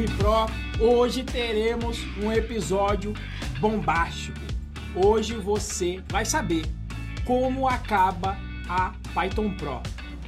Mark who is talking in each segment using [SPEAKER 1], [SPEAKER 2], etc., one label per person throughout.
[SPEAKER 1] Dev Pro, hoje teremos um episódio bombástico. Hoje você vai saber como acaba a Python Pro.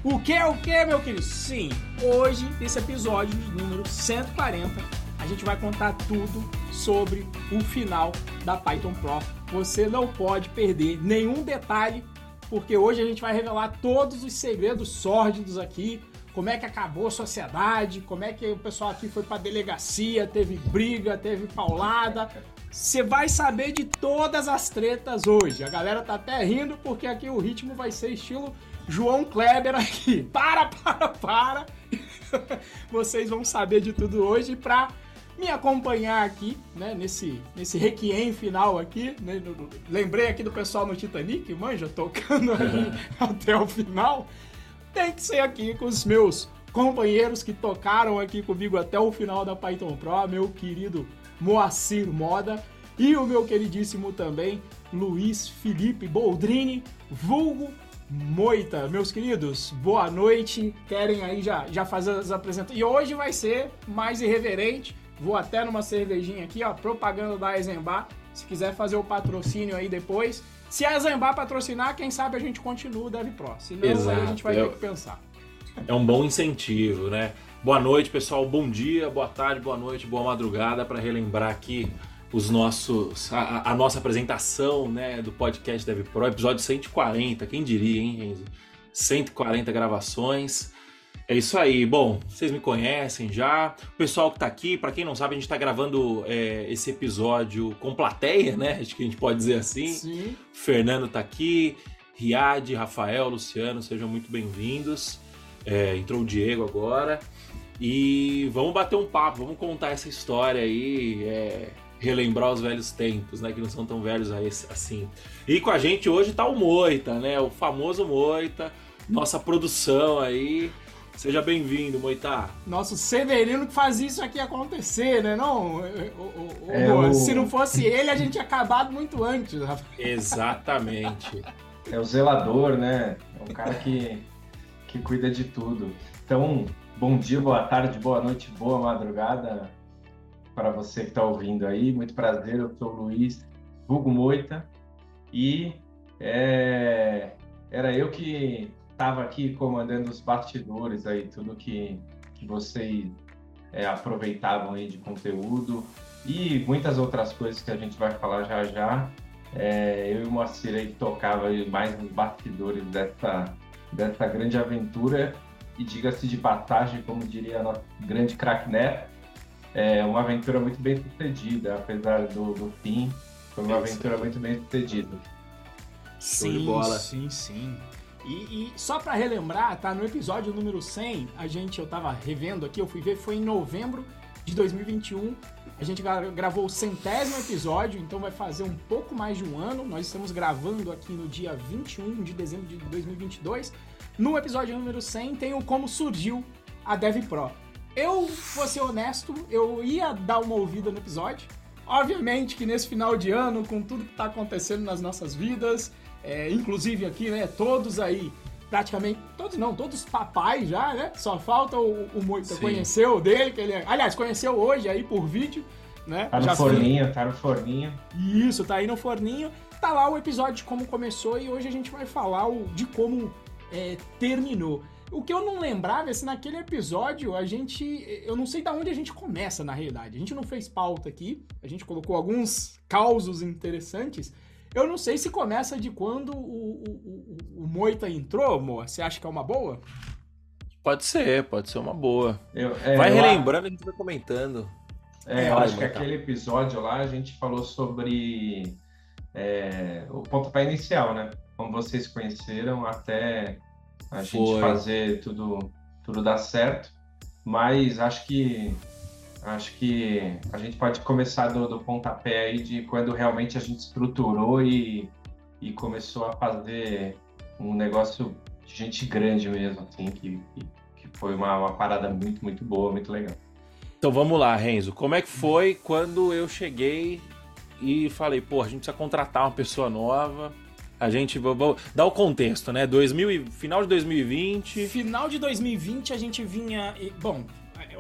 [SPEAKER 1] O que é o que, meu querido? Sim, hoje, nesse episódio número 140, a gente vai contar tudo sobre o final da Python Pro. Você não pode perder nenhum detalhe, porque hoje a gente vai revelar todos os segredos sórdidos aqui como é que acabou a sociedade, como é que o pessoal aqui foi pra delegacia, teve briga, teve paulada. Você vai saber de todas as tretas hoje. A galera tá até rindo porque aqui o ritmo vai ser estilo João Kleber aqui. Para, para, para. Vocês vão saber de tudo hoje pra me acompanhar aqui, né, nesse, nesse requiem final aqui. Né, lembrei aqui do pessoal no Titanic, manja, tocando aí até o final tem que ser aqui com os meus companheiros que tocaram aqui comigo até o final da Python Pro, meu querido Moacir Moda e o meu queridíssimo também Luiz Felipe Boldrini, vulgo Moita. Meus queridos, boa noite. Querem aí já, já fazer as apresentações. E hoje vai ser mais irreverente. Vou até numa cervejinha aqui, ó, propaganda da Eisenbar. Se quiser fazer o patrocínio aí depois, se a Zambar patrocinar, quem sabe a gente continua o DevPro. Senão Exato. aí a gente vai ter que pensar.
[SPEAKER 2] É um bom incentivo, né? Boa noite, pessoal. Bom dia, boa tarde, boa noite, boa madrugada para relembrar aqui os nossos a, a, nossa apresentação, né, do podcast DevPro, episódio 140, quem diria, hein, Renzo? 140 gravações. É isso aí. Bom, vocês me conhecem já. O pessoal que tá aqui, para quem não sabe, a gente tá gravando é, esse episódio com plateia, né? Acho que a gente pode dizer assim. Sim. Fernando tá aqui, Riad, Rafael, Luciano, sejam muito bem-vindos. É, entrou o Diego agora. E vamos bater um papo, vamos contar essa história aí, é, relembrar os velhos tempos, né? Que não são tão velhos assim. E com a gente hoje tá o Moita, né? O famoso Moita, nossa produção aí. Seja bem-vindo, Moitá.
[SPEAKER 1] Nosso Severino que faz isso aqui acontecer, né? Não, o, o, é o... Se não fosse ele, a gente tinha acabado muito antes, Rafael.
[SPEAKER 2] Exatamente.
[SPEAKER 3] É o zelador, né? É um cara que, que cuida de tudo. Então, bom dia, boa tarde, boa noite, boa madrugada para você que está ouvindo aí. Muito prazer, eu sou o Luiz Hugo Moita e é, era eu que estava aqui comandando os bastidores aí, tudo que, que vocês é, aproveitavam aí de conteúdo e muitas outras coisas que a gente vai falar já já. É, eu e o Moacir aí tocava mais nos bastidores dessa, dessa grande aventura e diga-se de passagem, como diria a nossa grande crack Neto, é uma aventura muito bem sucedida, apesar do, do fim, foi uma aventura muito bem sucedida.
[SPEAKER 1] Sim, sim, sim. E, e só para relembrar, tá? No episódio número 100, a gente, eu tava revendo aqui, eu fui ver, foi em novembro de 2021. A gente gravou o centésimo episódio, então vai fazer um pouco mais de um ano. Nós estamos gravando aqui no dia 21 de dezembro de 2022. No episódio número 100 tem o como surgiu a Dev Pro. Eu, vou ser honesto, eu ia dar uma ouvida no episódio. Obviamente que nesse final de ano, com tudo que está acontecendo nas nossas vidas, é, inclusive aqui, né, todos aí, praticamente, todos não, todos papais já, né? Só falta o, o Moita conhecer o dele, que ele, aliás, conheceu hoje aí por vídeo, né?
[SPEAKER 3] Tá no já forninho, foi... tá no forninho.
[SPEAKER 1] Isso, tá aí no forninho. Tá lá o episódio de como começou e hoje a gente vai falar o, de como é, terminou. O que eu não lembrava é se naquele episódio a gente. Eu não sei da onde a gente começa, na realidade. A gente não fez pauta aqui, a gente colocou alguns causos interessantes, eu não sei se começa de quando o, o, o, o Moita entrou, amor. Você acha que é uma boa?
[SPEAKER 2] Pode ser, pode ser uma boa. Eu, é, vai relembrando, a gente vai comentando.
[SPEAKER 3] É, eu acho que aquele episódio lá a gente falou sobre é, o pontapé inicial, né? Como vocês conheceram até a gente Foi. fazer tudo, tudo dar certo. Mas acho que Acho que a gente pode começar do, do pontapé aí de quando realmente a gente estruturou e, e começou a fazer um negócio de gente grande mesmo, assim, que, que, foi uma, uma parada muito, muito boa, muito legal.
[SPEAKER 2] Então vamos lá, Renzo. Como é que foi quando eu cheguei e falei, pô, a gente precisa contratar uma pessoa nova. A gente vou, dar o contexto, né? 2000 final de 2020.
[SPEAKER 1] Final de 2020 a gente vinha, bom,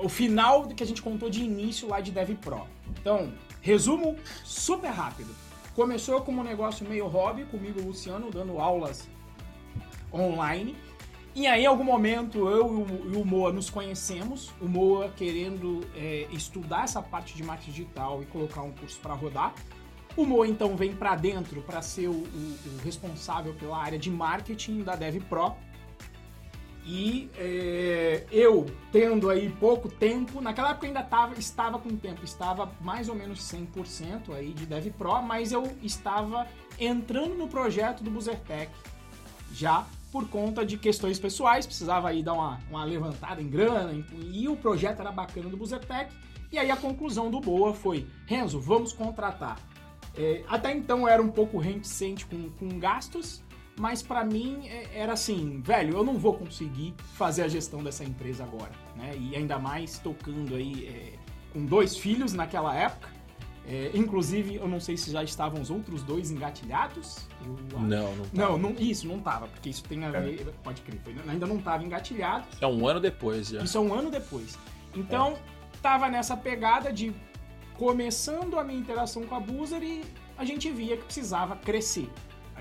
[SPEAKER 1] o final que a gente contou de início lá de Dev Pro. Então, resumo super rápido. Começou como um negócio meio hobby, comigo e o Luciano, dando aulas online. E aí, em algum momento, eu e o Moa nos conhecemos. O Moa querendo é, estudar essa parte de marketing digital e colocar um curso para rodar. O Moa então vem para dentro para ser o, o, o, responsável pela área de marketing da Dev Pro. E é, eu, tendo aí pouco tempo, naquela época ainda tava, estava com tempo, estava mais ou menos 100% aí de Dev Pro, mas eu estava entrando no projeto do BuzzerTech já por conta de questões pessoais, precisava aí dar uma, uma levantada em grana, e, o projeto era bacana do BuzzerTech, e aí a conclusão do Boa foi, Renzo, vamos contratar. É, até então eu era um pouco reticente com, com gastos, mas para mim é, era assim, velho, eu não vou conseguir fazer a gestão dessa empresa agora, né? E ainda mais tocando aí é, com dois filhos naquela época. É, inclusive, eu não sei se já estavam os outros dois engatilhados.
[SPEAKER 2] Eu, não, não,
[SPEAKER 1] não, não, Isso, não tava, porque isso tem a ver. É. Pode crer, ainda não tava engatilhado.
[SPEAKER 2] É um ano depois já.
[SPEAKER 1] Isso é um ano depois. Então, é. tava nessa pegada de começando a minha interação com a Boozer e a gente via que precisava crescer.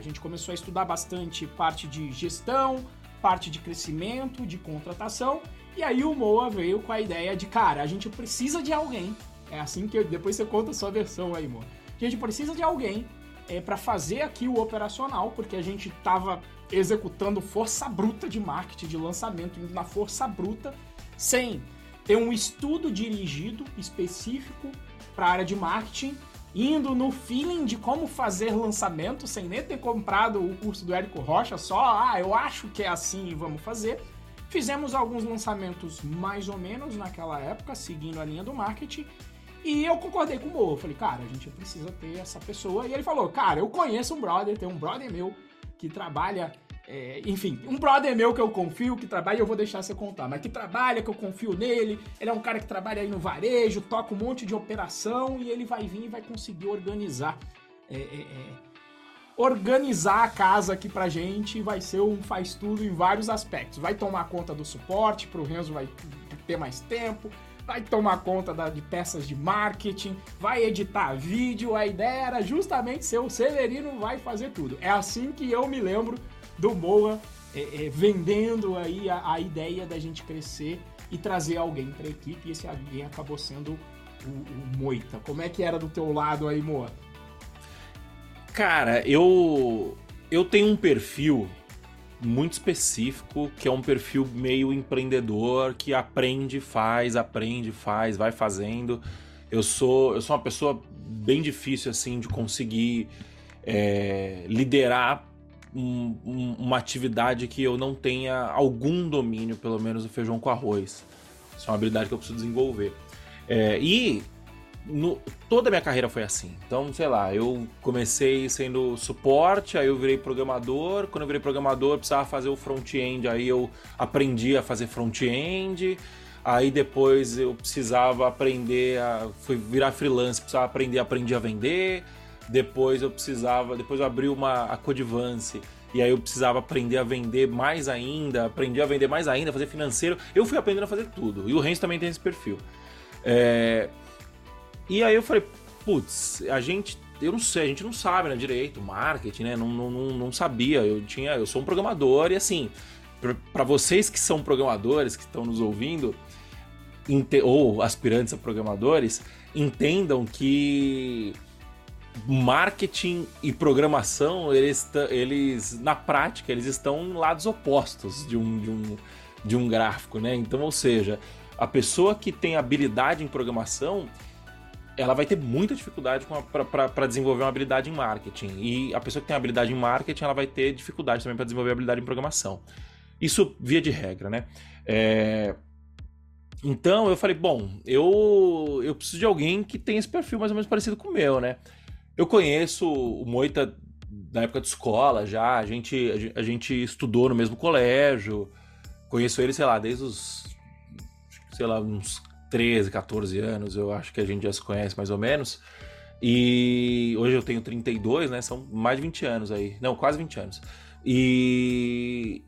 [SPEAKER 1] A gente começou a estudar bastante parte de gestão, parte de crescimento, de contratação, e aí o Moa veio com a ideia de, cara, a gente precisa de alguém. É assim que eu, depois você conta a sua versão aí, Moa. A gente precisa de alguém é, para fazer aqui o operacional, porque a gente estava executando força bruta de marketing, de lançamento, indo na força bruta, sem ter um estudo dirigido específico para a área de marketing indo no feeling de como fazer lançamento, sem nem ter comprado o curso do Érico Rocha, só, ah, eu acho que é assim e vamos fazer. Fizemos alguns lançamentos mais ou menos naquela época, seguindo a linha do marketing, e eu concordei com o Mo. Eu falei, cara, a gente precisa ter essa pessoa. E ele falou, cara, eu conheço um brother, tem um brother meu que trabalha é, enfim, um brother meu que eu confio, que trabalha, eu vou deixar você contar, mas que trabalha, que eu confio nele, ele é um cara que trabalha aí no varejo, toca um monte de operação e ele vai vir e vai conseguir organizar. É, é, é organizar a casa aqui pra gente vai ser um faz tudo em vários aspectos. Vai tomar conta do suporte, pro Renzo vai ter mais tempo, vai tomar conta da, de peças de marketing, vai editar vídeo. A ideia era justamente ser o Severino vai fazer tudo. É assim que eu me lembro do Moa é, é, vendendo aí a, a, ideia da gente crescer e trazer alguém para a equipe. E esse alguém acabou sendo o, o, Moita. Como é que era do teu lado aí, Moa?
[SPEAKER 2] Cara, eu eu tenho um perfil muito específico, que é um perfil meio empreendedor, que aprende, faz, aprende, faz, vai fazendo. Eu sou eu sou uma pessoa bem difícil assim de conseguir é, liderar um, um, uma atividade que eu não tenha algum domínio, pelo menos, do feijão com arroz. Isso é uma habilidade que eu preciso desenvolver. É, e no, toda a minha carreira foi assim. Então, sei lá, eu comecei sendo suporte, aí eu virei programador. Quando eu virei programador, eu precisava fazer o front-end, aí eu aprendi a fazer front-end. Aí depois eu precisava aprender a. Fui virar freelance, precisava aprender, aprendi a vender. Depois eu precisava, depois eu abri uma a Codivance e aí eu precisava aprender a vender mais ainda, aprendi a vender mais ainda, fazer financeiro. Eu fui aprendendo a fazer tudo. E o Renzo também tem esse perfil. É... E aí eu falei, putz, a gente, eu não sei, a gente não sabe, né, direito, marketing, né, não, não, não sabia. Eu tinha, eu sou um programador e assim, para vocês que são programadores, que estão nos ouvindo, ou aspirantes a programadores, entendam que marketing e programação, eles, eles na prática, eles estão em lados opostos de um, de um, de um gráfico, né? Então, ou seja, a pessoa que tem habilidade em programação, ela vai ter muita dificuldade para desenvolver uma habilidade em marketing. E a pessoa que tem habilidade em marketing, ela vai ter dificuldade também para desenvolver habilidade em programação. Isso via de regra, né? É... Então eu falei, bom, eu, eu preciso de alguém que tenha esse perfil mais ou menos parecido com o meu, né? Eu conheço o Moita da época de escola já, a gente, a gente estudou no mesmo colégio, conheço ele, sei lá, desde os, sei lá, uns 13, 14 anos, eu acho que a gente já se conhece mais ou menos. E hoje eu tenho 32, né? São mais de 20 anos aí. Não, quase 20 anos. E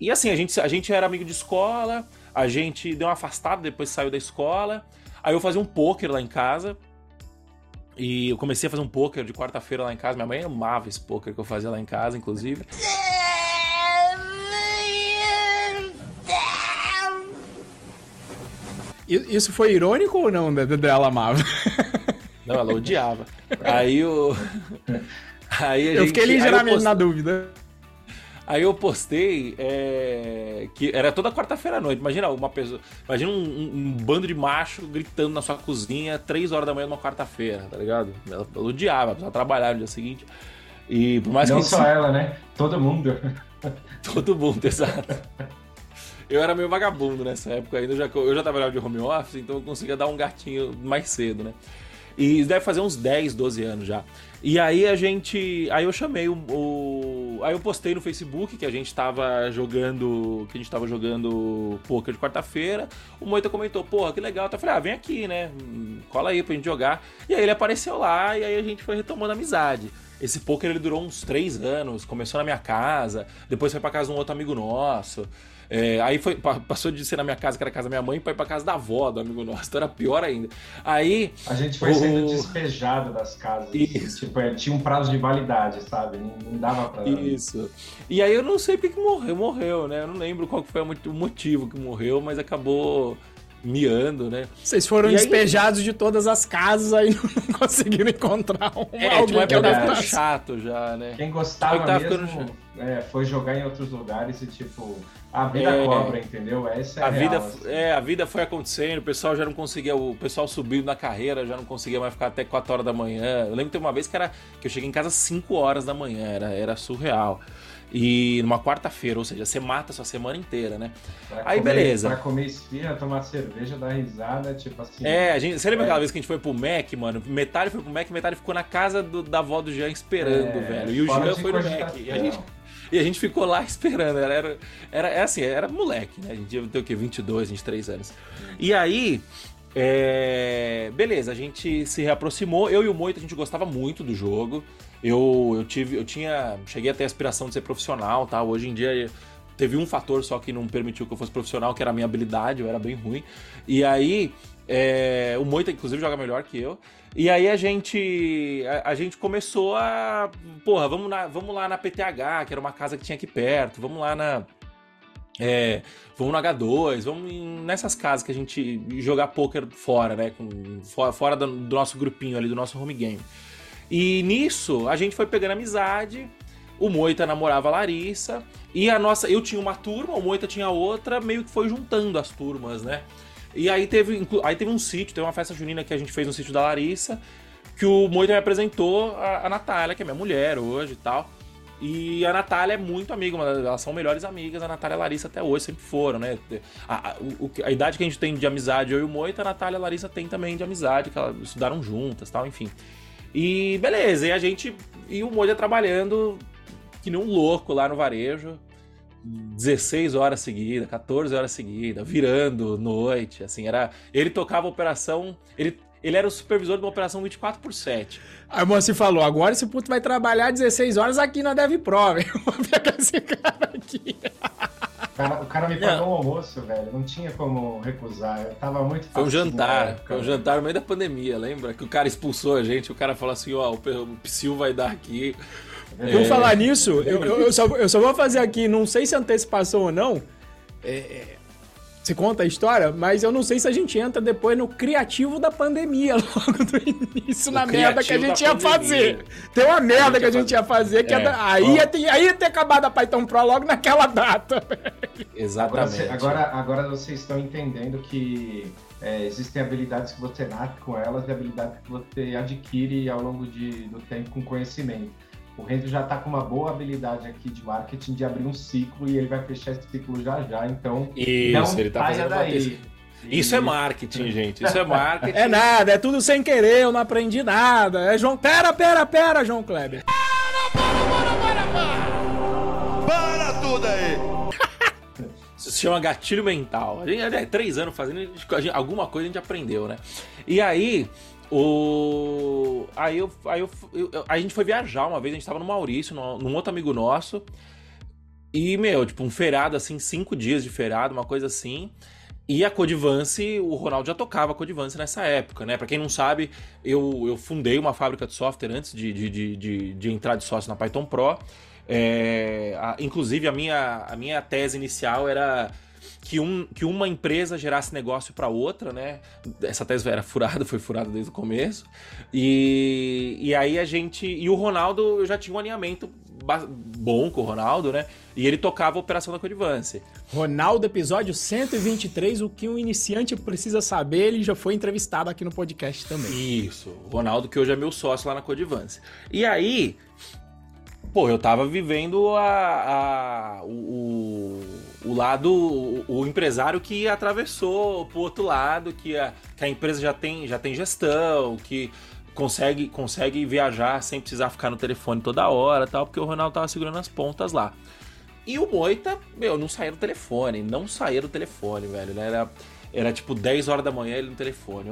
[SPEAKER 2] e assim, a gente, a gente era amigo de escola, a gente deu uma afastada, depois saiu da escola. Aí eu fazia um poker lá em casa. E eu comecei a fazer um poker de quarta-feira lá em casa. Minha mãe amava esse poker que eu fazia lá em casa, inclusive.
[SPEAKER 1] Isso foi irônico ou não dela amava?
[SPEAKER 2] Não, ela odiava. Aí o. Aí a
[SPEAKER 1] eu
[SPEAKER 2] gente,
[SPEAKER 1] fiquei ligeiramente post... na dúvida.
[SPEAKER 2] Aí eu postei é, que era toda quarta-feira à noite. Imagina uma pessoa. Imagina um, um, bando de macho gritando na sua cozinha três horas da manhã numa quarta-feira, tá ligado? Ela, ela odiava, precisava trabalhar no dia seguinte. E por mais
[SPEAKER 3] Não
[SPEAKER 2] que
[SPEAKER 3] só ela, né? Todo mundo.
[SPEAKER 2] Todo mundo, exato. Eu era meio vagabundo nessa época ainda, eu já, eu já trabalhava de home office, então eu conseguia dar um gatinho mais cedo, né? E deve fazer uns 10, 12 anos já. E aí a gente. Aí eu chamei o, o, Aí eu postei no Facebook que a gente tava jogando. Que a gente tava jogando poker de quarta-feira. O Moita comentou, porra, que legal. Eu falei, ah, vem aqui, né? Cola aí pra gente jogar. E aí ele apareceu lá e aí a gente foi retomando a amizade. Esse poker ele durou uns três anos, começou na minha casa, depois foi pra casa de um outro amigo nosso. É, aí foi, passou de ser na minha casa, que era a casa da minha mãe, para ir pra casa da avó do amigo nosso. Então era pior ainda. Aí.
[SPEAKER 3] A gente foi o... sendo despejado das casas. Isso. Tipo, é, tinha um prazo de validade, sabe? Não, não dava pra.
[SPEAKER 2] Isso. E aí eu não sei porque que morreu, morreu, né? Eu não lembro qual foi o motivo que morreu, mas acabou miando, né?
[SPEAKER 1] Vocês foram e despejados aí... de todas as casas, aí não conseguiram encontrar um
[SPEAKER 2] é, alguém tipo, que era chato já, né?
[SPEAKER 3] Quem gostava mesmo ficando... é, foi jogar em outros lugares e tipo a vida é, cobra, entendeu? Essa é a,
[SPEAKER 2] a vida. Assim. É, a vida foi acontecendo, o pessoal já não conseguia, o pessoal subindo na carreira já não conseguia mais ficar até 4 horas da manhã. Eu lembro que teve uma vez que era que eu cheguei em casa às 5 horas da manhã, era, era surreal. E numa quarta-feira, ou seja, você mata a sua semana inteira, né?
[SPEAKER 3] Pra Aí comer, beleza. Pra comer esfirra, tomar cerveja, dar risada, tipo assim.
[SPEAKER 2] É, gente, você lembra é. aquela vez que a gente foi pro Mac, mano? Metade foi pro Mac, metade ficou na casa do, da avó do Jean esperando, é, velho. E o Jean foi no Mac. E a gente, e a gente ficou lá esperando. Era, era, era, é assim, era moleque, né? A gente ia ter o quê? 22, 23 anos. E aí, é... beleza, a gente se reaproximou. Eu e o Moito, a gente gostava muito do jogo. Eu, eu tive, eu tinha, cheguei a ter a aspiração de ser profissional, tá? Hoje em dia teve um fator só que não permitiu que eu fosse profissional, que era a minha habilidade, eu era bem ruim. E aí, é... o Moita, inclusive, joga melhor que eu. E aí a gente a, a, gente começou a, porra, vamos, na, vamos lá na PTH, que era uma casa que tinha aqui perto, vamos lá na é, vamos no H2, vamos nessas casas que a gente jogar poker fora, né, com, fora, fora do, do nosso grupinho ali, do nosso home game. E nisso a gente foi pegando amizade, o Moita namorava a Larissa, e a nossa, eu tinha uma turma, o Moita tinha outra, meio que foi juntando as turmas, né? E aí teve, aí teve um sítio, teve uma festa junina que a gente fez no sítio da Larissa, que o Moita me apresentou a, a Natália, que é minha mulher hoje e tal. E a Natália é muito amiga, elas são melhores amigas, a Natália e a Larissa até hoje sempre foram, né? A, a, a, idade que a gente tem de amizade, eu e o Moita, a Natália e a Larissa tem também de amizade, que elas estudaram juntas tal, enfim. E beleza, e a gente. E o Moita trabalhando que nem um louco lá no varejo. 16 horas seguidas, 14 horas seguidas, virando noite, assim, era... Ele tocava a operação, ele, ele era o supervisor de uma operação 24 por 7.
[SPEAKER 1] Aí o moço falou, agora esse puto vai trabalhar 16 horas aqui na DevPro, velho. Vou pegar esse cara aqui.
[SPEAKER 3] O cara, o cara me pagou um almoço, velho. Não tinha como recusar. Eu tava muito
[SPEAKER 2] Foi um jantar. foi um jantar no meio da pandemia, lembra? Que o cara expulsou a gente. O cara falou assim: ó, oh, o Psyu vai dar aqui.
[SPEAKER 1] Por é... falar nisso, eu, eu, só, eu só vou fazer aqui, não sei se antecipação ou não. É, é, você conta a história, mas eu não sei se a gente entra depois no criativo da pandemia, logo do início, o na merda que a gente ia pandemia. fazer. Tem uma merda a que a gente ia fazer, que é. da... aí, ia ter, aí ia ter acabado a Python Pro logo naquela data.
[SPEAKER 2] Exatamente.
[SPEAKER 3] Agora, agora, agora vocês estão entendendo que é, existem habilidades que você nasce com elas e habilidades que você adquire ao longo de, do tempo com conhecimento o Renzo já está com uma boa habilidade aqui de marketing de abrir um ciclo e ele vai fechar esse ciclo já já. Então,
[SPEAKER 2] Isso, não ele tá saia daí. Isso é marketing, gente. Isso é marketing.
[SPEAKER 1] É nada, é tudo sem querer, eu não aprendi nada. É João. Pera, pera, pera, João Kleber. Para, para, para,
[SPEAKER 2] para, para! Para tudo aí! Isso se chama gatilho mental. A gente é três anos fazendo, alguma coisa a gente aprendeu, né? E aí, o... Aí, eu, aí eu, eu, a gente foi viajar uma vez, a gente tava no Maurício, num, num outro amigo nosso. E, meu, tipo, um feriado assim, cinco dias de feriado, uma coisa assim. E a Codivance, o Ronaldo já tocava Codivance nessa época, né? Pra quem não sabe, eu, eu fundei uma fábrica de software antes de, de, de, de, de entrar de sócio na Python Pro. É, a, inclusive, a minha, a minha tese inicial era que, um, que uma empresa gerasse negócio para outra, né? Essa tese era furada, foi furada desde o começo. E, e aí a gente. E o Ronaldo, eu já tinha um alinhamento bom com o Ronaldo, né? E ele tocava a operação da Codivance.
[SPEAKER 1] Ronaldo, episódio 123, o que um iniciante precisa saber, ele já foi entrevistado aqui no podcast também.
[SPEAKER 2] Isso, o Ronaldo, que hoje é meu sócio lá na Codivance. E aí, pô, eu tava vivendo a, a o, o, lado, o, o, empresário que atravessou pro outro lado, que a, que a empresa já tem, já tem gestão, que consegue, consegue viajar sem precisar ficar no telefone toda hora tal, porque o Ronaldo tava segurando as pontas lá. E o Moita, meu, não saía do telefone, não saía do telefone, velho. Era, era tipo 10 horas da manhã ele no telefone.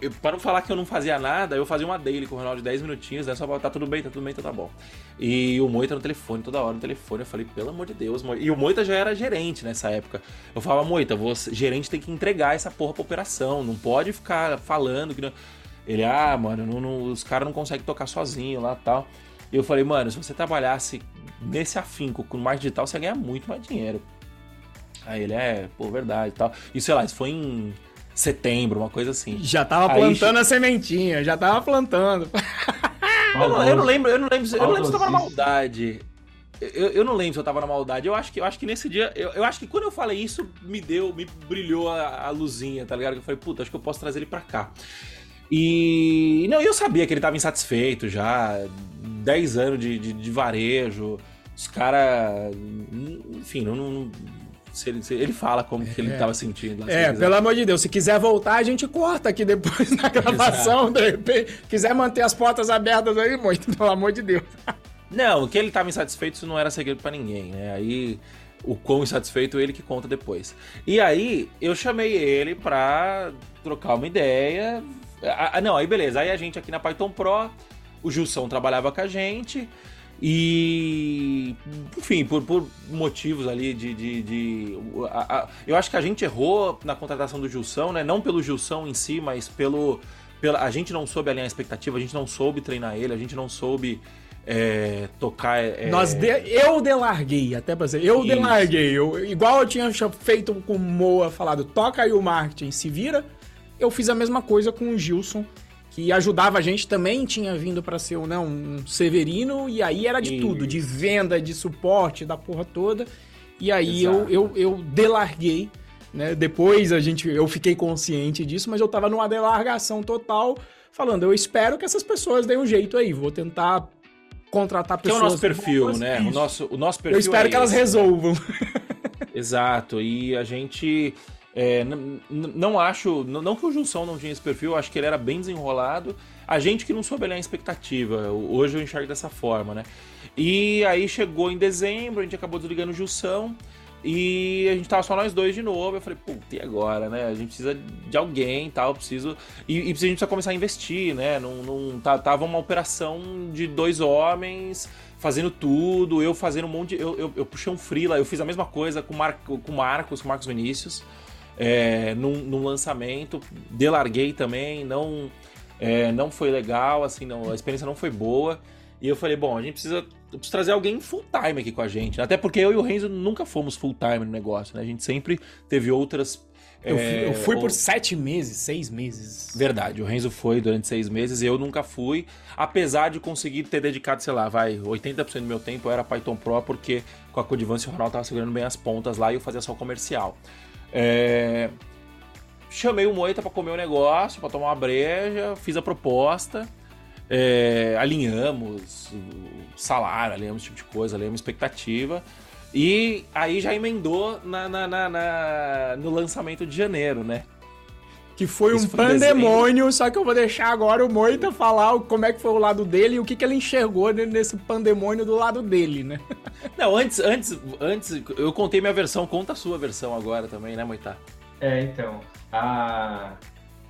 [SPEAKER 2] Eu, para não falar que eu não fazia nada, eu fazia uma daily com o Ronaldo de 10 minutinhos, né? Só pra, tá tudo bem, tá tudo bem, então tá bom. E o Moita no telefone, toda hora no telefone. Eu falei, pelo amor de Deus, Moita. E o Moita já era gerente nessa época. Eu falava, Moita, você, gerente tem que entregar essa porra pra operação, não pode ficar falando que não ele, ah, mano, não, não, os caras não conseguem tocar sozinho lá tal. E eu falei, mano, se você trabalhasse nesse afinco com marketing digital, você ia ganhar muito mais dinheiro. Aí ele, é, pô, verdade e tal. E sei lá, isso foi em setembro, uma coisa assim.
[SPEAKER 1] Já tava Aí, plantando a sementinha, já tava plantando.
[SPEAKER 2] eu, não, eu, não, lembro, eu não lembro, eu não lembro se tava na maldade. Eu, eu, não lembro se eu tava na maldade. Eu acho que, eu acho que nesse dia. Eu, eu acho que quando eu falei isso, me deu, me brilhou a, a luzinha, tá ligado? Eu falei, puta, acho que eu posso trazer ele pra cá. E não, eu sabia que ele estava insatisfeito já, 10 anos de, de, de varejo, os caras. Enfim, não, não se ele, se ele, fala como que ele estava é. sentindo.
[SPEAKER 1] é, pelo amor de Deus, se quiser voltar, a gente corta aqui depois na gravação, de repente. Quiser manter as portas abertas aí, muito, pelo amor de Deus.
[SPEAKER 2] Não, que ele estava insatisfeito, isso não era segredo para ninguém, né? Aí o quão insatisfeito ele que conta depois. E aí eu chamei ele pra trocar uma ideia, ah, não, aí beleza. Aí a gente aqui na Python Pro, o Gilson trabalhava com a gente. E, enfim, por, por motivos ali de. de, de a, a, eu acho que a gente errou na contratação do Gilson, né? Não pelo Gilson em si, mas pelo. Pela, a gente não soube alinhar a expectativa, a gente não soube treinar ele, a gente não soube é, tocar. É...
[SPEAKER 1] Nós de, eu delarguei, até pra dizer, eu Isso. delarguei. Eu, igual eu tinha feito com o Moa, falado, toca aí o marketing, se vira eu fiz a mesma coisa com o Gilson, que ajudava a gente também, tinha vindo para ser né, um Severino, e aí era de e... tudo, de venda, de suporte, da porra toda. E aí eu, eu, eu delarguei, né? Depois a gente, eu fiquei consciente disso, mas eu tava numa delargação total, falando, eu espero que essas pessoas deem um jeito aí, vou tentar contratar pessoas.
[SPEAKER 2] Que é o nosso perfil, né? O nosso, o nosso perfil.
[SPEAKER 1] Eu espero
[SPEAKER 2] é
[SPEAKER 1] que elas resolvam.
[SPEAKER 2] Exato. E a gente é, não acho. Não que o Junção não tinha esse perfil, acho que ele era bem desenrolado. A gente que não soube olhar a expectativa. Hoje eu enxergo dessa forma, né? E aí chegou em dezembro, a gente acabou desligando o Junção. E a gente tava só nós dois de novo. Eu falei, puta, e agora, né? A gente precisa de alguém tal, preciso. E, e a gente precisa começar a investir, né? Não, tava uma operação de dois homens fazendo tudo, eu fazendo um monte de. Eu, eu, eu puxei um freela, eu fiz a mesma coisa com, Mar, com o Marcos, com o Marcos Vinícius é, num, num, lançamento, delarguei também, não, é, não foi legal, assim, não, a experiência não foi boa. E eu falei, bom, a gente precisa, precisa trazer alguém full time aqui com a gente. Até porque eu e o Renzo nunca fomos full time no negócio, né? A gente sempre teve outras.
[SPEAKER 1] Eu fui, é, eu fui por sete meses, seis meses.
[SPEAKER 2] Verdade, o Renzo foi durante seis meses, eu nunca fui, apesar de conseguir ter dedicado, sei lá, vai, 80% do meu tempo era Python Pro, porque com a Codivance o Ronaldo tava segurando bem as pontas lá e eu fazia só o comercial. É... Chamei o Moita para comer um negócio, para tomar uma breja, fiz a proposta, é... alinhamos salário, alinhamos esse tipo de coisa, alinhamos expectativa. E aí já emendou na, na, na no lançamento de janeiro, né?
[SPEAKER 1] Que foi um pandemônio, só que eu vou deixar agora o Moita falar como é que foi o lado dele e o que, que ele enxergou nesse pandemônio do lado dele, né?
[SPEAKER 2] Não, antes, antes, antes, eu contei minha versão, conta a sua versão agora também, né, Moita?
[SPEAKER 3] É, então, a,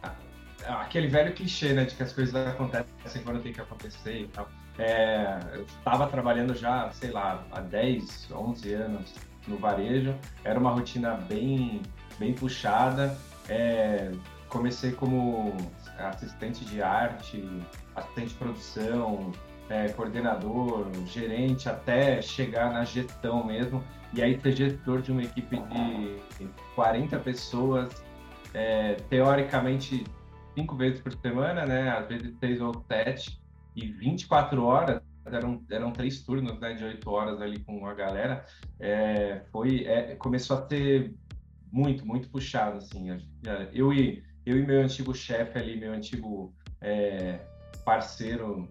[SPEAKER 3] a, aquele velho clichê, né, de que as coisas acontecem quando tem que acontecer e tal. é, eu estava trabalhando já, sei lá, há 10, 11 anos no varejo. Era uma rotina bem, bem puxada. É, comecei como assistente de arte, assistente de produção, é, coordenador, gerente, até chegar na gestão mesmo. E aí ser gestor de uma equipe de 40 pessoas, é, teoricamente cinco vezes por semana, né? Às vezes seis ou sete, e 24 horas, eram, eram três turnos né, de oito horas ali com a galera, é, foi, é, começou a ser muito, muito puxado, assim. Eu e, eu e meu antigo chefe ali, meu antigo é, parceiro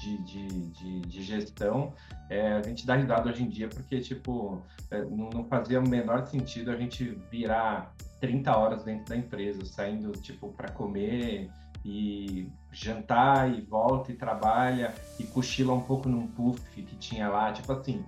[SPEAKER 3] de, de, de, de gestão, é, a gente dá risada hoje em dia porque, tipo, é, não, não, fazia o menor sentido a gente virar 30 horas dentro da empresa, saindo, tipo, para comer e jantar e volta e trabalha e cochila um pouco num puff que tinha lá, tipo assim,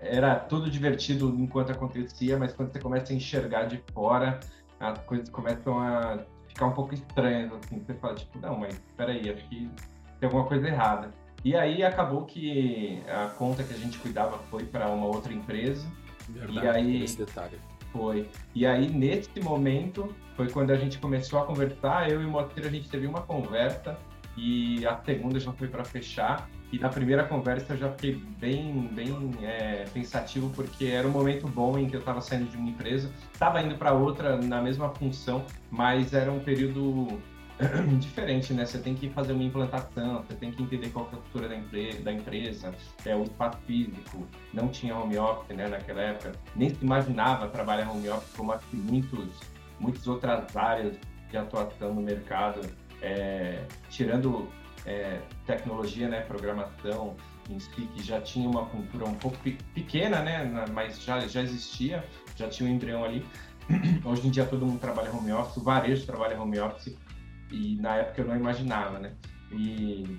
[SPEAKER 3] era tudo divertido enquanto acontecia, mas quando você começa a enxergar de fora, as coisas começam a ficar um pouco estranhas, assim, você fala, tipo, não, mas peraí, acho que tem alguma coisa errada. E aí acabou que a conta que a gente cuidava foi para uma outra empresa.
[SPEAKER 2] Verdade,
[SPEAKER 3] e aí
[SPEAKER 2] esse detalhe.
[SPEAKER 3] Foi. E aí, nesse momento, foi quando a gente começou a conversar. Eu e o Moacir, a gente teve uma conversa e a segunda já foi para fechar. E na primeira conversa eu já fiquei bem, bem é, pensativo, porque era um momento bom em que eu estava saindo de uma empresa, estava indo para outra na mesma função, mas era um período diferente, né? Você tem que fazer uma implantação, você tem que entender qual é a cultura da, empre da empresa, é o espaço físico, não tinha home office, né, naquela época, nem se imaginava trabalhar home office como muitos, muitas outras áreas de atuação no mercado, é, tirando é, tecnologia, né, programação em si, que já tinha uma cultura um pouco pequena, né, mas já, já existia, já tinha um embrião ali. Hoje em dia todo mundo trabalha home office, o varejo trabalha home office, e na época eu não imaginava, né? E,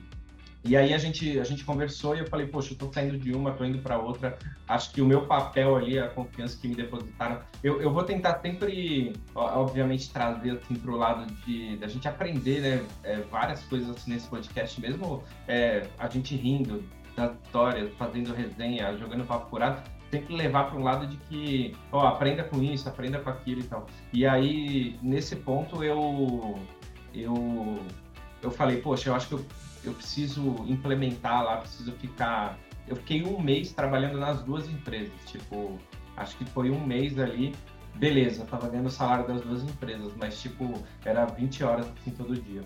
[SPEAKER 3] e aí a gente, a gente conversou e eu falei, poxa, eu tô saindo de uma, tô indo para outra. Acho que o meu papel ali, a confiança que me depositaram, eu, eu vou tentar sempre, obviamente, trazer assim pro lado de da gente aprender, né? É, várias coisas assim nesse podcast, mesmo é, a gente rindo das histórias, fazendo resenha, jogando papo curado, tem que levar para um lado de que, ó, aprenda com isso, aprenda com aquilo e tal. E aí, nesse ponto, eu eu, eu falei, poxa, eu acho que eu, eu preciso implementar lá, preciso ficar. Eu fiquei um mês trabalhando nas duas empresas, tipo, acho que foi um mês ali, beleza, tava ganhando o salário das duas empresas, mas tipo, era 20 horas assim todo dia.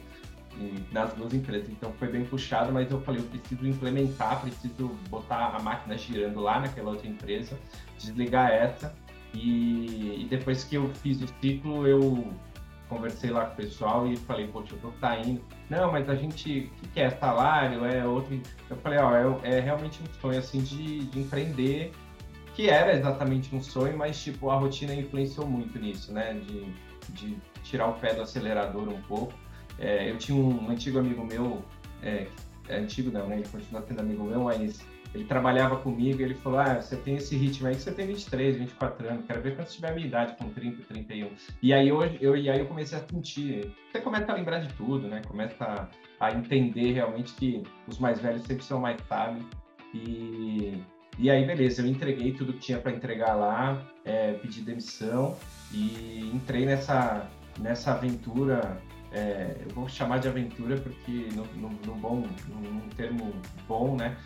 [SPEAKER 3] nas duas empresas, então foi bem puxado, mas eu falei, eu preciso implementar, preciso botar a máquina girando lá naquela outra empresa, desligar essa, e, e depois que eu fiz o ciclo, eu conversei lá com o pessoal e falei, poxa, eu tô saindo. Não, mas a gente, o que, que é salário? É outro. Eu falei, ó, é, é realmente um sonho assim de, de, empreender, que era exatamente um sonho, mas tipo, a rotina influenciou muito nisso, né? De, de tirar o pé do acelerador um pouco. É, eu tinha um antigo amigo meu, é, é antigo não, né? Ele continua sendo amigo meu, mas ele trabalhava comigo e ele falou: Ah, você tem esse ritmo aí que você tem 23, 24 anos, quero ver quando você tiver a minha idade, com 30, 31. E aí, hoje, eu, e aí eu comecei a sentir, você começa a lembrar de tudo, né? Começa a, a entender realmente que os mais velhos sempre são mais sábios. E, e aí, beleza, eu entreguei tudo que tinha para entregar lá, é, pedi demissão e entrei nessa, nessa aventura é, eu vou chamar de aventura porque no, bom, num termo bom, né?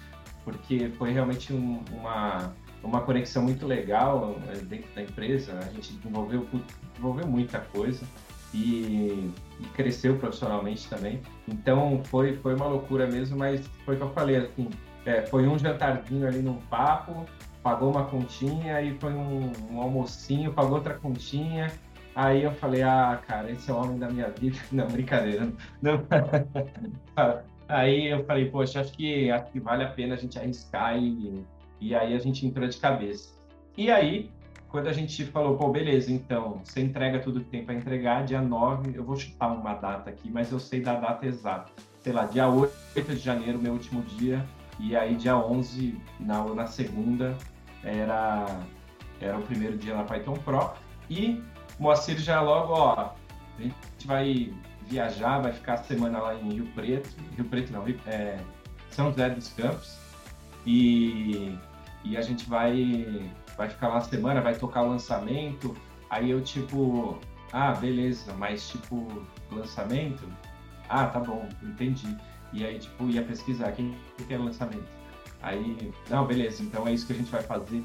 [SPEAKER 3] Porque foi realmente um, uma, uma conexão muito legal é, dentro da empresa. A gente desenvolveu, desenvolveu muita coisa e, e, cresceu profissionalmente também. Então foi, foi uma loucura mesmo, mas foi o que eu falei, assim, é, foi um jantarzinho ali num papo, pagou uma continha, e foi um, um almocinho, pagou outra continha, Aí eu falei, ah, cara, esse é o homem da minha vida. Não, brincadeira. Não. Aí eu falei, poxa, acho que, acho que vale a pena a gente arriscar e, e aí a gente entrou de cabeça. E aí, quando a gente falou, pô, beleza, então, você entrega tudo que tem para entregar, dia 9, eu vou chutar uma data aqui, mas eu sei da data exata. Sei lá, dia 8 de janeiro, meu último dia, e aí dia 11, na, na segunda, era, era o primeiro dia na Python Pro, e Moacir já logo, ó, a gente vai viajar, vai ficar a semana lá em Rio Preto. Rio Preto não, é, São José dos Campos. E, e a gente vai, vai ficar lá uma semana, vai tocar o lançamento. Aí eu, tipo, ah, beleza, mas tipo, lançamento? Ah, tá bom, entendi. E aí, tipo, ia pesquisar quem que é o lançamento. Aí, não, beleza, então é isso que a gente vai fazer.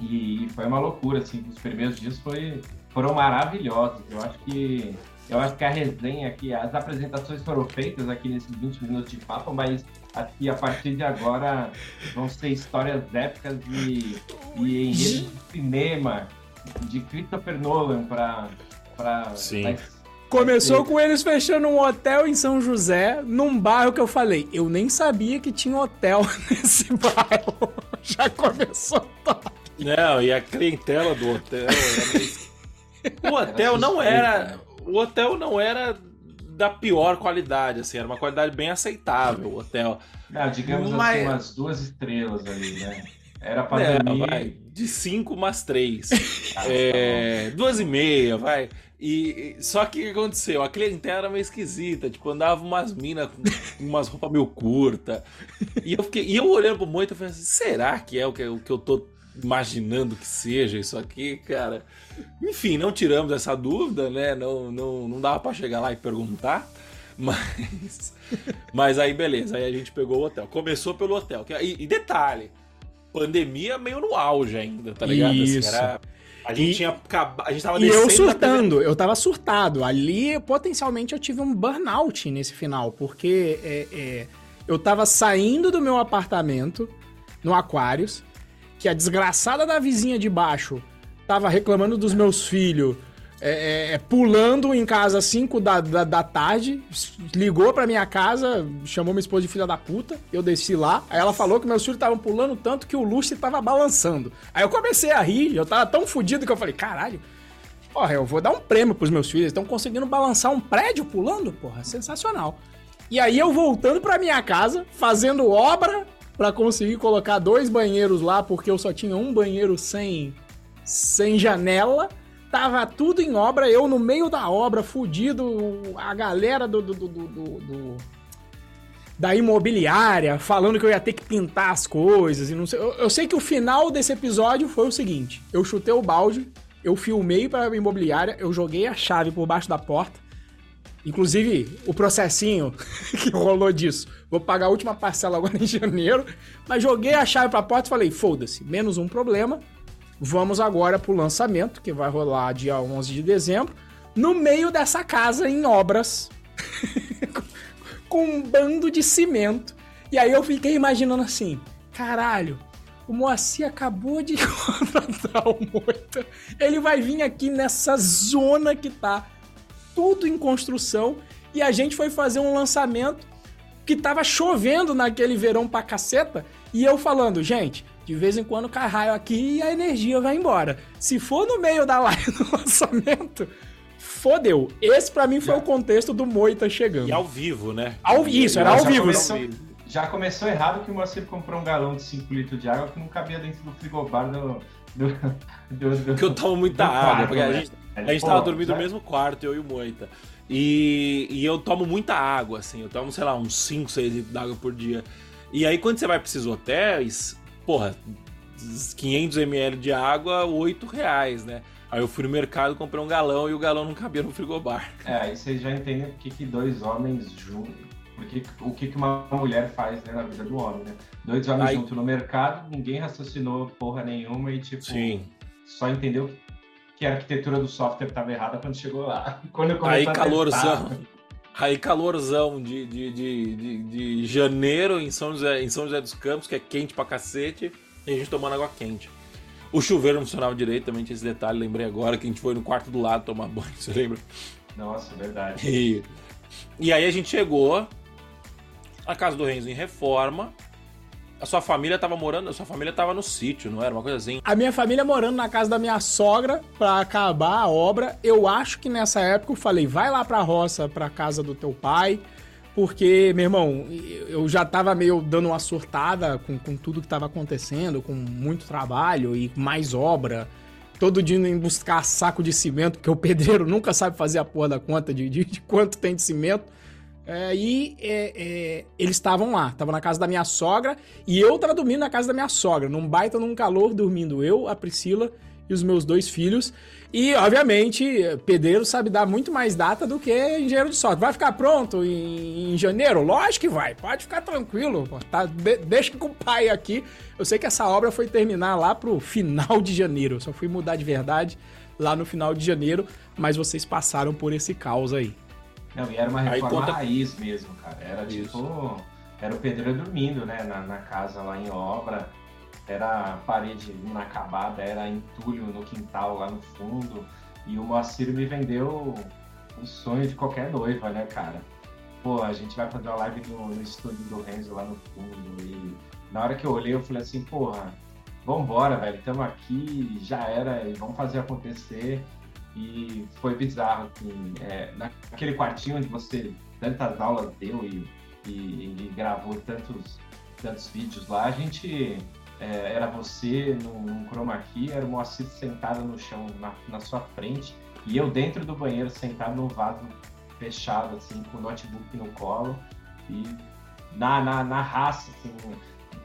[SPEAKER 3] E foi uma loucura, assim, os primeiros dias foi, foram maravilhosos. Eu acho que eu acho que a resenha aqui, as apresentações foram feitas aqui nesses 20 minutos de papo, mas aqui a partir de agora vão ser histórias épicas e, e enredos de cinema de Christopher Nolan para para
[SPEAKER 2] Sim.
[SPEAKER 1] Começou com eles fechando um hotel em São José, num bairro que eu falei, eu nem sabia que tinha hotel nesse bairro. Já começou top.
[SPEAKER 2] Não, e a clientela do hotel era meio... O hotel não era. O hotel não era da pior qualidade, assim, era uma qualidade bem aceitável o hotel.
[SPEAKER 3] Ah, digamos
[SPEAKER 2] Mas-
[SPEAKER 3] assim, umas duas estrelas ali, né? Era para
[SPEAKER 2] É,
[SPEAKER 3] dormir.
[SPEAKER 2] vai, de cinco umas três.
[SPEAKER 3] Ah,
[SPEAKER 2] É, duas e meia, vai. E, só que o que aconteceu? A clientela era meio esquisita, tipo, andava umas minas com umas roupas meio curtas. E eu fiquei, e eu olhando pro Moita, eu falei assim, será que é o que, o que eu tô imaginando que seja isso aqui, cara? Enfim, não tiramos essa dúvida, né? Não, não, não dava pra chegar lá e perguntar. Mas, mas aí beleza, aí a gente pegou o hotel. Começou pelo hotel. que- E, e detalhe, pandemia meio no auge ainda, tá ligado? Assim,
[SPEAKER 1] Isso.
[SPEAKER 2] era- a gente
[SPEAKER 1] E-
[SPEAKER 2] tinha acabado. A gente tava
[SPEAKER 1] E eu surtando, eu tava surtado. Ali, potencialmente, eu tive um burnout nesse final, porque é, é, eu tava saindo do meu apartamento no Aquários, que a desgraçada da vizinha de baixo tava reclamando dos meus filhos. é, é, é, pulando em casa às 5 da, da, da tarde, ligou pra minha casa, chamou minha esposa de filha da puta, eu desci lá, aí ela falou que meus filhos estavam pulando tanto que o lustre tava balançando. Aí eu comecei a rir, eu tava tão fudido que eu falei, caralho, Porra, eu vou dar um prêmio pros meus filhos. Eles estão conseguindo balançar um prédio pulando, porra. Sensacional. E aí eu voltando pra minha casa, fazendo obra pra conseguir colocar dois banheiros lá, porque eu só tinha um banheiro sem, sem janela. Tava tudo em obra, eu no meio da obra, fudido, a galera do, do, do, do- da imobiliária falando que eu ia ter que pintar as coisas e não sei. Eu, eu sei que o final desse episódio foi o seguinte: eu chutei o balde, eu filmei para imobiliária, eu joguei a chave por baixo da porta. Inclusive, o processinho que rolou disso. Vou pagar a última parcela agora em janeiro. Mas joguei a chave pra porta e falei: foda-se, menos um problema. Vamos agora pro lançamento, que vai rolar dia 11 de dezembro. No meio dessa casa em obras. com um bando de cimento. E aí eu fiquei imaginando assim: caralho, o Moacir acabou de contratar o Moita. Ele vai vir aqui nessa zona que tá tudo em construção. E a gente foi fazer um lançamento que tava chovendo naquele verão pra caceta. E eu falando, gente, de vez em quando cai raio aqui e a energia vai embora. Se for no meio da live do lançamento, fodeu. Esse pra mim foi
[SPEAKER 3] Já.
[SPEAKER 1] o contexto do Moita chegando.
[SPEAKER 2] E ao vivo, né?
[SPEAKER 1] Ao- isso, era
[SPEAKER 3] Já
[SPEAKER 1] ao vivo.
[SPEAKER 3] começou- Já começou errado que o Moacir comprou um galão de 5 litros de água que não cabia dentro do frigobar do. do, do, do
[SPEAKER 2] Porque eu tomo muita água,
[SPEAKER 3] quarto,
[SPEAKER 2] porque a
[SPEAKER 3] né?
[SPEAKER 2] gente, a
[SPEAKER 3] Aí,
[SPEAKER 2] gente tava dormindo
[SPEAKER 3] já-
[SPEAKER 2] no mesmo quarto, eu e o Moita. E, e eu tomo muita água, assim. Eu tomo, sei lá, uns 5, 6 litros d'água por dia. E aí, quando você vai pra esses hotéis, porra, 500 ml de água, 8 reais, né? Aí eu fui no mercado, comprei um galão e o galão não cabia no frigobar.
[SPEAKER 3] É, aí vocês já entendem o que, que dois homens juntos. Porque, o que, que uma mulher faz né, na vida do homem, né? Dois homens
[SPEAKER 2] Aí-
[SPEAKER 3] juntos no mercado, ninguém raciocinou porra nenhuma e, tipo,
[SPEAKER 2] Sim.
[SPEAKER 3] só entendeu que, que a arquitetura do software estava errada quando chegou lá. Quando
[SPEAKER 2] Aí calorzão.
[SPEAKER 3] testar,
[SPEAKER 2] Aí calorzão de, de, de, de, de janeiro em São, José, em São José dos Campos, que é quente pra cacete, e a gente tomando água quente. O chuveiro não funcionava direito, também tinha esse detalhe, lembrei agora que a gente foi no quarto do lado tomar banho, você lembra?
[SPEAKER 3] Nossa, verdade.
[SPEAKER 2] E, e aí a gente chegou, a casa do Renzo em reforma, a sua família tava morando, a sua família tava no sítio, não era? Uma coisa assim.
[SPEAKER 1] A minha família morando na casa da minha sogra pra acabar a obra. Eu acho que nessa época eu falei, vai lá pra roça, pra casa do teu pai. Porque, meu irmão, eu já tava meio dando uma surtada com, com tudo que tava acontecendo, com muito trabalho e mais obra. Todo dia em buscar saco de cimento, porque o pedreiro nunca sabe fazer a porra da conta de, de, de quanto tem de cimento. É, e é, é, eles estavam lá, estavam na casa da minha sogra e eu tava dormindo na casa da minha sogra, num baita, num calor, dormindo eu, a Priscila e os meus dois filhos. E, obviamente, pedreiro sabe dar muito mais data do que engenheiro de sorte. Vai ficar pronto em, em janeiro? Lógico que vai, pode ficar tranquilo. Tá, de, deixa com o pai aqui. Eu sei que essa obra foi terminar lá pro final de janeiro, eu só fui mudar de verdade lá no final de janeiro, mas vocês passaram por esse caos aí.
[SPEAKER 3] Não, e era uma reforma conta... raiz mesmo, cara. Era Isso. tipo. Era o pedreiro dormindo, né? Na, na, casa lá em obra. Era parede inacabada, era entulho no quintal lá no fundo. E o Moacir me vendeu o sonho de qualquer noiva, né, cara? Pô, a gente vai fazer uma live no, no estúdio do Renzo lá no fundo. E na hora que eu olhei, eu falei assim, porra, vambora, velho, estamos aqui, já era, e vamos fazer acontecer. E foi bizarro, assim, é, naquele quartinho onde você tantas aulas deu e, e, e gravou tantos, tantos vídeos lá, a gente é, era você num, num chroma key, era o Moacir sentado no chão na, na sua frente e eu dentro do banheiro sentado no vaso fechado, assim, com o notebook no colo e na, na, na raça, assim,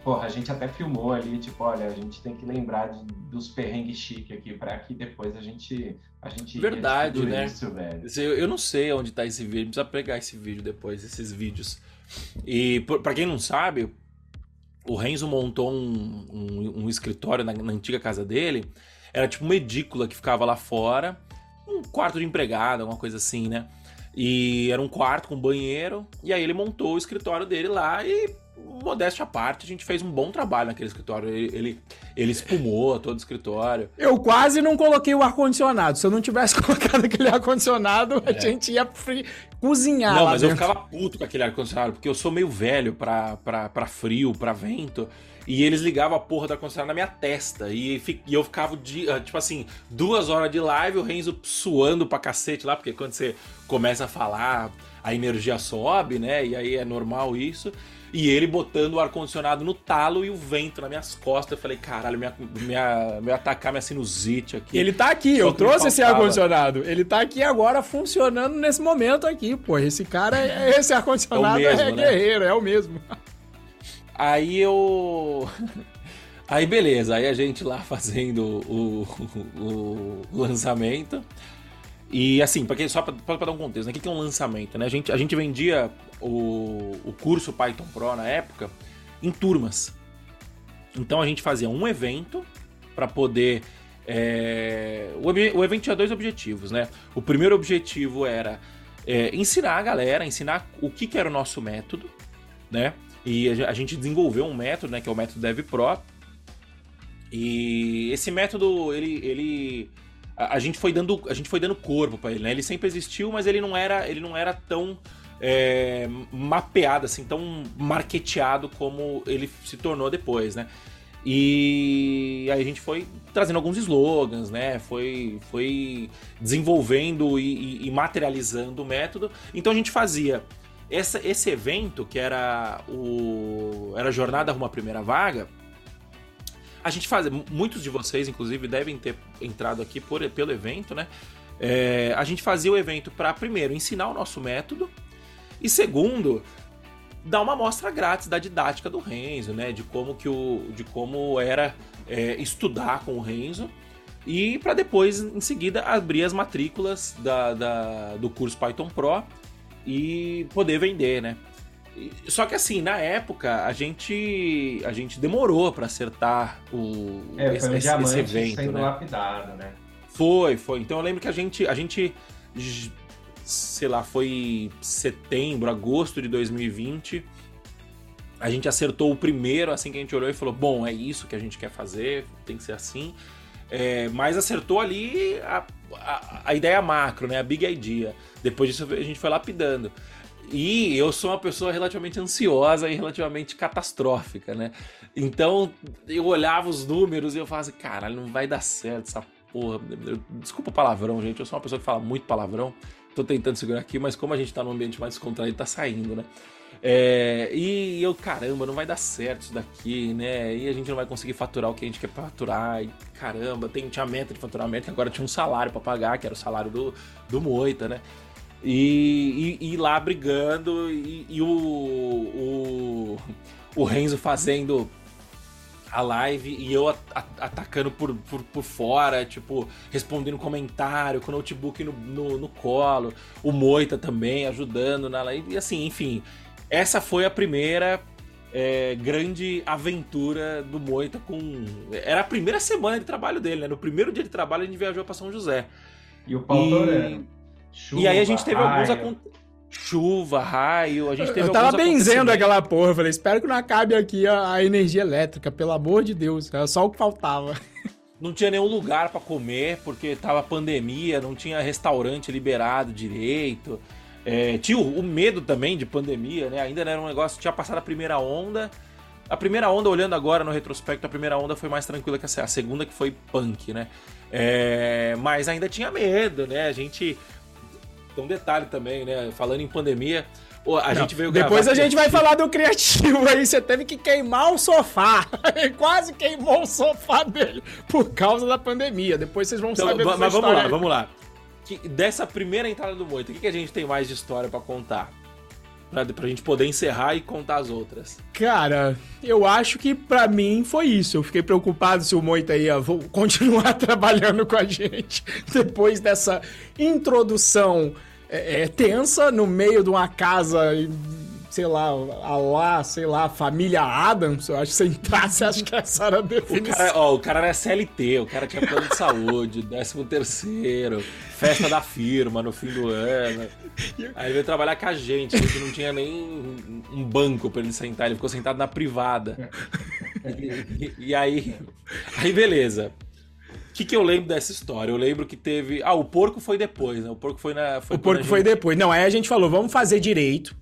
[SPEAKER 3] porra, a gente até filmou ali, tipo, olha, a gente tem que lembrar de, dos perrengues chique aqui, para que depois a gente a gente
[SPEAKER 2] Verdade, né? Isso, velho. Eu, eu não sei onde tá esse vídeo, precisa pegar esse vídeo depois, esses vídeos. E para quem não sabe, o Renzo montou um, um, um escritório na, na, antiga casa dele. Era tipo uma edícula que ficava lá fora, um quarto de empregado, alguma coisa assim, né? E era um quarto com banheiro. E aí ele montou o escritório dele lá e modéstia à parte, a gente fez um bom trabalho naquele escritório. Ele, ele, ele espumou todo o escritório.
[SPEAKER 1] Eu quase não coloquei o ar-condicionado. Se eu não tivesse colocado aquele ar-condicionado, é. a gente ia free, cozinhar.
[SPEAKER 2] Não, mas dentro. eu ficava puto com aquele ar-condicionado, porque eu sou meio velho pra, pra, pra frio, pra vento. E eles ligavam a porra do ar-condicionado na minha testa. E, e, eu ficava, de, tipo assim, duas horas de live, o Renzo suando pra cacete lá, porque quando você começa a falar, a energia sobe, né? E aí é normal isso. E ele botando o ar-condicionado no talo e o vento nas minhas costas. Eu falei, caralho, minha, minha, meu atacar minha sinusite aqui.
[SPEAKER 1] Ele tá aqui, Só eu trouxe esse ar-condicionado. Ele tá aqui agora funcionando nesse momento aqui, pô. Esse cara, é, esse ar-condicionado é, é, né? guerreiro, é o mesmo.
[SPEAKER 2] Aí eu. Aí beleza, aí a gente lá fazendo o, o, o lançamento. E assim, pra quem, só para dar um contexto, né? o que é um lançamento? Né? A, gente, a gente vendia o, o curso Python Pro na época em turmas. Então a gente fazia um evento para poder. É... O, o, evento tinha dois objetivos, né? O primeiro objetivo era é, ensinar a galera, ensinar o que, que era o nosso método, né? E a gente desenvolveu um método, né? Que é o método Dev Pro. E esse método, ele, ele a, gente foi dando a gente foi dando corpo para ele, né? Ele sempre existiu, mas ele não era ele não era tão é, mapeado assim, tão marketeado como ele se tornou depois, né? E aí a gente foi trazendo alguns slogans, né? Foi, foi desenvolvendo e, e, e materializando o método. Então a gente fazia essa, esse evento, que era o era a Jornada Rumo à Primeira Vaga, a gente faz, muitos de vocês, inclusive, devem ter entrado aqui por, pelo evento, né? É, a gente fazia o evento para, primeiro, ensinar o nosso método, e segundo, dar uma amostra grátis da didática do Renzo, né? De como, que o, de como era é, estudar com o Renzo. E para depois, em seguida, abrir as matrículas da, da, do curso Python Pro e poder vender, né? Só que assim, na época, a gente a gente demorou para acertar o
[SPEAKER 3] é, esse, esse, esse, evento, sendo né? lapidado, né?
[SPEAKER 2] Foi, foi. Então eu lembro que a gente a gente sei lá, foi setembro, agosto de 2020. A gente acertou o primeiro, assim que a gente olhou e falou: bom, é isso que a gente quer fazer, tem que ser assim. É, mas acertou ali a, a, a, ideia macro, né? A big idea. Depois disso a gente foi lapidando. E eu sou uma pessoa relativamente ansiosa e relativamente catastrófica, né? Então eu olhava os números e eu falava assim, caralho, não vai dar certo essa porra. Desculpa o palavrão, gente. Eu sou uma pessoa que fala muito palavrão. Tô tentando segurar aqui, mas como a gente tá num ambiente mais descontraído, tá saindo, né? É, e eu, caramba, não vai dar certo isso daqui, né? E a gente não vai conseguir faturar o que a gente quer faturar. E caramba, tem, tinha meta de faturamento agora tinha um salário para pagar, que era o salário do, do Moita, né? E, e, e lá brigando, e, e o, o, o Renzo fazendo a live e eu atacando por, por, por, fora, tipo, respondendo comentário, com o notebook no, no, no, colo, o Moita também ajudando na live, e assim, enfim. Essa foi a primeira é, grande aventura do Moita com. Era a primeira semana de trabalho dele, né? No primeiro dia de trabalho a gente viajou para São José.
[SPEAKER 3] E o pau e...
[SPEAKER 2] Chuva, e aí a gente teve raio. alguns Chuva, raio, a gente teve
[SPEAKER 1] Eu tava benzendo aquela porra, eu falei, espero que não acabe aqui a, a energia elétrica, pelo amor de Deus, era só o que faltava.
[SPEAKER 2] Não tinha nenhum lugar para comer, porque tava pandemia, não tinha restaurante liberado direito. É, tinha o, o, medo também de pandemia, né? Ainda era um negócio, tinha passado a primeira onda. A primeira onda, olhando agora no retrospecto, a primeira onda foi mais tranquila que a, a segunda, que foi punk, né? É, mas ainda tinha medo, né? A gente. Tem um detalhe também, né? Falando em pandemia, a Não, gente veio
[SPEAKER 1] Depois a gente vai falar do criativo aí. Você teve que queimar o sofá. Quase queimou o sofá dele por causa da pandemia. Depois vocês vão então, saber
[SPEAKER 2] Mas vamos lá, aí. vamos lá que, dessa primeira entrada do Moito, o que, que a gente tem mais de história para contar? Pra, pra gente poder encerrar e contar as outras.
[SPEAKER 1] Cara, eu acho que para mim foi isso. Eu fiquei preocupado se o Moita ia continuar trabalhando com a gente depois dessa introdução é, é, tensa no meio de uma casa sei lá, a lá, sei lá, família Adams, eu acho que você entrasse, acho que essa era a definição.
[SPEAKER 2] O cara, ó, o cara era CLT, o cara tinha plano de saúde, décimo terceiro, festa da firma no fim do ano. Aí veio trabalhar com a gente, a gente não tinha nem um banco para ele sentar, ele ficou sentado na privada. E, e aí, aí beleza. O que, que eu lembro dessa história? Eu lembro que teve. Ah, o porco foi depois, né? O porco foi na.
[SPEAKER 1] Foi o porco gente... foi depois. Não, aí a gente falou, vamos fazer direito.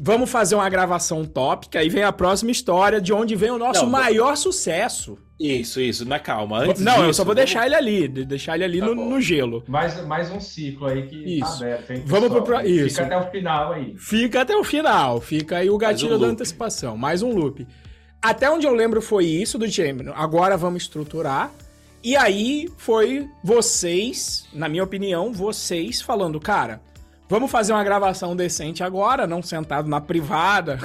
[SPEAKER 1] Vamos fazer uma gravação tópica e vem a próxima história de onde vem o nosso não, maior não. sucesso.
[SPEAKER 2] Isso, isso, na calma. Antes
[SPEAKER 1] não, disso, eu só vou vamos... deixar ele ali, deixar ele ali tá no, no, gelo.
[SPEAKER 3] Mais, mais um ciclo aí que tá
[SPEAKER 1] isso. tá aberto, hein, Vamos pro pro... Isso.
[SPEAKER 3] Fica até o final aí.
[SPEAKER 1] Fica até o final, fica aí o gatilho um da antecipação, mais um loop. Até onde eu lembro foi isso do Gemini. Agora vamos estruturar. E aí foi vocês, na minha opinião, vocês falando, cara, Vamos fazer uma gravação decente agora, não sentado na privada,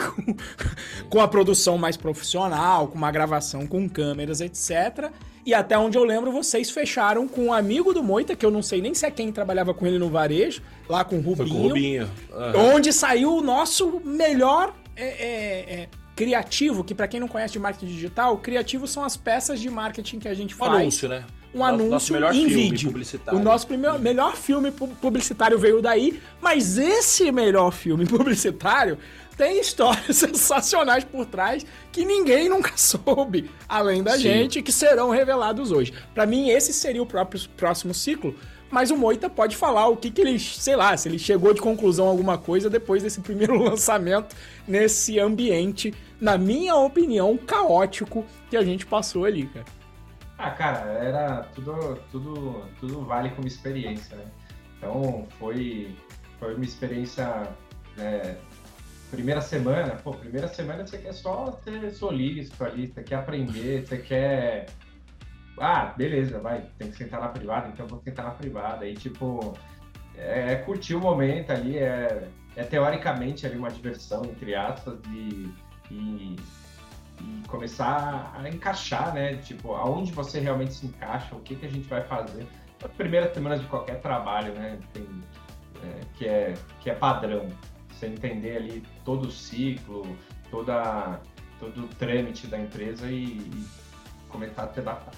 [SPEAKER 1] com, a produção mais profissional, com uma gravação com câmeras, etc. E até onde eu lembro, vocês fecharam com um amigo do Moita, que eu não sei nem se é quem trabalhava com ele no varejo, lá com o Rubinho. Foi com o Rubinho. Uhum. Onde saiu o nosso melhor é, é, é, criativo, que para quem não conhece de marketing digital, criativo são as peças de marketing que a gente faz.
[SPEAKER 2] Anúncio, né?
[SPEAKER 1] Um nosso, anúncio nosso melhor em filme vídeo. Publicitário. O nosso primeiro, melhor filme publicitário veio daí, mas esse melhor filme publicitário tem histórias sensacionais por trás que ninguém nunca soube, além da Sim. gente, que serão revelados hoje. Para mim, esse seria o próprio próximo ciclo. Mas o Moita pode falar o que, que ele, sei lá, se ele chegou de conclusão alguma coisa depois desse primeiro lançamento nesse ambiente, na minha opinião, caótico que a gente passou ali, cara.
[SPEAKER 3] Ah, cara, era tudo, tudo, tudo vale como experiência, né? Então foi, foi uma experiência. Né, primeira semana, pô, primeira semana você quer só ser solista ali, você quer aprender, você quer. Ah, beleza, vai, tem que sentar na privada, então vou sentar na privada. Aí, tipo, é, é curtir o momento ali, é, é teoricamente ali uma diversão, entre aspas, e, e e começar a encaixar, né? Tipo, aonde você realmente se encaixa, o que, que a gente vai fazer. As primeiras semanas de qualquer trabalho, né? Tem, é, que, é, que é padrão. Você entender ali todo o ciclo, toda, todo o trâmite da empresa e, e começar a te adaptar.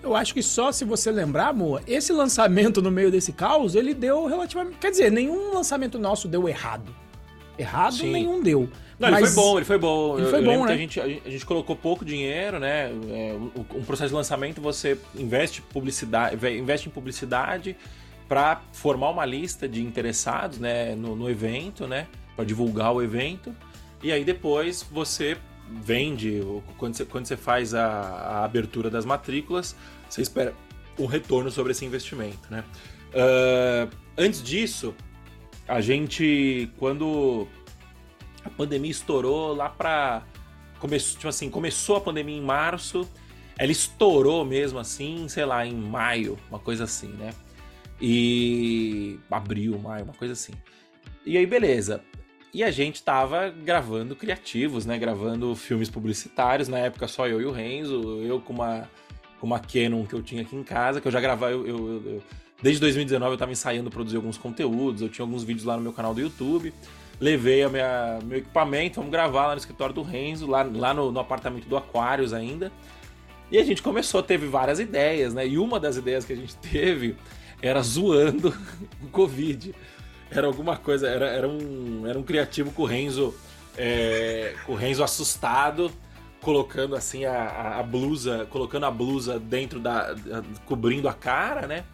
[SPEAKER 1] Eu acho que só se você lembrar, amor, esse lançamento no meio desse caos, ele deu relativamente. Quer dizer, nenhum lançamento nosso deu errado. Errado Sim. nenhum deu.
[SPEAKER 2] Não, Mas... ele foi bom, ele foi bom. Ele foi eu, bom, né? a, gente, a gente colocou pouco dinheiro, né? É, um processo de lançamento você investe publicidade, investe em publicidade para formar uma lista de interessados, né, no, no evento, né, para divulgar o evento. E aí depois você vende, quando você, quando você faz a, a abertura das matrículas, você espera um retorno sobre esse investimento, né? Uh, antes disso, a gente, quando a pandemia estourou lá pra. Começou, tipo assim, começou a pandemia em março, ela estourou mesmo assim, sei lá, em maio, uma coisa assim, né? E abril, maio, uma coisa assim. E aí, beleza. E a gente tava gravando criativos, né? Gravando filmes publicitários. Na época só eu e o Renzo. Eu com uma, com uma Canon que eu tinha aqui em casa, que eu já gravava. Eu, eu, eu, desde 2019 eu tava ensaiando produzir alguns conteúdos. Eu tinha alguns vídeos lá no meu canal do YouTube. Levei a minha, meu equipamento, vamos gravar lá no escritório do Renzo, lá, lá no, no apartamento do Aquários ainda. E a gente começou, teve várias ideias, né? E uma das ideias que a gente teve era zoando o Covid. Era alguma coisa, era, era, um, era um criativo com o Renzo, é, com o Renzo assustado, colocando assim a, a, blusa, colocando a blusa dentro da. cobrindo a cara, né?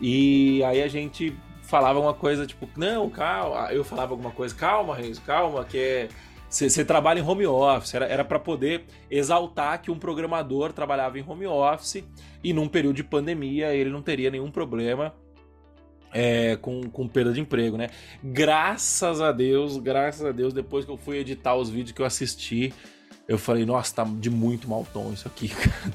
[SPEAKER 2] E aí a gente falava uma coisa tipo, não, calma. Eu falava alguma coisa, calma, Renzo, calma, que é você trabalha em home office, era para poder exaltar que um programador trabalhava em home office e num período de pandemia ele não teria nenhum problema é, com, com perda de emprego, né? Graças a Deus, graças a Deus, depois que eu fui editar os vídeos que eu assisti, eu falei, nossa, tá de muito mau tom isso aqui,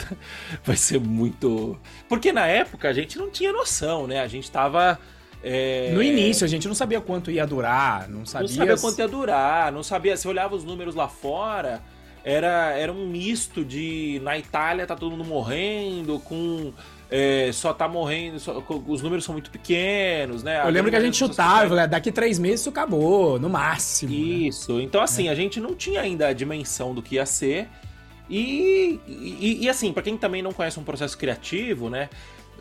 [SPEAKER 2] Vai ser muito. Porque na época a gente não tinha noção, né? A gente tava
[SPEAKER 1] é... No início, a gente não sabia quanto ia durar, não sabia.
[SPEAKER 2] Não sabia quanto ia durar, não sabia. Você olhava os números lá fora, era, era um misto de. Na Itália tá todo mundo morrendo, com. É, só tá morrendo, só, os números são muito pequenos, né?
[SPEAKER 1] Eu lembro que a gente chutava, daqui três meses isso acabou, no máximo. Né?
[SPEAKER 2] Isso, né? então assim, é. a gente não tinha ainda a dimensão do que ia ser. E, e, e assim, para quem também não conhece um processo criativo, né?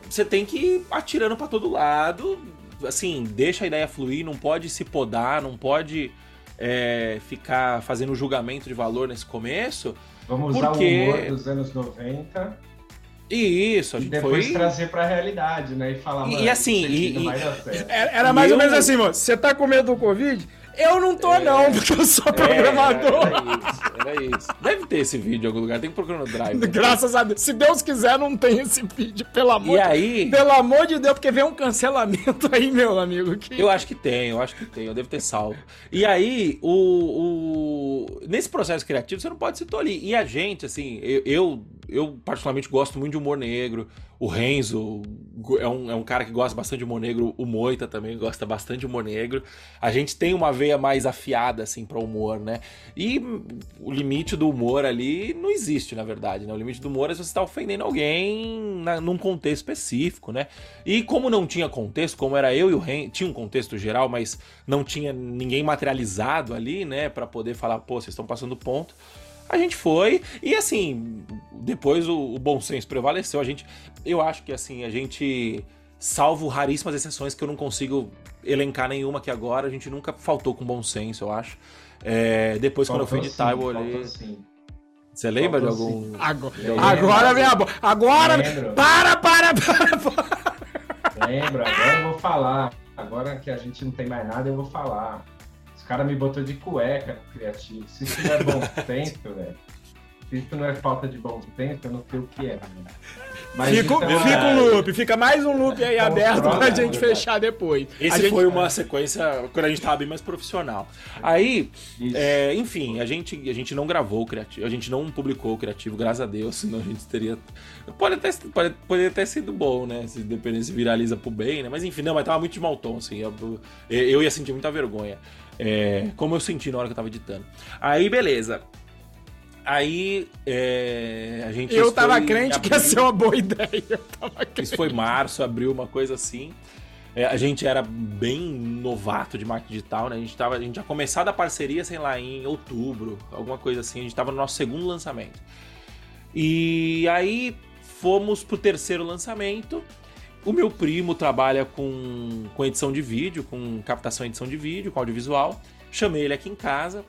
[SPEAKER 2] Você tem que ir atirando para todo lado, assim, deixa a ideia fluir, não pode se podar, não pode é, ficar fazendo julgamento de valor nesse começo.
[SPEAKER 3] Vamos porque... usar o humor dos anos 90.
[SPEAKER 2] E isso, a gente
[SPEAKER 3] e depois
[SPEAKER 2] foi...
[SPEAKER 3] trazer pra realidade, né? E falar,
[SPEAKER 2] e, e assim, e, e...
[SPEAKER 1] Era mais ou menos assim, mano. Você tá com medo do Covid? Eu não tô, é... não, porque eu sou programador.
[SPEAKER 2] É, era isso, era isso. Deve ter esse vídeo em algum lugar, tem que procurar no Drive.
[SPEAKER 1] Graças a Deus. Se Deus quiser, não tem esse vídeo, pelo amor
[SPEAKER 2] e aí...
[SPEAKER 1] Pelo amor de Deus, porque vem um cancelamento aí, meu amigo.
[SPEAKER 2] Que... Eu acho que tem, eu acho que tem, eu devo ter salvo. E aí, o, o... nesse processo criativo, você não pode se tolir. E a gente, assim, eu, eu, eu particularmente gosto muito de humor negro. O Renzo é um, é um cara que gosta bastante de humor negro. O Moita também gosta bastante de humor negro. A gente tem uma veia mais afiada, assim, para humor, né? E o limite do humor ali não existe, na verdade, né? O limite do humor é se você está ofendendo alguém na, num contexto específico, né? E como não tinha contexto, como era eu e o Renzo, tinha um contexto geral, mas não tinha ninguém materializado ali, né? para poder falar, pô, vocês estão passando ponto. A gente foi e assim, depois o, o, bom senso prevaleceu. A gente, eu acho que assim, a gente, salvo raríssimas exceções que eu não consigo elencar nenhuma aqui agora, a gente nunca faltou com bom senso, eu acho. É, depois faltou quando eu fui editar, sim, eu olhei. Você lembra faltou de algum.
[SPEAKER 1] Sim. Agora, agora minha boca. Agora. Para, para, para, para.
[SPEAKER 3] Lembro, agora eu vou falar. Agora que a gente não tem mais nada, eu vou falar cara me botou de cueca no criativo. Se isso não é bom senso, velho. Se isso não é falta de bom senso, eu não sei o que é.
[SPEAKER 1] Mas fica, então, fica um loop, fica mais um loop aí aberto pra gente fechar depois.
[SPEAKER 2] Esse
[SPEAKER 1] gente...
[SPEAKER 2] foi uma sequência quando a gente tava bem mais profissional. Aí, é, enfim, a gente, a gente não gravou o criativo, a gente não publicou o criativo, graças a Deus, senão a gente teria. Pode até, pode, pode ter sido bom, né? Se depender se viraliza pro bem, né? Mas enfim, não, mas tava muito de mau tom, assim. Eu, eu ia sentir muita vergonha. É, como eu senti na hora que eu tava editando. Aí, beleza. Aí é, a gente.
[SPEAKER 1] Eu tava crente abril, que ia ser uma boa ideia.
[SPEAKER 2] Isso foi março, abril, uma coisa assim. É, a gente era bem novato de marketing digital, né? A gente, tava, a gente tinha começado a parceria, sei lá, em outubro, alguma coisa assim. A gente tava no nosso segundo lançamento. E aí fomos pro terceiro lançamento. O meu primo trabalha com, com edição de vídeo, com captação e edição de vídeo, com audiovisual. Chamei ele aqui em casa.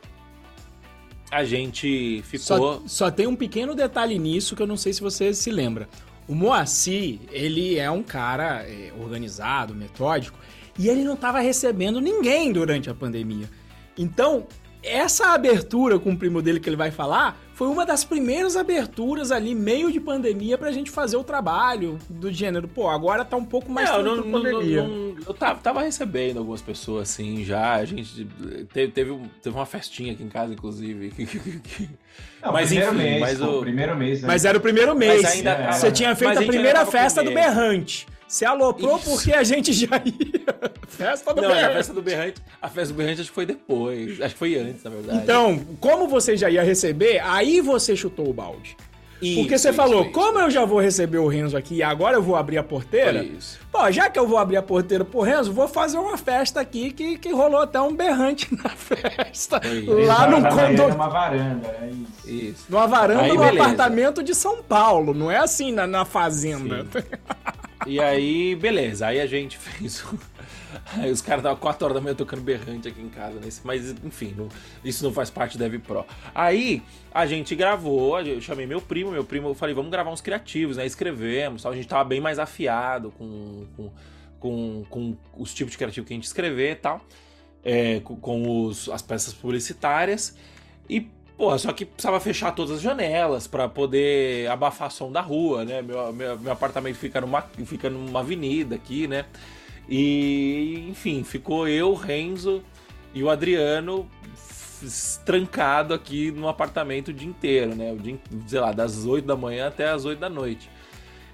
[SPEAKER 2] A gente ficou.
[SPEAKER 1] Só, só tem um pequeno detalhe nisso que eu não sei se você se lembra. O Moacir, ele é um cara é, organizado, metódico, e ele não estava recebendo ninguém durante a pandemia. Então, essa abertura com o primo dele que ele vai falar foi uma das primeiras aberturas ali, meio de pandemia, pra gente fazer o trabalho do gênero. Pô, agora tá um pouco mais
[SPEAKER 2] não, não, pandemia. Não, eu tava, tava, recebendo algumas pessoas assim já. A gente teve, teve, teve uma festinha aqui em casa, inclusive.
[SPEAKER 3] Não, mas enfim, mês, mas o primeiro mês.
[SPEAKER 1] Né? Mas era o primeiro mês. Ainda, Você tinha feito a, a primeira festa do Berrante. Você aloprou Isso. porque a gente já ia.
[SPEAKER 2] festa do Não, Berrante. a festa do Berrante. A festa do Berrante acho que foi depois. Acho que foi antes, na verdade.
[SPEAKER 1] Então, como você já ia receber, aí você chutou o balde. Isso, Porque você isso, falou, isso, como eu já vou receber o Renzo aqui e agora eu vou abrir a porteira, pô, já que eu vou abrir a porteira pro Renzo, vou fazer uma festa aqui que, que rolou até um berrante na festa. Lá no condomínio.
[SPEAKER 3] Numa varanda, é
[SPEAKER 1] isso. isso. Numa varanda no apartamento de São Paulo, não é assim na, na fazenda.
[SPEAKER 2] e aí, beleza, aí a gente fez Aí os caras estavam 4 horas da manhã tocando berrante aqui em casa, né? mas enfim, não, isso não faz parte da Dev Pro. Aí a gente gravou, eu chamei meu primo, meu primo, eu falei, vamos gravar uns criativos, né? Escrevemos, tal. a gente tava bem mais afiado com, com, com, com os tipos de criativo que a gente escrever e tal, é, com, com os, as peças publicitárias. E Porra, só que precisava fechar todas as janelas para poder abafar som da rua, né? Meu, meu, meu, apartamento fica numa, fica numa avenida aqui, né? E, enfim, ficou eu, Renzo e o Adriano trancado aqui no apartamento o dia inteiro, né? O dia, sei lá, das 8 da manhã até as 8 da noite.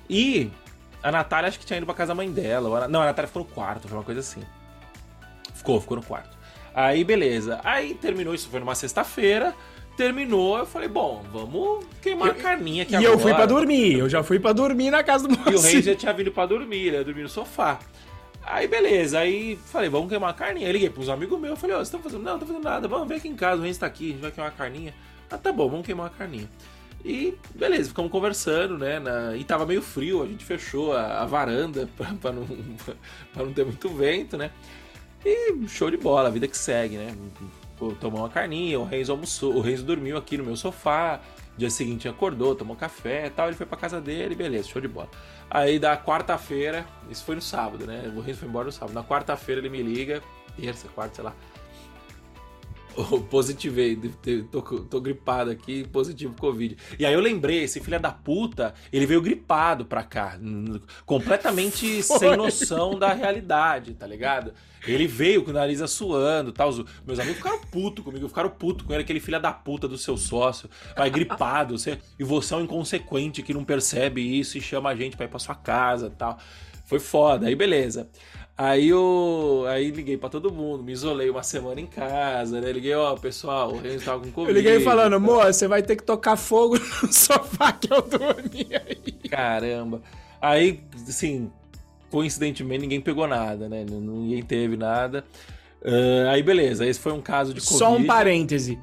[SPEAKER 2] E a Natália acho que tinha ido pra casa da mãe dela. Não, a Natália ficou no quarto, foi uma coisa assim. Ficou, ficou no quarto. Aí, beleza. Aí terminou, isso foi numa sexta-feira. Terminou, eu falei, bom, vamos queimar eu, a carninha aqui
[SPEAKER 1] e agora. E eu fui para dormir, eu já fui para dormir na casa do
[SPEAKER 2] moço. E o Renzo já tinha vindo para dormir, ele ia dormir no sofá. Aí beleza, aí falei, vamos queimar a carninha. Aí liguei pros amigos meus, falei, ó, oh, vocês estão fazendo? Não, não tô fazendo nada, vamos ver aqui em casa, o Renzo tá aqui, a gente vai queimar a carninha. Ah, tá bom, vamos queimar a carninha. E beleza, ficamos conversando, né? Na... E tava meio frio, a gente fechou a, a varanda pra, pra, não, pra não ter muito vento, né? E show de bola, a vida que segue, né? Tomou uma carninha, o Renzo almoçou, o Renzo dormiu aqui no meu sofá. Dia seguinte acordou, tomou café e tal, ele foi pra casa dele, beleza, show de bola. Aí da quarta-feira, isso foi no sábado, né? O Renzo foi embora no sábado. Na quarta-feira ele me liga, terça, quarta, sei lá. Positivei, tô, tô gripado aqui, positivo Covid. E aí eu lembrei, esse filho da puta, ele veio gripado pra cá, completamente Foi. sem noção da realidade, tá ligado? Ele veio com o nariz suando tal. Meus amigos ficaram puto comigo, ficaram puto com ele, aquele filho da puta do seu sócio, vai gripado, você, e você é um inconsequente que não percebe isso e chama a gente pra ir pra sua casa tal. Foi foda, aí beleza. Aí eu aí liguei para todo mundo, me isolei uma semana em casa, né? Liguei, ó, pessoal, o Renzo tava com Covid.
[SPEAKER 1] Eu liguei falando, amor, você vai ter que tocar fogo no sofá que eu dormi aí.
[SPEAKER 2] Caramba. Aí, assim, coincidentemente ninguém pegou nada, né? Ninguém teve nada. Uh, aí beleza, esse foi um caso de Covid.
[SPEAKER 1] Só um parêntese.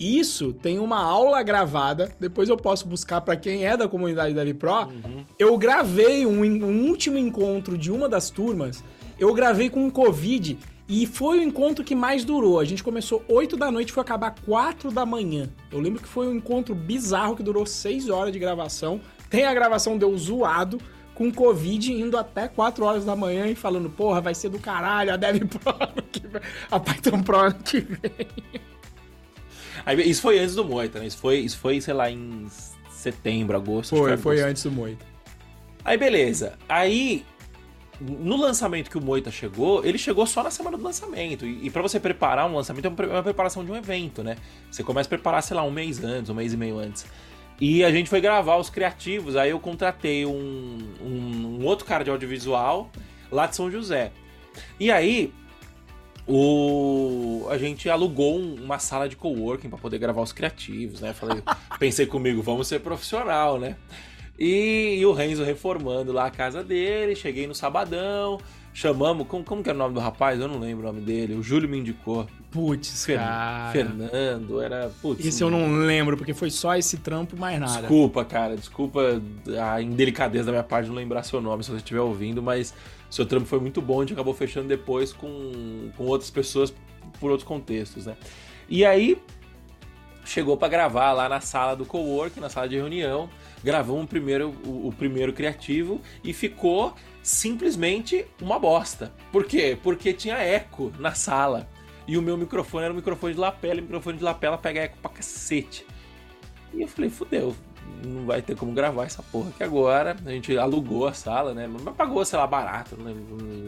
[SPEAKER 1] Isso tem uma aula gravada, depois eu posso buscar para quem é da comunidade da Pro. Uhum. Eu gravei um, um último encontro de uma das turmas eu gravei com o Covid e foi o encontro que mais durou. A gente começou 8 da noite e foi acabar 4 da manhã. Eu lembro que foi um encontro bizarro que durou 6 horas de gravação. Tem a gravação deu zoado com Covid indo até 4 horas da manhã e falando, porra, vai ser do caralho, a Dev Pro que a Python Pro ano que vem.
[SPEAKER 2] Aí, isso foi antes do Moita, né? Isso foi, isso foi, sei lá, em setembro, agosto.
[SPEAKER 1] Foi, foi antes do Moita.
[SPEAKER 2] Aí beleza. Aí no lançamento que o Moita chegou, ele chegou só na semana do lançamento. E, e para você preparar um lançamento é uma preparação de um evento, né? Você começa a preparar, sei lá, um mês antes, um mês e meio antes. E a gente foi gravar os criativos, aí eu contratei um, um, um outro cara de audiovisual lá de São José. E aí, o a gente alugou uma sala de coworking para poder gravar os criativos, né? Falei, pensei comigo, vamos ser profissional, né? E, e, o Renzo reformando lá a casa dele. Cheguei no sabadão. Chamamos. Como, como que era o nome do rapaz? Eu não lembro o nome dele. O Júlio me indicou.
[SPEAKER 1] Putz, Fer cara.
[SPEAKER 2] Fernando, era.
[SPEAKER 1] Putz. Esse eu não lembro, porque foi só esse trampo mais nada.
[SPEAKER 2] Desculpa, cara. Desculpa a indelicadeza da minha parte de não lembrar seu nome se você estiver ouvindo, mas seu trampo foi muito bom. A gente acabou fechando depois com, com outras pessoas por outros contextos, né? E aí. Chegou para gravar lá na sala do cowork, na sala de reunião gravamos o primeiro, o, o primeiro criativo e ficou simplesmente uma bosta. Por quê? Porque tinha eco na sala. E o meu microfone era um microfone de lapela, e o microfone de lapela pega eco pra cacete. E eu falei, fudeu, não vai ter como gravar essa porra aqui agora. A gente alugou a sala, né? Mas pagou, sei lá, barato.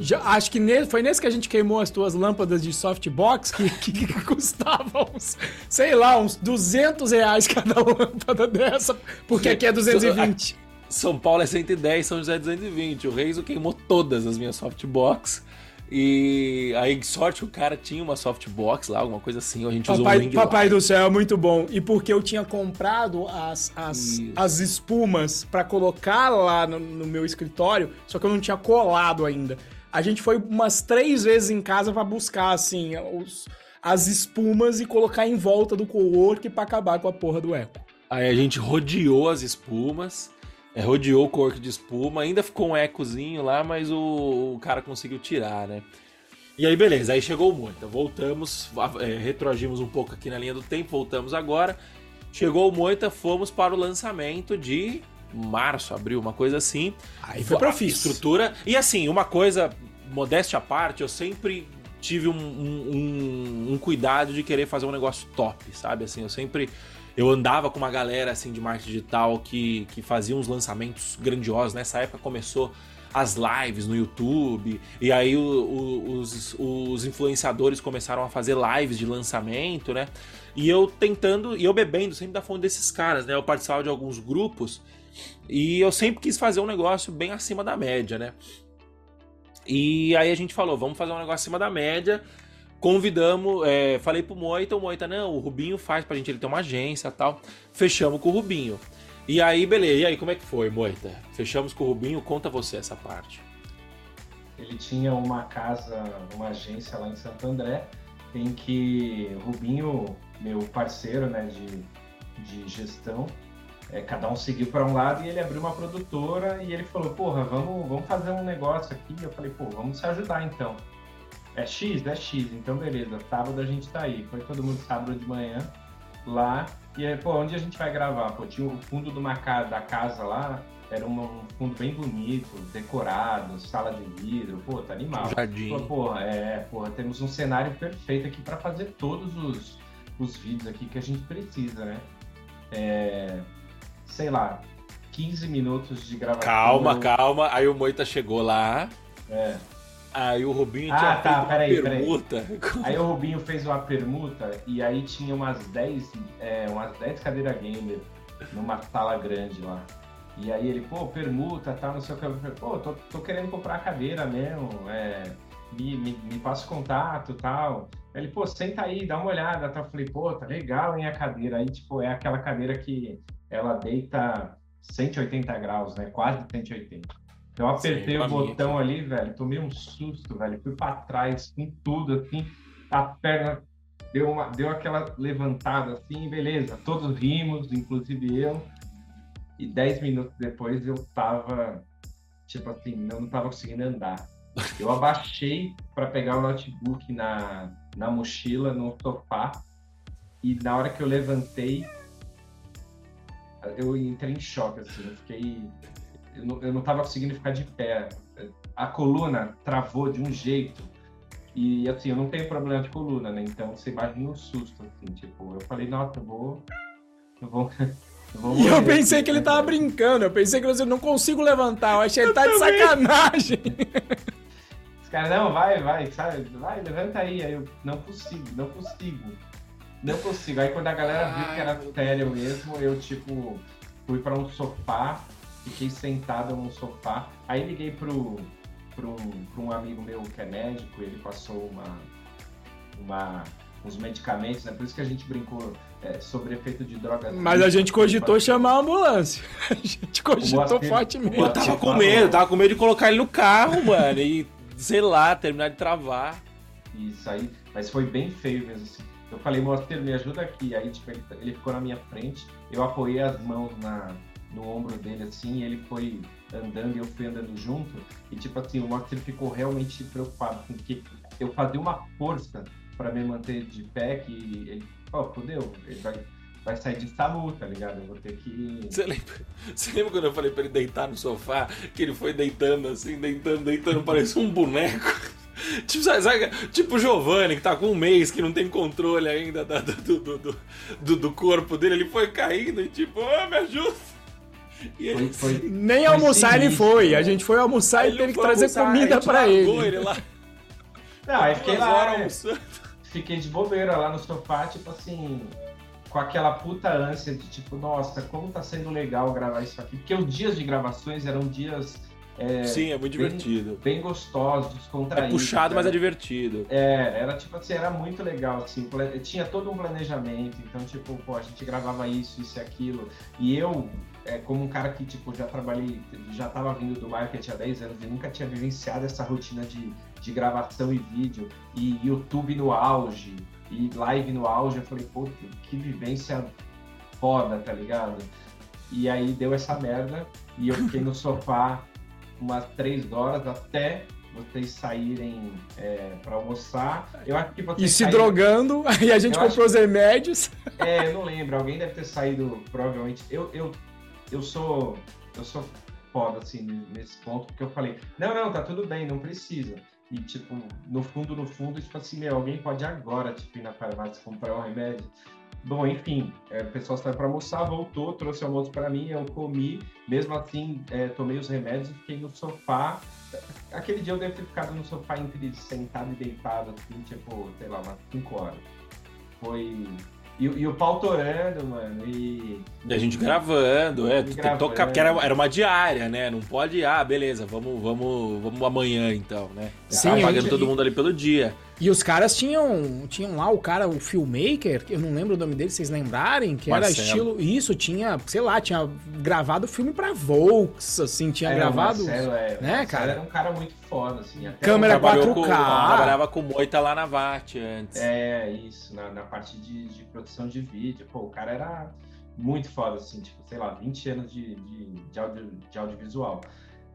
[SPEAKER 1] Já, acho que ne, foi nesse que a gente queimou as tuas lâmpadas de softbox que, que, que custavam uns, sei lá, uns 200 reais cada lâmpada dessa, porque aqui é 220.
[SPEAKER 2] São Paulo é 110, São José é 220. O Reizo queimou todas as minhas softbox. E aí, sorte, o cara tinha uma softbox lá, alguma coisa assim. A gente
[SPEAKER 1] papai,
[SPEAKER 2] usou um
[SPEAKER 1] Papai do céu, é muito bom. E porque eu tinha comprado as, as, as espumas para colocar lá no, no, meu escritório, só que eu não tinha colado ainda. A gente foi umas três vezes em casa para buscar, assim, os, as espumas e colocar em volta do co-work pra acabar com a porra do eco.
[SPEAKER 2] Aí a gente rodeou as espumas. É, rodeou o corpo de espuma, ainda ficou um ecozinho lá, mas o, o, cara conseguiu tirar, né? E aí, beleza, aí chegou o Moita. Voltamos, é, retroagimos um pouco aqui na linha do tempo, voltamos agora. Chegou o Moita, fomos para o lançamento de março, abril, uma coisa assim.
[SPEAKER 1] Aí foi profício.
[SPEAKER 2] Estrutura. E assim, uma coisa, modéstia à parte, eu sempre tive um, um, um, cuidado de querer fazer um negócio top, sabe? Assim, eu sempre eu andava com uma galera assim de marketing digital que, que fazia uns lançamentos grandiosos. Nessa época começou as lives no YouTube, e aí o, o, os, os influenciadores começaram a fazer lives de lançamento, né? E eu tentando, e eu bebendo sempre da fonte desses caras, né? Eu participava de alguns grupos e eu sempre quis fazer um negócio bem acima da média, né? E aí a gente falou, vamos fazer um negócio acima da média Convidamos, é, falei pro Moita, o Moita, não, o Rubinho faz pra gente, ele tem uma agência tal. Fechamos com o Rubinho. E aí, beleza, e aí, como é que foi, Moita? Fechamos com o Rubinho, conta você essa parte.
[SPEAKER 3] Ele tinha uma casa, uma agência lá em Santo André, em que Rubinho, meu parceiro né, de, de gestão, é, cada um seguiu para um lado e ele abriu uma produtora e ele falou, porra, vamos, vamos fazer um negócio aqui. Eu falei, pô, vamos se ajudar então. É X? É X, então beleza. Sábado a gente tá aí. Foi todo mundo sábado de manhã lá. E aí, pô, onde a gente vai gravar? Pô, tinha o fundo de uma casa, da casa lá, era um fundo bem bonito, decorado, sala de vidro, pô, tá animal.
[SPEAKER 2] Jardim.
[SPEAKER 3] Pô, porra, é, porra, temos um cenário perfeito aqui para fazer todos os, os vídeos aqui que a gente precisa, né? É, sei lá, 15 minutos de gravação.
[SPEAKER 2] Calma, calma. Aí o Moita chegou lá.
[SPEAKER 3] É.
[SPEAKER 2] Aí o Rubinho
[SPEAKER 3] ah, tá, peraí,
[SPEAKER 2] permuta.
[SPEAKER 3] Peraí. Aí o Rubinho fez uma permuta e aí tinha umas 10, é, umas 10 cadeiras gamer numa sala grande lá. E aí ele, pô, permuta, tá, não sei o que. Eu falei, pô, tô, tô querendo comprar cadeira mesmo, é, me, me, me passa contato tal. Ele, pô, senta aí, dá uma olhada. Tá? Eu falei, pô, tá legal, hein, a cadeira. Aí, tipo, é aquela cadeira que ela deita 180 graus, né? Quase 180. Eu apertei Sim, o botão ali, velho, tomei um susto, velho, fui para trás com tudo, assim, a perna deu, uma, deu aquela levantada assim, beleza, todos rimos, inclusive eu, e dez minutos depois eu tava, tipo assim, eu não tava conseguindo andar. Eu abaixei para pegar o notebook na, na mochila, no sofá, e na hora que eu levantei, eu entrei em choque, assim, eu fiquei eu não, eu não tava conseguindo ficar de pé. A coluna travou de um jeito. E assim, eu não tenho problema de coluna, né? Então você imagina um susto, assim, tipo, eu falei, nossa, eu vou. Eu vou.
[SPEAKER 1] e eu pensei que ele né? tava brincando, eu pensei que você não consigo levantar, eu achei que ele tá de sacanagem.
[SPEAKER 3] Os caras, não, vai, vai, sabe? Vai, levanta aí. Aí eu, não consigo, não consigo. Não consigo. Aí quando a galera viu que era sério mesmo, eu, tipo, fui para um sofá, fiquei sentado no sofá. Aí liguei pro, pro, pro um amigo meu que é médico, ele passou uma, uma, uns medicamentos, né? Por isso que a gente brincou é, sobre efeito de drogas.
[SPEAKER 1] Mas a gente cogitou chamar a ambulância. A gente cogitou fortemente.
[SPEAKER 2] Eu tava com medo, tava com medo de colocar ele no carro, mano, e sei lá, terminar de travar.
[SPEAKER 3] Isso aí, mas foi bem feio mesmo assim. Eu falei, Moacir, me ajuda aqui. Aí, tipo, ele, ele ficou na minha frente, eu apoiei as mãos na, no ombro dele assim, ele foi andando e eu fui andando junto. E tipo assim, o Max ele ficou realmente preocupado com que eu fazia uma força para me manter de pé que ele, ó, oh, fodeu, ele vai, vai sair de SAMU, tá ligado? Eu vou ter que.
[SPEAKER 2] Você lembra, você lembra quando eu falei pra ele deitar no sofá? Que ele foi deitando assim, deitando, deitando, parecia um boneco. Tipo, sabe, sabe, tipo o Giovanni, que tá com um mês, que não tem controle ainda da, do, do, do, do, corpo dele, ele foi caindo e tipo, oh, me ajuda.
[SPEAKER 1] Foi, foi, Nem foi almoçar sinistro, ele foi. A gente foi almoçar e teve que trazer almoçar, comida pra ele. ele lá.
[SPEAKER 3] Não, aí fiquei lá. Almoçando. Fiquei de bobeira lá no sofá, tipo assim, com aquela puta ânsia de tipo, nossa, como tá sendo legal gravar isso aqui. Porque os dias de gravações eram dias.
[SPEAKER 2] É, Sim, é muito
[SPEAKER 3] bem,
[SPEAKER 2] divertido.
[SPEAKER 3] Bem gostosos, descontraídos.
[SPEAKER 2] É puxado, mas é divertido.
[SPEAKER 3] É, era tipo assim, era muito legal, assim, tinha todo um planejamento, então, tipo, pô, a gente gravava isso, isso e aquilo. E eu, é, como um cara que, tipo, já trabalhei, já tava vindo do marketing há 10 anos e nunca tinha vivenciado essa rotina de, de gravação e vídeo, e YouTube no auge, e live no auge, eu falei, pô, que vivência foda, tá ligado? E aí deu essa merda e eu fiquei no sofá umas três horas até vocês saírem é, para almoçar. Eu acho que vocês
[SPEAKER 1] E se saíram... drogando, aí a gente eu comprou os remédios.
[SPEAKER 3] É, eu não lembro, alguém deve ter saído, provavelmente. Eu, eu, eu sou. Eu sou foda, assim, nesse ponto, porque eu falei, não, não, tá tudo bem, não precisa. E, tipo, no fundo, no fundo, tipo assim, meu, alguém pode agora, tipo, ir na farmácia comprar um remédio. Bom, enfim, é, o pessoal saiu para almoçar, voltou, trouxe o almoço para mim, eu comi, mesmo assim, é, tomei os remédios e fiquei no sofá. Aquele dia eu devo ter ficado no sofá entre sentado e deitado, assim, tipo, sei lá, umas 5 horas. Foi e, e, o pau torando, mano. E,
[SPEAKER 2] e a gente gravando, é. Tu gravando. tocar, porque era, era uma diária, né? Não pode, ah, beleza, vamos, vamos, vamos amanhã então, né? Sim, Tava pagando gente... todo mundo ali pelo dia.
[SPEAKER 1] E os caras tinham, tinham lá o cara, o filmmaker, eu não lembro o nome dele, vocês lembrarem, que Marcelo. era estilo. Isso, tinha, sei lá, tinha gravado filme pra Volks, assim, tinha é, gravado.
[SPEAKER 3] Marcelo, é, né, cara? era um cara muito foda, assim.
[SPEAKER 1] Câmera 4K.
[SPEAKER 2] Com, trabalhava com Moita lá na VAT antes.
[SPEAKER 3] É, isso, na, na parte de, de, produção de vídeo. Pô, o cara era muito foda, assim, tipo, sei lá, 20 anos de, de, de, audio, de audiovisual.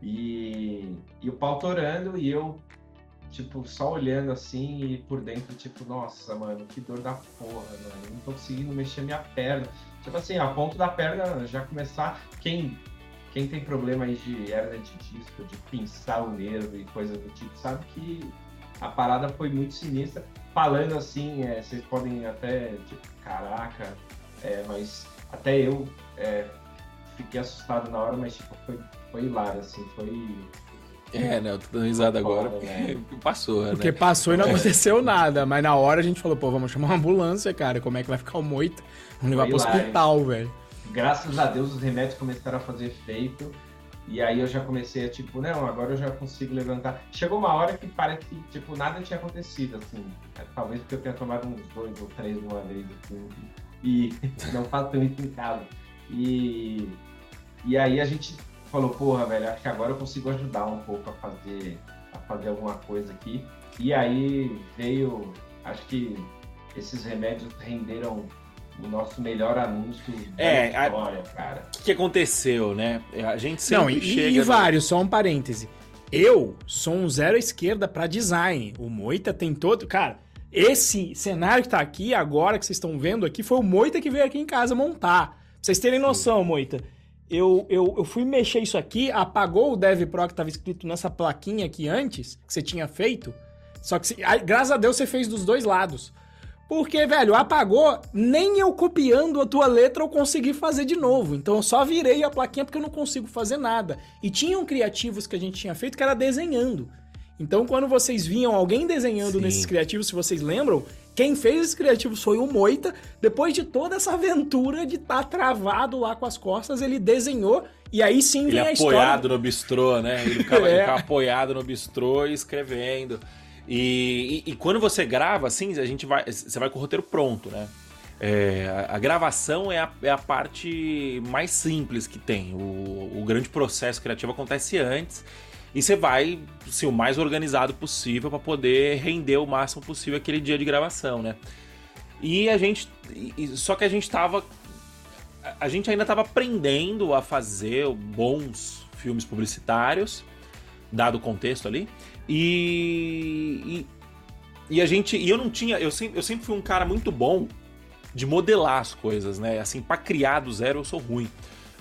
[SPEAKER 3] E, e o pau torando, e eu tipo, só olhando assim e por dentro, tipo, nossa, mano, que dor da porra, mano. Não tô conseguindo mexer minha perna. Tipo assim, a ponto da perna já começar. Quem, quem tem problema aí de hernia de disco, de pinçar o nervo e coisa do tipo, sabe que a parada foi muito sinistra. Falando assim, é, vocês podem até, tipo, caraca, é, mas até eu é, fiquei assustado na hora, mas tipo, foi, foi hilário, assim, foi
[SPEAKER 2] é, né? Eu tô dando risada agora porque né? passou, né?
[SPEAKER 1] Porque passou e não aconteceu nada. Mas na hora a gente falou, pô, vamos chamar uma ambulância, cara. Como é que vai ficar o moito? Vamos levar pro hospital, velho.
[SPEAKER 3] Graças a Deus os remédios começaram a fazer efeito. E aí eu já comecei a, tipo, não, agora eu já consigo levantar. Chegou uma hora que parece que, tipo, nada tinha acontecido, assim. Talvez porque eu tenha tomado uns dois ou três de uma vez, assim. E não faço isso em casa. E, e aí a gente falou, porra, velho, acho que agora eu consigo ajudar um pouco a fazer, a fazer alguma coisa aqui. E aí veio, acho que esses remédios renderam o nosso melhor anúncio
[SPEAKER 2] é, da história, a... cara. O que, que, aconteceu, né? A gente sempre Não, e, chega...
[SPEAKER 1] E vários, só um parêntese. Eu sou um zero à esquerda para design. O Moita tem todo... Cara, esse cenário que tá aqui agora, que vocês estão vendo aqui, foi o Moita que veio aqui em casa montar. Pra vocês terem noção, Moita eu, eu, eu fui mexer isso aqui, apagou o Dev Pro que estava escrito nessa plaquinha aqui antes, que você tinha feito. Só que, graças a Deus, você fez dos dois lados. Porque, velho, apagou, nem eu copiando a tua letra eu consegui fazer de novo. Então eu só virei a plaquinha porque eu não consigo fazer nada. E tinham criativos que a gente tinha feito que era desenhando. Então, quando vocês viam alguém desenhando Sim. nesses criativos, se vocês lembram, quem fez esses criativos foi o Moita. Depois de toda essa aventura de estar tá travado lá com as costas, ele desenhou e aí sim
[SPEAKER 2] ele
[SPEAKER 1] vem
[SPEAKER 2] a história. apoiado no bistrô, né? Ele ficava, é. ele ficava apoiado no bistrô e escrevendo. E, e, e, quando você grava, assim, a gente vai, você vai com o roteiro pronto, né? É, a, a, gravação é a, é a, parte mais simples que tem. O, o grande processo criativo acontece antes e você vai assim, o mais organizado possível para poder render o máximo possível aquele dia de gravação, né? E a gente. Só que a gente tava. A gente ainda estava aprendendo a fazer bons filmes publicitários, dado o contexto ali. E, e, e, a gente. E eu não tinha. Eu sempre, eu sempre fui um cara muito bom de modelar as coisas, né? Assim, para criar do zero eu sou ruim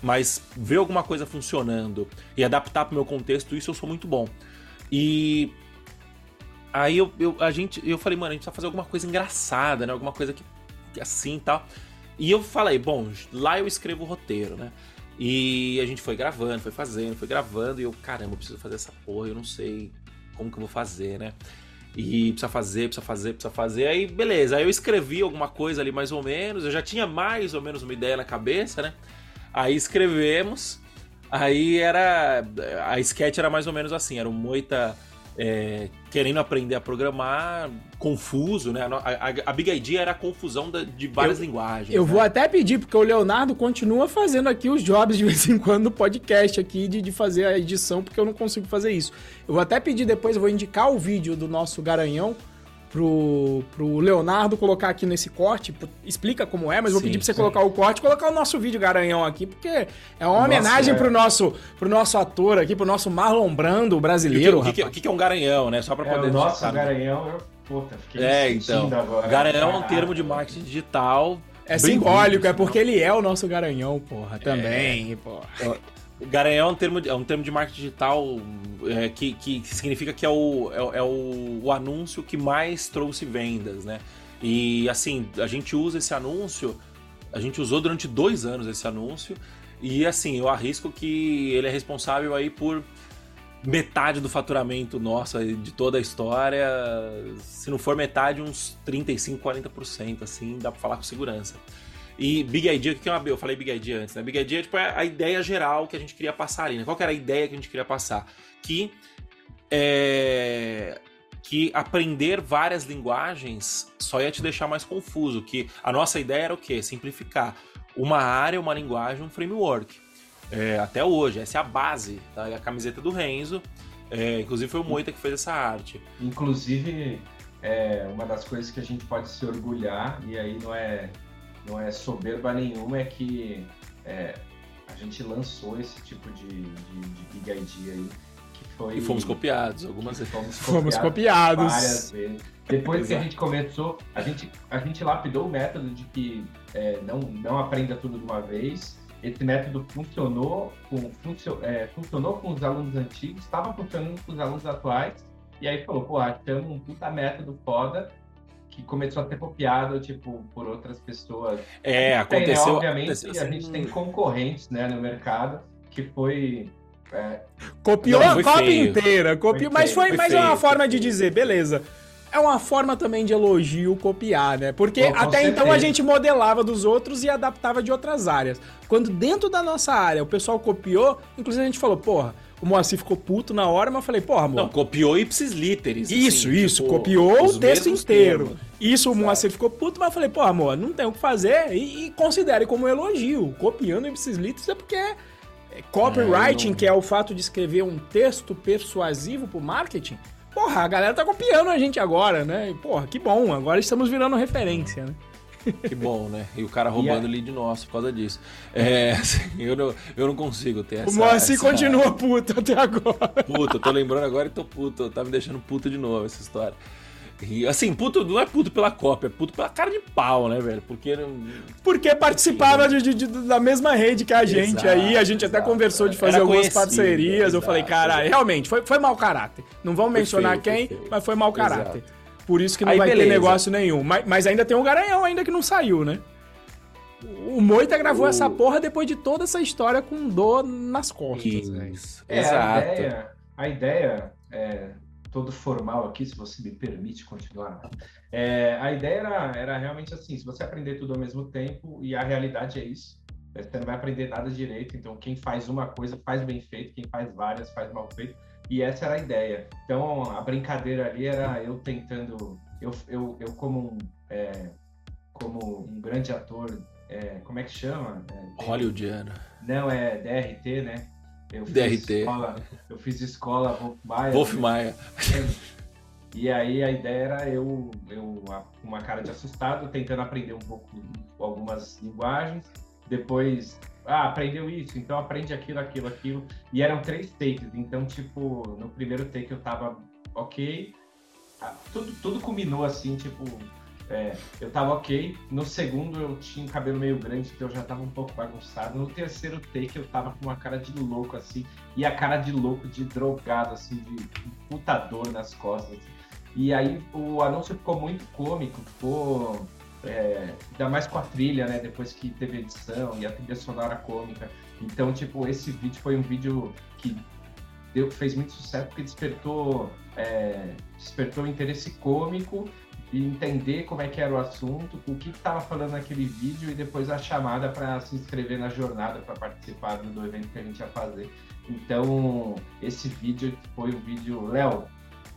[SPEAKER 2] mas ver alguma coisa funcionando e adaptar para o meu contexto, isso eu sou muito bom. E aí eu, eu, a gente, eu falei, mano, a gente precisa fazer alguma coisa engraçada, né? Alguma coisa que, assim e tal. E eu falei, bom, lá eu escrevo o roteiro, né? E a gente foi gravando, foi fazendo, foi gravando, e eu, caramba, eu preciso fazer essa porra, eu não sei como que eu vou fazer, né? E precisa fazer, precisa fazer, precisa fazer. Aí, beleza. Aí eu escrevi alguma coisa ali mais ou menos. Eu já tinha mais ou menos uma ideia na cabeça, né? Aí escrevemos. Aí era. A sketch era mais ou menos assim: era o Moita é, querendo aprender a programar, confuso, né? A, a, a Big Idea era a confusão da, de várias
[SPEAKER 1] eu,
[SPEAKER 2] linguagens.
[SPEAKER 1] Eu
[SPEAKER 2] né?
[SPEAKER 1] vou até pedir, porque o Leonardo continua fazendo aqui os jobs de vez em quando no podcast aqui, de, de fazer a edição, porque eu não consigo fazer isso. Eu vou até pedir depois, eu vou indicar o vídeo do nosso Garanhão pro, pro Leonardo colocar aqui nesse corte. Explica como é, mas vou pedir pra você sim. colocar o corte colocar o nosso vídeo Garanhão aqui, porque é uma homenagem Nossa, é. pro, nosso, pro nosso ator aqui, pro nosso Marlon Brando brasileiro.
[SPEAKER 2] O que, que, que, que, é um Garanhão, né? Só pra
[SPEAKER 3] é,
[SPEAKER 2] poder.
[SPEAKER 3] O nosso Garanhão, eu, puta, fiquei
[SPEAKER 2] é, então, agora. Garanhão é um termo de marketing digital.
[SPEAKER 1] É simbólico, é porque ele é o nosso Garanhão, porra, também, é. porra.
[SPEAKER 2] Garanhão é um termo, é um termo de marketing digital é, que, que significa que é, o, é, é o, o, anúncio que mais trouxe vendas, né? E assim, a gente usa esse anúncio, a gente usou durante dois anos esse anúncio, e assim, eu arrisco que ele é responsável aí por metade do faturamento nosso de toda a história. Se não for metade, uns 35, 40%, assim, dá pra falar com segurança. E Big Idea, o que é uma Eu falei Big Idea antes, né? Big Idea é tipo a ideia geral que a gente queria passar ali, né? Qual que era a ideia que a gente queria passar? Que é, que aprender várias linguagens só ia te deixar mais confuso. Que a nossa ideia era o quê? Simplificar uma área, uma linguagem, um framework. É, até hoje, essa é a base tá? camiseta do Renzo. É, inclusive foi o Moita que fez essa arte.
[SPEAKER 3] Inclusive, é, uma das coisas que a gente pode se orgulhar, e aí não é não é soberba nenhuma, é que é, a gente lançou esse tipo de, de, de Big Idea aí. Que foi,
[SPEAKER 2] e fomos copiados algumas vezes.
[SPEAKER 1] Fomos, fomos copiados.
[SPEAKER 3] Várias vezes. Depois que a gente começou, a gente, a gente lapidou o método de que é, não, não aprenda tudo de uma vez. Esse método funcionou com, funcio, é, funcionou com os alunos antigos, estava funcionando com os alunos atuais. E aí falou, pô, achamos um puta método foda que começou a ser copiado, tipo, por outras pessoas.
[SPEAKER 2] É, aconteceu. Tem,
[SPEAKER 3] obviamente,
[SPEAKER 2] aconteceu
[SPEAKER 3] assim, a gente tem concorrentes, né, no mercado, que foi... É...
[SPEAKER 1] Copiou Não, a cópia feio. inteira, copiou, foi mas foi, foi mais feio, uma forma de dizer, beleza, é uma forma também de elogio copiar, né? Porque Bom, até certeza. então a gente modelava dos outros e adaptava de outras áreas. Quando dentro da nossa área o pessoal copiou, inclusive a gente falou, porra, o Moacir ficou puto na hora, mas eu falei, porra, amor. Não,
[SPEAKER 2] copiou ipsis literis.
[SPEAKER 1] Isso, assim, isso, tipo, copiou o texto inteiro. Termos. Isso, o Moacir ficou puto, mas eu falei, porra, amor, não tem o que fazer e, e considere como um elogio. Copiando ipsis literis é porque é copywriting, é, não... que é o fato de escrever um texto persuasivo pro marketing. Porra, a galera tá copiando a gente agora, né? E, porra, que bom, agora estamos virando referência, né?
[SPEAKER 2] Que bom, né? E o cara roubando yeah. lead nosso por causa disso. É, assim, eu, não, eu não consigo ter essa.
[SPEAKER 1] O Moacir essa... continua puto até agora.
[SPEAKER 2] Puto, eu tô lembrando agora e tô puto. Tá me deixando puto de novo essa história. E, assim, puto não é puto pela cópia, é puto pela cara de pau, né, velho? Porque.
[SPEAKER 1] Porque participava de, de, de, da mesma rede que a gente exato, aí, a gente exato, até conversou de fazer algumas parcerias. Exato, eu falei, cara, realmente, foi, foi mau caráter. Não vamos mencionar quem, mas foi mau caráter. Por isso que não Aí, vai beleza. ter negócio nenhum. Mas, mas, ainda tem um garanhão ainda que não saiu, né? O Moita gravou o... essa porra depois de toda essa história com dor nas costas.
[SPEAKER 3] É, Exato. A ideia, a ideia é, todo formal aqui, se você me permite continuar. É, a ideia era, era realmente assim, se você aprender tudo ao mesmo tempo, e a realidade é isso, você não vai aprender nada direito, então quem faz uma coisa faz bem feito, quem faz várias faz mal feito. E essa era a ideia. Então, a brincadeira ali era eu tentando, eu, eu, eu como, um, é, como um grande ator, é, como é que chama?
[SPEAKER 2] É, Hollywoodiano.
[SPEAKER 3] Não, é DRT, né?
[SPEAKER 2] Eu fiz DRT.
[SPEAKER 3] Escola, eu fiz escola Wolf Maia.
[SPEAKER 2] Wolf né? Maia.
[SPEAKER 3] E aí a ideia era eu, eu com uma cara de assustado, tentando aprender um pouco algumas linguagens. Depois ah, aprendeu isso, então aprende aquilo, aquilo, aquilo. E eram três takes, então, tipo, no primeiro take eu tava ok. Ah, tudo, tudo combinou assim, tipo, é, eu tava ok. No segundo eu tinha um cabelo meio grande, então eu já tava um pouco bagunçado. No terceiro take eu tava com uma cara de louco, assim, e a cara de louco, de drogado, assim, de putador nas costas. E aí o anúncio ficou muito cômico, ficou é, ainda mais com a trilha, né? Depois que teve edição e a trilha sonora cômica. Então, tipo, esse vídeo foi um vídeo que deu, fez muito sucesso porque despertou é, despertou interesse cômico e entender como é que era o assunto, o que estava falando naquele vídeo e depois a chamada para se inscrever na jornada para participar do, evento que a gente ia fazer. Então, esse vídeo foi o vídeo. Léo,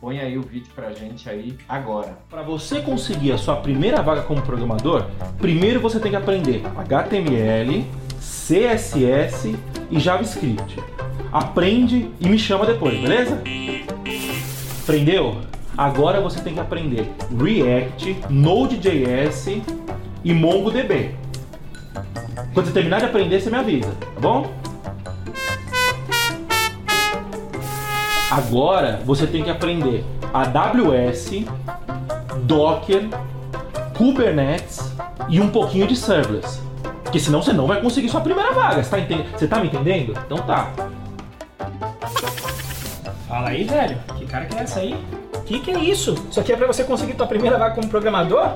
[SPEAKER 3] põe aí o vídeo pra gente aí agora.
[SPEAKER 4] Para você conseguir a sua primeira vaga como programador, primeiro você tem que aprender HTML, CSS e JavaScript. Aprende e me chama depois, beleza? Aprendeu? Agora você tem que aprender React, Node.js e MongoDB. Quando você terminar de aprender, você me avisa, tá bom? Agora você tem que aprender AWS, Docker, Kubernetes e um pouquinho de serverless. Porque senão você não vai conseguir sua primeira vaga. Você tá, entendendo? você tá me entendendo? Então tá.
[SPEAKER 1] Fala aí, velho. Que cara que é essa aí? Que que é isso? Isso aqui é pra você conseguir tua primeira vaga como programador?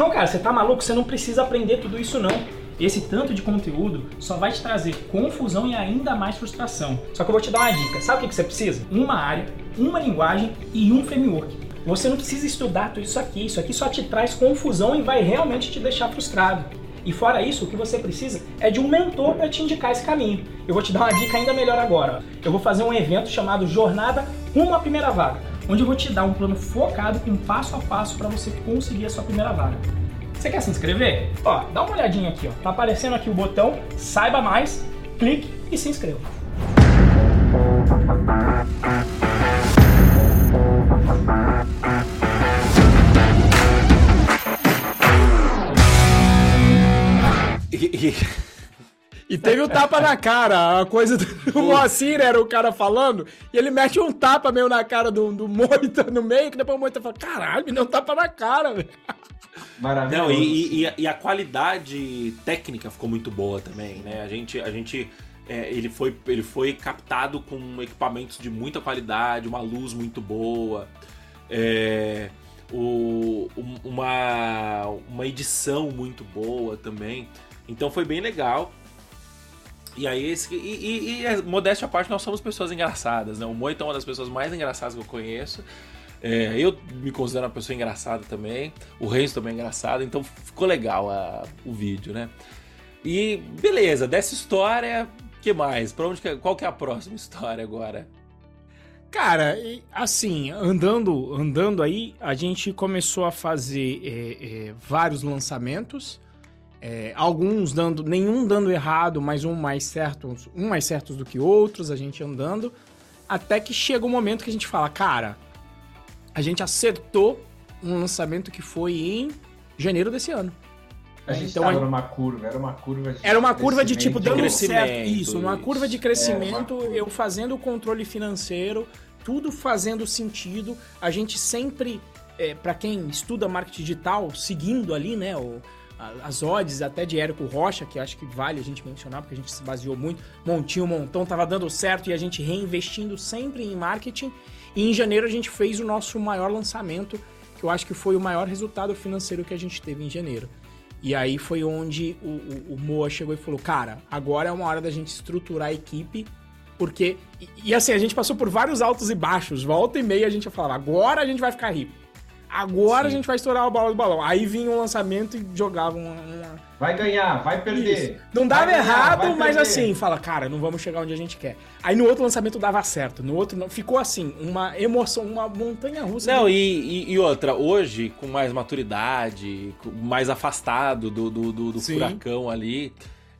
[SPEAKER 1] Não, cara, você tá maluco? Você não precisa aprender tudo isso não. Esse tanto de conteúdo só vai te trazer confusão e ainda mais frustração. Só que eu vou te dar uma dica. Sabe o que você precisa? Uma área, uma linguagem e um framework. Você não precisa estudar tudo isso aqui. Isso aqui só te traz confusão e vai realmente te deixar frustrado. E fora isso, o que você precisa é de um mentor para te indicar esse caminho. Eu vou te dar uma dica ainda melhor agora. Eu vou fazer um evento chamado Jornada Rumo à Primeira Vaga, onde eu vou te dar um plano focado com passo a passo para você conseguir a sua primeira vaga. Você quer se inscrever? Ó, dá uma olhadinha aqui, ó. Tá aparecendo aqui o botão Saiba Mais, clique e se inscreva. E teve um tapa na cara, a coisa do Moacir era o cara falando, e ele mete um tapa meio na cara do, do Moita no meio, que depois o Moita fala, caralho, me deu um tapa na cara, velho.
[SPEAKER 2] Maravilhoso. Não, e, e, e, a qualidade técnica ficou muito boa também, né? A gente, a gente é, ele, foi, ele foi captado com equipamentos de muita qualidade, uma luz muito boa, é, o, uma, uma edição muito boa também. Então foi bem legal. E aí, esse, e, e, e modéstia à parte, nós somos pessoas engraçadas, né? O Moito é uma das pessoas mais engraçadas que eu conheço. É, eu me considero uma pessoa engraçada também. O Renzo também é engraçado, então ficou legal a, o vídeo, né? E beleza, dessa história, que mais? Para onde que, qual que é a próxima história agora?
[SPEAKER 1] Cara, assim, andando, andando aí, a gente começou a fazer é, é, vários lançamentos. É, alguns dando, nenhum dando errado, mas um mais certo, um mais certos do que outros, a gente andando, até que chega o um momento que a gente fala, cara, a gente acertou um lançamento que foi em janeiro desse ano.
[SPEAKER 3] A gente então, estava numa curva, era uma curva de
[SPEAKER 1] Era uma curva de tipo dando de certo. Isso, uma curva de crescimento, é, eu fazendo o controle financeiro, tudo fazendo sentido. A gente sempre, é, para quem estuda marketing digital, seguindo ali, né, o, as odds até de Érico Rocha, que acho que vale a gente mencionar, porque a gente se baseou muito, montinho, montão, tava dando certo e a gente reinvestindo sempre em marketing. E em janeiro a gente fez o nosso maior lançamento, que eu acho que foi o maior resultado financeiro que a gente teve em janeiro. E aí foi onde o, o, o Moa chegou e falou: Cara, agora é uma hora da gente estruturar a equipe, porque. E, e assim, a gente passou por vários altos e baixos. Volta e meia a gente falava: Agora a gente vai ficar rico. Agora Sim. a gente vai estourar a bola do balão. Aí vinha um lançamento e jogava uma. uma...
[SPEAKER 3] Vai ganhar, vai perder.
[SPEAKER 1] Isso. Não dava ganhar, errado, mas assim, fala, cara, não vamos chegar onde a gente quer. Aí no outro lançamento dava certo, no outro não. Ficou assim, uma emoção, uma montanha russa.
[SPEAKER 2] Não, e, e, e, outra, hoje, com mais maturidade, mais afastado do, do, do, do furacão ali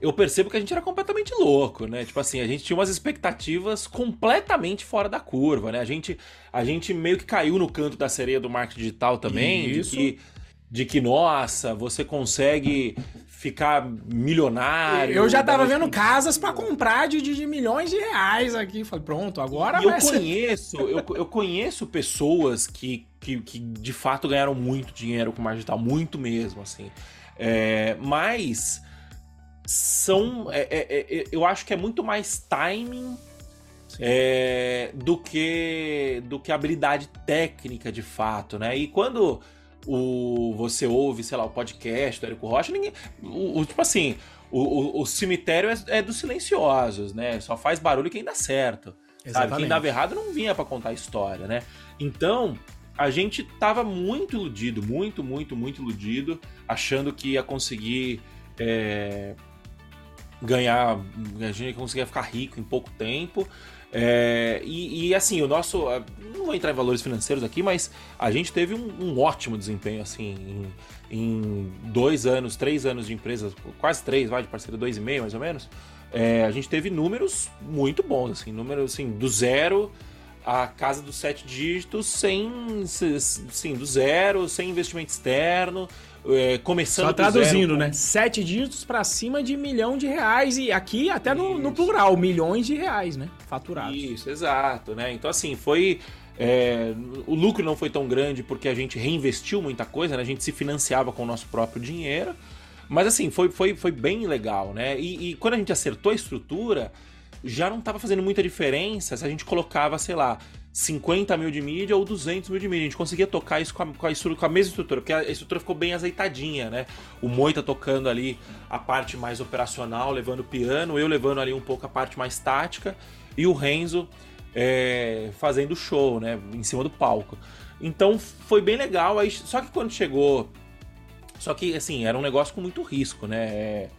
[SPEAKER 2] eu percebo que a gente era completamente louco, né? Tipo assim, a gente tinha umas expectativas completamente fora da curva, né? A gente, a gente meio que caiu no canto da sereia do marketing digital também, Isso. de que, de que nossa, você consegue ficar milionário.
[SPEAKER 1] Eu já tava vendo casas para comprar de, de, milhões de reais aqui. Falei, pronto, agora
[SPEAKER 2] e eu conheço, eu, eu conheço pessoas que, que, que de fato ganharam muito dinheiro com marketing digital, muito mesmo, assim. É, mas são. É, é, é, eu acho que é muito mais timing é, do que do que habilidade técnica de fato, né? E quando o, você ouve, sei lá, o podcast do Érico Rocha, ninguém. O, o tipo assim, o, o, o cemitério é, é, dos silenciosos, né? Só faz barulho quem dá certo. Sabe? Quem dava errado não vinha para contar a história, né? Então, a gente tava muito iludido, muito, muito, muito iludido, achando que ia conseguir é, ganhar, a gente conseguia ficar rico em pouco tempo. É, e, e, assim, o nosso. Não vou entrar em valores financeiros aqui, mas a gente teve um, um ótimo desempenho, assim, em, em, dois anos, três anos de empresa, quase três, vai, de parceria, dois e meio mais ou menos. É, a gente teve números muito bons, assim, números assim, do zero a casa dos sete dígitos sem, sim, do zero, sem investimento externo, é, começando
[SPEAKER 1] Só traduzindo, zero, né? Sete dígitos para cima de milhão de reais e aqui até no, no, plural, milhões de reais, né? Faturados.
[SPEAKER 2] Isso, exato, né? Então assim, foi... É, o lucro não foi tão grande porque a gente reinvestiu muita coisa, né? A gente se financiava com o nosso próprio dinheiro. Mas assim, foi, foi, foi bem legal, né? E, e quando a gente acertou a estrutura, já não estava fazendo muita diferença se a gente colocava, sei lá, 50 mil de mídia ou 200 mil de mídia. A gente conseguia tocar isso com a, com a, com a mesma estrutura, porque a estrutura ficou bem azeitadinha, né? O Moita tocando ali a parte mais operacional, levando o piano, eu levando ali um pouco a parte mais tática, e o Renzo é, fazendo show, né? Em cima do palco. Então foi bem legal. Aí, só que quando chegou. Só que, assim, era um negócio com muito risco, né? É,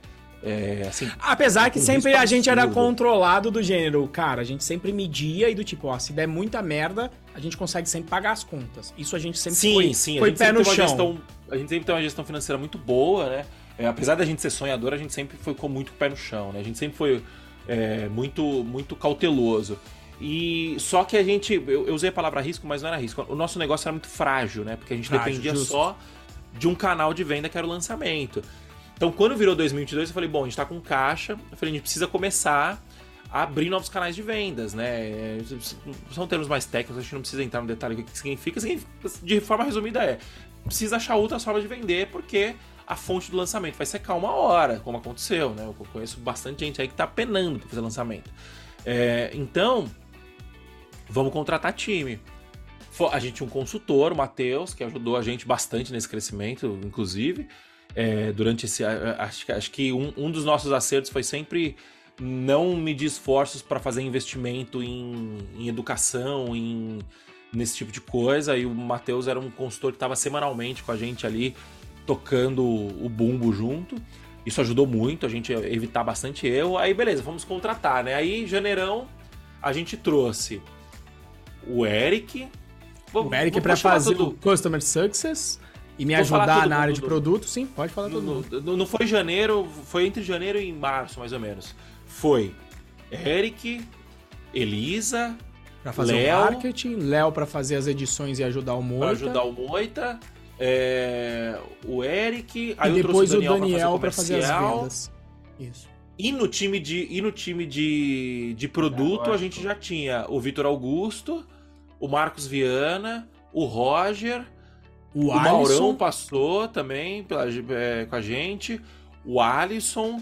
[SPEAKER 1] é, assim, Apesar que sempre a gente era controlado do gênero, cara, a gente sempre media e do tipo, ó, se der muita merda, a gente consegue sempre pagar as contas. Isso a gente sempre
[SPEAKER 2] sim,
[SPEAKER 1] foi,
[SPEAKER 2] sim,
[SPEAKER 1] foi pé no chão.
[SPEAKER 2] Gestão, a gente sempre tem uma gestão financeira muito boa, né? É, apesar da gente ser sonhador, a gente sempre foi com muito pé no chão, né? A gente sempre foi é, muito, muito cauteloso. E só que a gente, eu, eu, usei a palavra risco, mas não era risco. O nosso negócio era muito frágil, né? Porque a gente frágil, dependia justo. só de um canal de venda que era o lançamento. Então, quando virou 2022, eu falei, bom, a gente tá com caixa, eu falei, a gente precisa começar a abrir novos canais de vendas, né? São termos mais técnicos, a gente não precisa entrar no detalhe do que significa. De forma resumida é, precisa achar outras formas de vender, porque a fonte do lançamento vai secar uma hora, como aconteceu, né? Eu conheço bastante gente aí que tá penando pra fazer lançamento. É, então, vamos contratar time. A gente tinha um consultor, o Matheus, que ajudou a gente bastante nesse crescimento, inclusive é, durante esse. Acho, acho que um, um dos nossos acertos foi sempre não medir esforços para fazer investimento em, em educação, em, nesse tipo de coisa. E o Matheus era um consultor que estava semanalmente com a gente ali, tocando o bumbo junto. Isso ajudou muito a gente a evitar bastante erro. Aí, beleza, vamos contratar, né? Aí, janeirão, a gente trouxe o Eric.
[SPEAKER 1] O Eric para fazer o Customer Success e me Vou ajudar na área de produto, sim, pode falar todo mundo.
[SPEAKER 2] Não, foi janeiro, foi entre janeiro e março, mais ou menos. Foi Eric, Elisa,
[SPEAKER 1] para fazer Léo, o marketing, Léo para fazer as edições e ajudar o Moita. Para
[SPEAKER 2] ajudar o Moita, é, o Eric, aí
[SPEAKER 1] e depois o Daniel, Daniel para fazer, fazer, as vendas.
[SPEAKER 2] Isso. E no time de, e no time de, de produto, é, a gente já tinha o Vitor Augusto, o Marcos Viana, o Roger, o, o Maurão passou também pela, é, com a gente. O Alisson.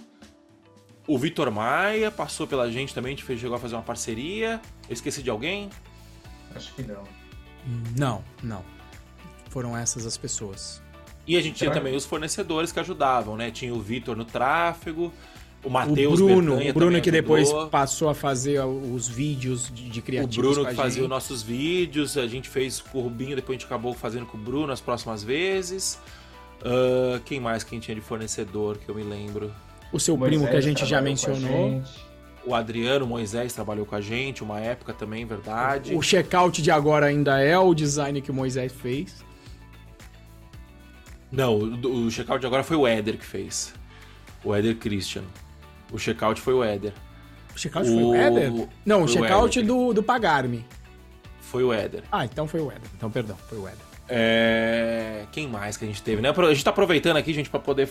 [SPEAKER 2] O Vitor Maia passou pela gente também, a gente fez, chegou a fazer uma parceria. Eu esqueci de alguém?
[SPEAKER 3] Acho que não.
[SPEAKER 1] Não, não. Foram essas as pessoas.
[SPEAKER 2] E a gente tinha também os fornecedores que ajudavam, né? Tinha o Vitor no tráfego, o Matheus
[SPEAKER 1] O Bruno, o Bruno que depois passou a fazer os vídeos de, de criativos.
[SPEAKER 2] O Bruno que fazia os nossos vídeos, a gente fez com o Rubinho, depois a gente acabou fazendo com o Bruno as próximas vezes. Uh, quem mais quem tinha de fornecedor que eu me lembro?
[SPEAKER 1] O seu Moisés primo que a gente já mencionou.
[SPEAKER 2] O Adriano Moisés trabalhou com a gente, uma época também, verdade.
[SPEAKER 1] O checkout de agora ainda é o design que o Moisés fez.
[SPEAKER 2] Não, o, o checkout de agora foi o Éder que fez. O Éder Christian. O checkout foi o Éder.
[SPEAKER 1] O checkout o... foi o Éder? Não, o checkout do, do Pagar-me.
[SPEAKER 2] Foi o Éder.
[SPEAKER 1] Ah, então foi o Éder. Então, perdão, foi o Éder.
[SPEAKER 2] É... Quem mais que a gente teve, né? A gente tá aproveitando aqui, gente, para poder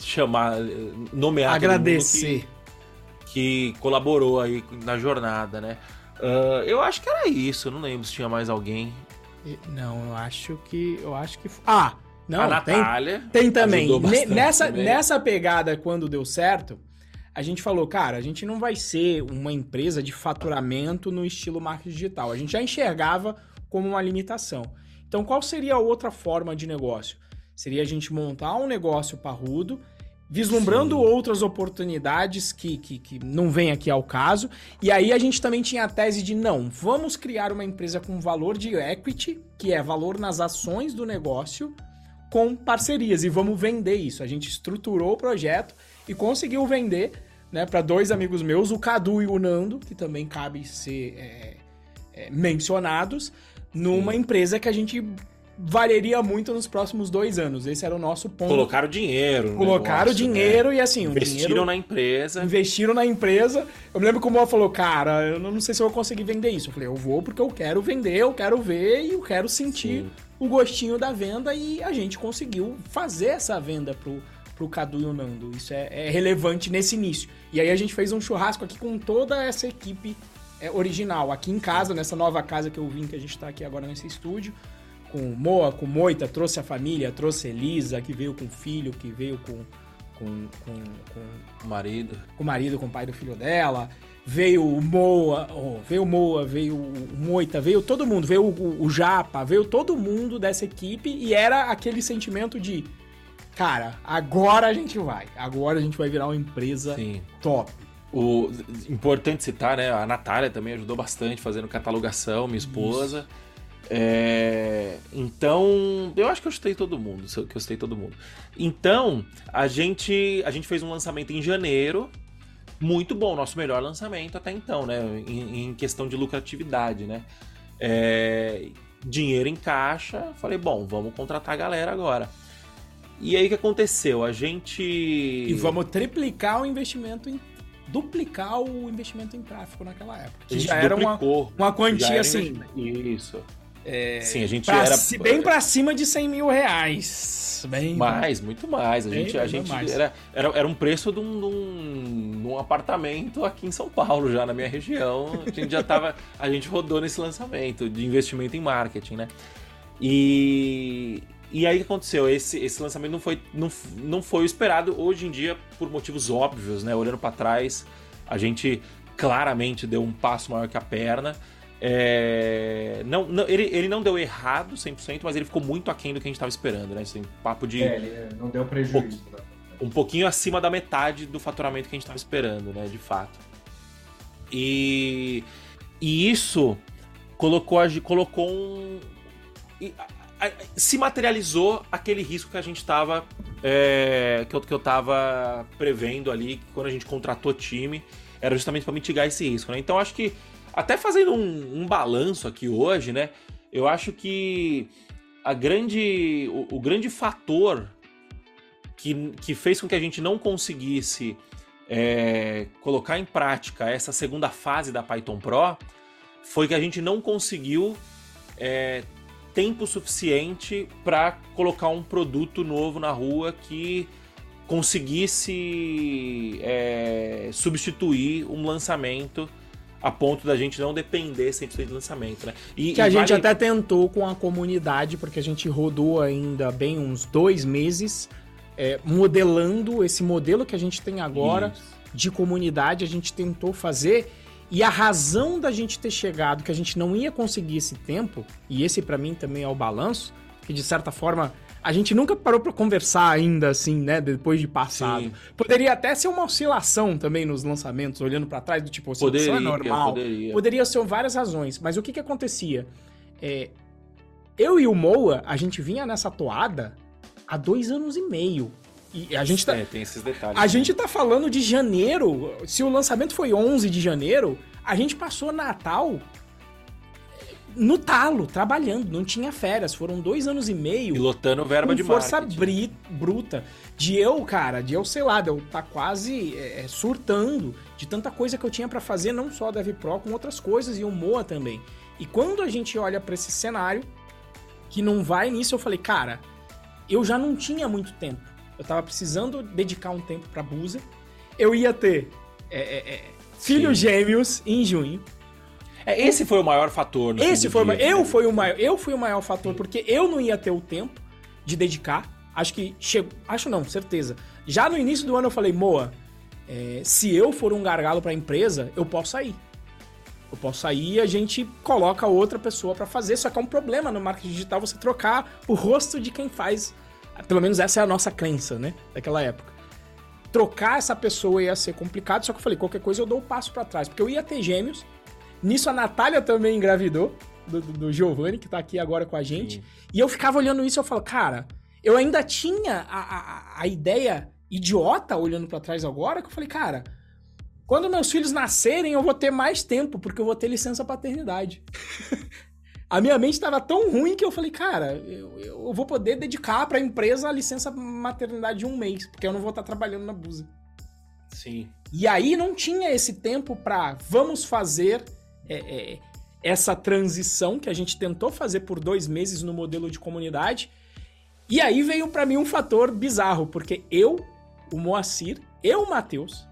[SPEAKER 2] chamar, nomear
[SPEAKER 1] Agradecer.
[SPEAKER 2] Que, que, colaborou aí na jornada, né? Uh, eu acho que era isso, não lembro se tinha mais alguém.
[SPEAKER 1] Não, eu acho que. Eu acho que. Ah! Não,
[SPEAKER 2] a Natália.
[SPEAKER 1] Tem, tem também. Nessa, também. nessa pegada, quando deu certo, a gente falou, cara, a gente não vai ser uma empresa de faturamento no estilo marketing digital. A gente já enxergava como uma limitação. Então, qual seria a outra forma de negócio? Seria a gente montar um negócio parrudo vislumbrando
[SPEAKER 2] Sim.
[SPEAKER 1] outras oportunidades que, que, que não vem aqui ao caso. E aí a gente também tinha a tese de não, vamos criar uma empresa com valor de equity, que é valor nas ações do negócio, com parcerias e vamos vender isso. A gente estruturou o projeto e conseguiu vender né, para dois amigos meus, o Cadu e o Nando, que também cabe ser é, é, mencionados, numa empresa que a gente valeria muito nos próximos dois anos. Esse era o nosso ponto.
[SPEAKER 2] Colocaram dinheiro. no
[SPEAKER 1] Colocaram
[SPEAKER 2] negócio, né?
[SPEAKER 1] dinheiro e assim,
[SPEAKER 2] Investiram
[SPEAKER 1] dinheiro
[SPEAKER 2] na empresa.
[SPEAKER 1] investiram na empresa. Eu me lembro que o Moa falou, cara, eu não sei se eu vou conseguir vender isso. Eu falei, eu vou porque eu quero vender, eu quero ver e eu quero sentir
[SPEAKER 2] Sim.
[SPEAKER 1] o gostinho da venda e a gente conseguiu fazer essa venda pro, pro Cadu e o Nando. Isso é, é relevante nesse início. E aí a gente fez um churrasco aqui com toda essa equipe é, original, aqui em casa, nessa nova casa que eu vim, que a gente tá aqui agora nesse estúdio. Com o Moa, com Moita, trouxe a família, trouxe Elisa, que veio com o filho, que veio com, com, com, com
[SPEAKER 2] O marido.
[SPEAKER 1] com o marido, com o pai do filho dela. Veio o Moa, oh, veio o Moa, veio o Moita, veio todo mundo, veio o, o Japa, veio todo mundo dessa equipe e era aquele sentimento de, cara, agora a gente vai, agora a gente vai virar uma empresa
[SPEAKER 2] Sim.
[SPEAKER 1] top.
[SPEAKER 2] O, importante citar, né? A Natália também ajudou bastante fazendo catalogação, minha esposa. É, então, eu acho que eu chutei todo mundo. Que eu chutei todo mundo. Então, a gente, a gente fez um lançamento em janeiro. Muito bom, nosso melhor lançamento até então, né? Em, em questão de lucratividade, né? É, dinheiro em caixa. Falei, bom, vamos contratar a galera agora. E aí o que aconteceu? A gente.
[SPEAKER 1] E vamos triplicar o investimento em. duplicar o investimento em tráfego naquela época.
[SPEAKER 2] A
[SPEAKER 1] Que já era uma, uma quantia
[SPEAKER 2] era
[SPEAKER 1] assim.
[SPEAKER 2] Isso. Sim, a gente
[SPEAKER 1] pra
[SPEAKER 2] era.
[SPEAKER 1] bem pra cima de 100 mil reais. Bem,
[SPEAKER 2] Mais, muito mais. A
[SPEAKER 1] Bem,
[SPEAKER 2] gente, a
[SPEAKER 1] bem
[SPEAKER 2] gente
[SPEAKER 1] mais.
[SPEAKER 2] era, era, era um preço de um, de, um, de um apartamento aqui em São Paulo, já na minha região. A gente já tava. A gente rodou nesse lançamento de investimento em marketing, né? E. E aí o que aconteceu? Esse, esse lançamento não foi, não, não foi o esperado. Hoje em dia, por motivos óbvios, né? Olhando pra trás, a gente claramente deu um passo maior que a perna. É, não, não- ele, ele não deu errado 100%, mas ele ficou muito aquém do que a gente estava esperando, né? Assim, papo de
[SPEAKER 3] É, ele não deu prejuízo. né?
[SPEAKER 2] um pouquinho acima da metade do faturamento que a gente estava esperando, né? De fato. E, e isso colocou, colocou um. e se materializou aquele risco que a gente estava. que, eu, que eu tava prevendo ali quando a gente contratou time. Era justamente para mitigar esse risco, né? Então acho que. Até fazendo um, um balanço aqui hoje, né? Eu acho que a grande, o, o grande fator que, que fez com que a gente não conseguisse é, colocar em prática essa segunda fase da Python Pro foi que a gente não conseguiu é, tempo suficiente para colocar um produto novo na rua que conseguisse é, substituir um lançamento a ponto da gente não depender 100% de lançamento, né? E,
[SPEAKER 1] Que a
[SPEAKER 2] e
[SPEAKER 1] gente
[SPEAKER 2] vale-
[SPEAKER 1] até tentou com a comunidade, porque a gente rodou ainda bem uns dois meses, é, modelando esse modelo que a gente tem agora
[SPEAKER 2] Isso.
[SPEAKER 1] de comunidade, a gente tentou fazer. E a razão da gente ter chegado que a gente não ia conseguir esse tempo, e esse pra mim também é o balanço, que de certa forma a gente nunca parou pra conversar ainda assim, né, depois de passado.
[SPEAKER 2] Sim.
[SPEAKER 1] Poderia até ser uma oscilação também nos lançamentos, olhando pra trás, do tipo, oscilação
[SPEAKER 2] Poderia,
[SPEAKER 1] é normal.
[SPEAKER 2] poderia.
[SPEAKER 1] Poderia ser várias razões, mas o que que acontecia? É, eu e o Moa, a gente vinha nessa toada há dois anos e meio. E a gente tá,
[SPEAKER 2] É, tem esses detalhes.
[SPEAKER 1] a gente tá falando de janeiro. Se o lançamento foi 11 de janeiro, a gente passou Natal no talo, trabalhando, não tinha férias. Foram dois anos e meio
[SPEAKER 2] Pilotando verba de
[SPEAKER 1] força bri- bruta. De eu, cara, de eu, sei lá, de eu tá quase é, surtando de tanta coisa que eu tinha pra fazer, não só a DevPro, com outras coisas e o Moa também. E quando a gente olha pra esse cenário, que não vai nisso, eu falei, cara, eu já não tinha muito tempo. Eu tava precisando dedicar um tempo pra Busa. Eu ia ter é, é, é, filhos gêmeos em junho.
[SPEAKER 2] É, esse foi o maior fator. no
[SPEAKER 1] Esse foi o
[SPEAKER 2] dia,
[SPEAKER 1] eu
[SPEAKER 2] né?
[SPEAKER 1] fui o maior, eu fui o maior fator porque eu não ia ter o tempo de dedicar. Acho que chegou, acho não, certeza. Já no início do ano eu falei, Moa, é, se eu for um gargalo pra empresa, eu posso sair. Eu posso sair e a gente coloca outra pessoa pra fazer. Só que é um problema no marketing digital você trocar o rosto de quem faz. Pelo menos essa é a nossa crença, né? Daquela época. trocar essa pessoa ia ser complicado, só que eu falei, qualquer coisa eu dou o um passo para trás, porque eu ia ter gêmeos. Nisso a Natália também engravidou, do, do, do Giovanni, que tá aqui agora com a gente. Sim. E eu ficava olhando isso e eu falo, cara, eu ainda tinha a, a, a ideia idiota olhando para trás agora, que eu falei, cara, quando meus filhos nascerem, eu vou ter mais tempo, porque eu vou ter licença paternidade. a minha mente estava tão ruim que eu falei, cara, eu, eu vou poder dedicar para a empresa a licença maternidade de um mês, porque eu não vou estar trabalhando na Busa.
[SPEAKER 2] Sim.
[SPEAKER 1] E aí não tinha esse tempo para vamos fazer é, é, essa transição que a gente tentou fazer por dois meses no modelo de comunidade. E aí veio para mim um fator bizarro, porque eu, o Moacir, eu, o Matheus,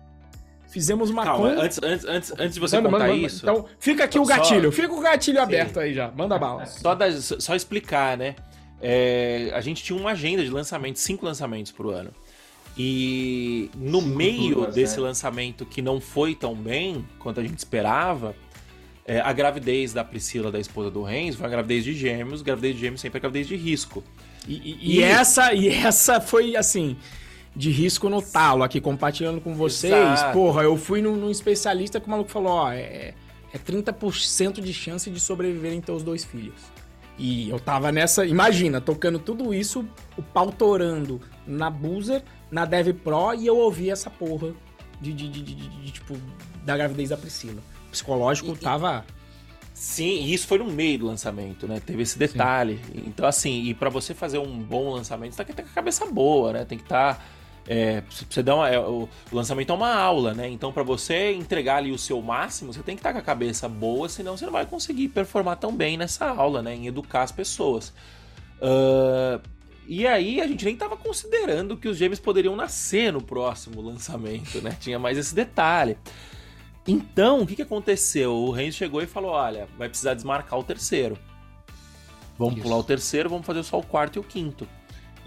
[SPEAKER 1] Fizemos uma
[SPEAKER 2] Calma, conta... antes, antes, antes, antes de você manda, contar manda, isso.
[SPEAKER 1] Então, fica aqui o gatilho, fica o gatilho aberto Sim. aí já. Manda bala.
[SPEAKER 2] Só, da, só explicar, né? É, a gente tinha uma agenda de lançamentos, cinco lançamentos pro ano. E no cinco meio duas, desse né? lançamento que não foi tão bem quanto a gente esperava, é, a gravidez da Priscila, da esposa do Renzo, foi uma gravidez de gêmeos. Gravidez de gêmeos sempre é gravidez de risco.
[SPEAKER 1] E, e, e, e essa, e essa foi assim de risco no talo aqui, compartilhando com vocês. Exato. Porra, eu fui num, num, especialista que o maluco falou, ó, é, é 30% de chance de sobreviverem teus dois filhos. E eu tava nessa, imagina, tocando tudo isso, o pau torando na Boozer, na Dev Pro, e eu ouvi essa porra de, de, de, de, tipo, da gravidez da Priscila. O psicológico e, tava...
[SPEAKER 2] Sim, e isso foi no meio do lançamento, né? Teve esse detalhe. Sim. Então, assim, e para você fazer um bom lançamento, você tem que ter a cabeça boa, né? Tem que estar... Tá é, você dá uma, é, o, lançamento é uma aula, né? Então, para você entregar ali o seu máximo, você tem que estar com a cabeça boa, senão você não vai conseguir performar tão bem nessa aula, né? Em educar as pessoas. Uh, e aí a gente nem estava considerando que os gêmeos poderiam nascer no próximo lançamento, né? Tinha mais esse detalhe. Então, o que, que aconteceu? O Renzo chegou e falou: olha, vai precisar desmarcar o terceiro. Vamos Isso. pular o terceiro, vamos fazer só o quarto e o quinto.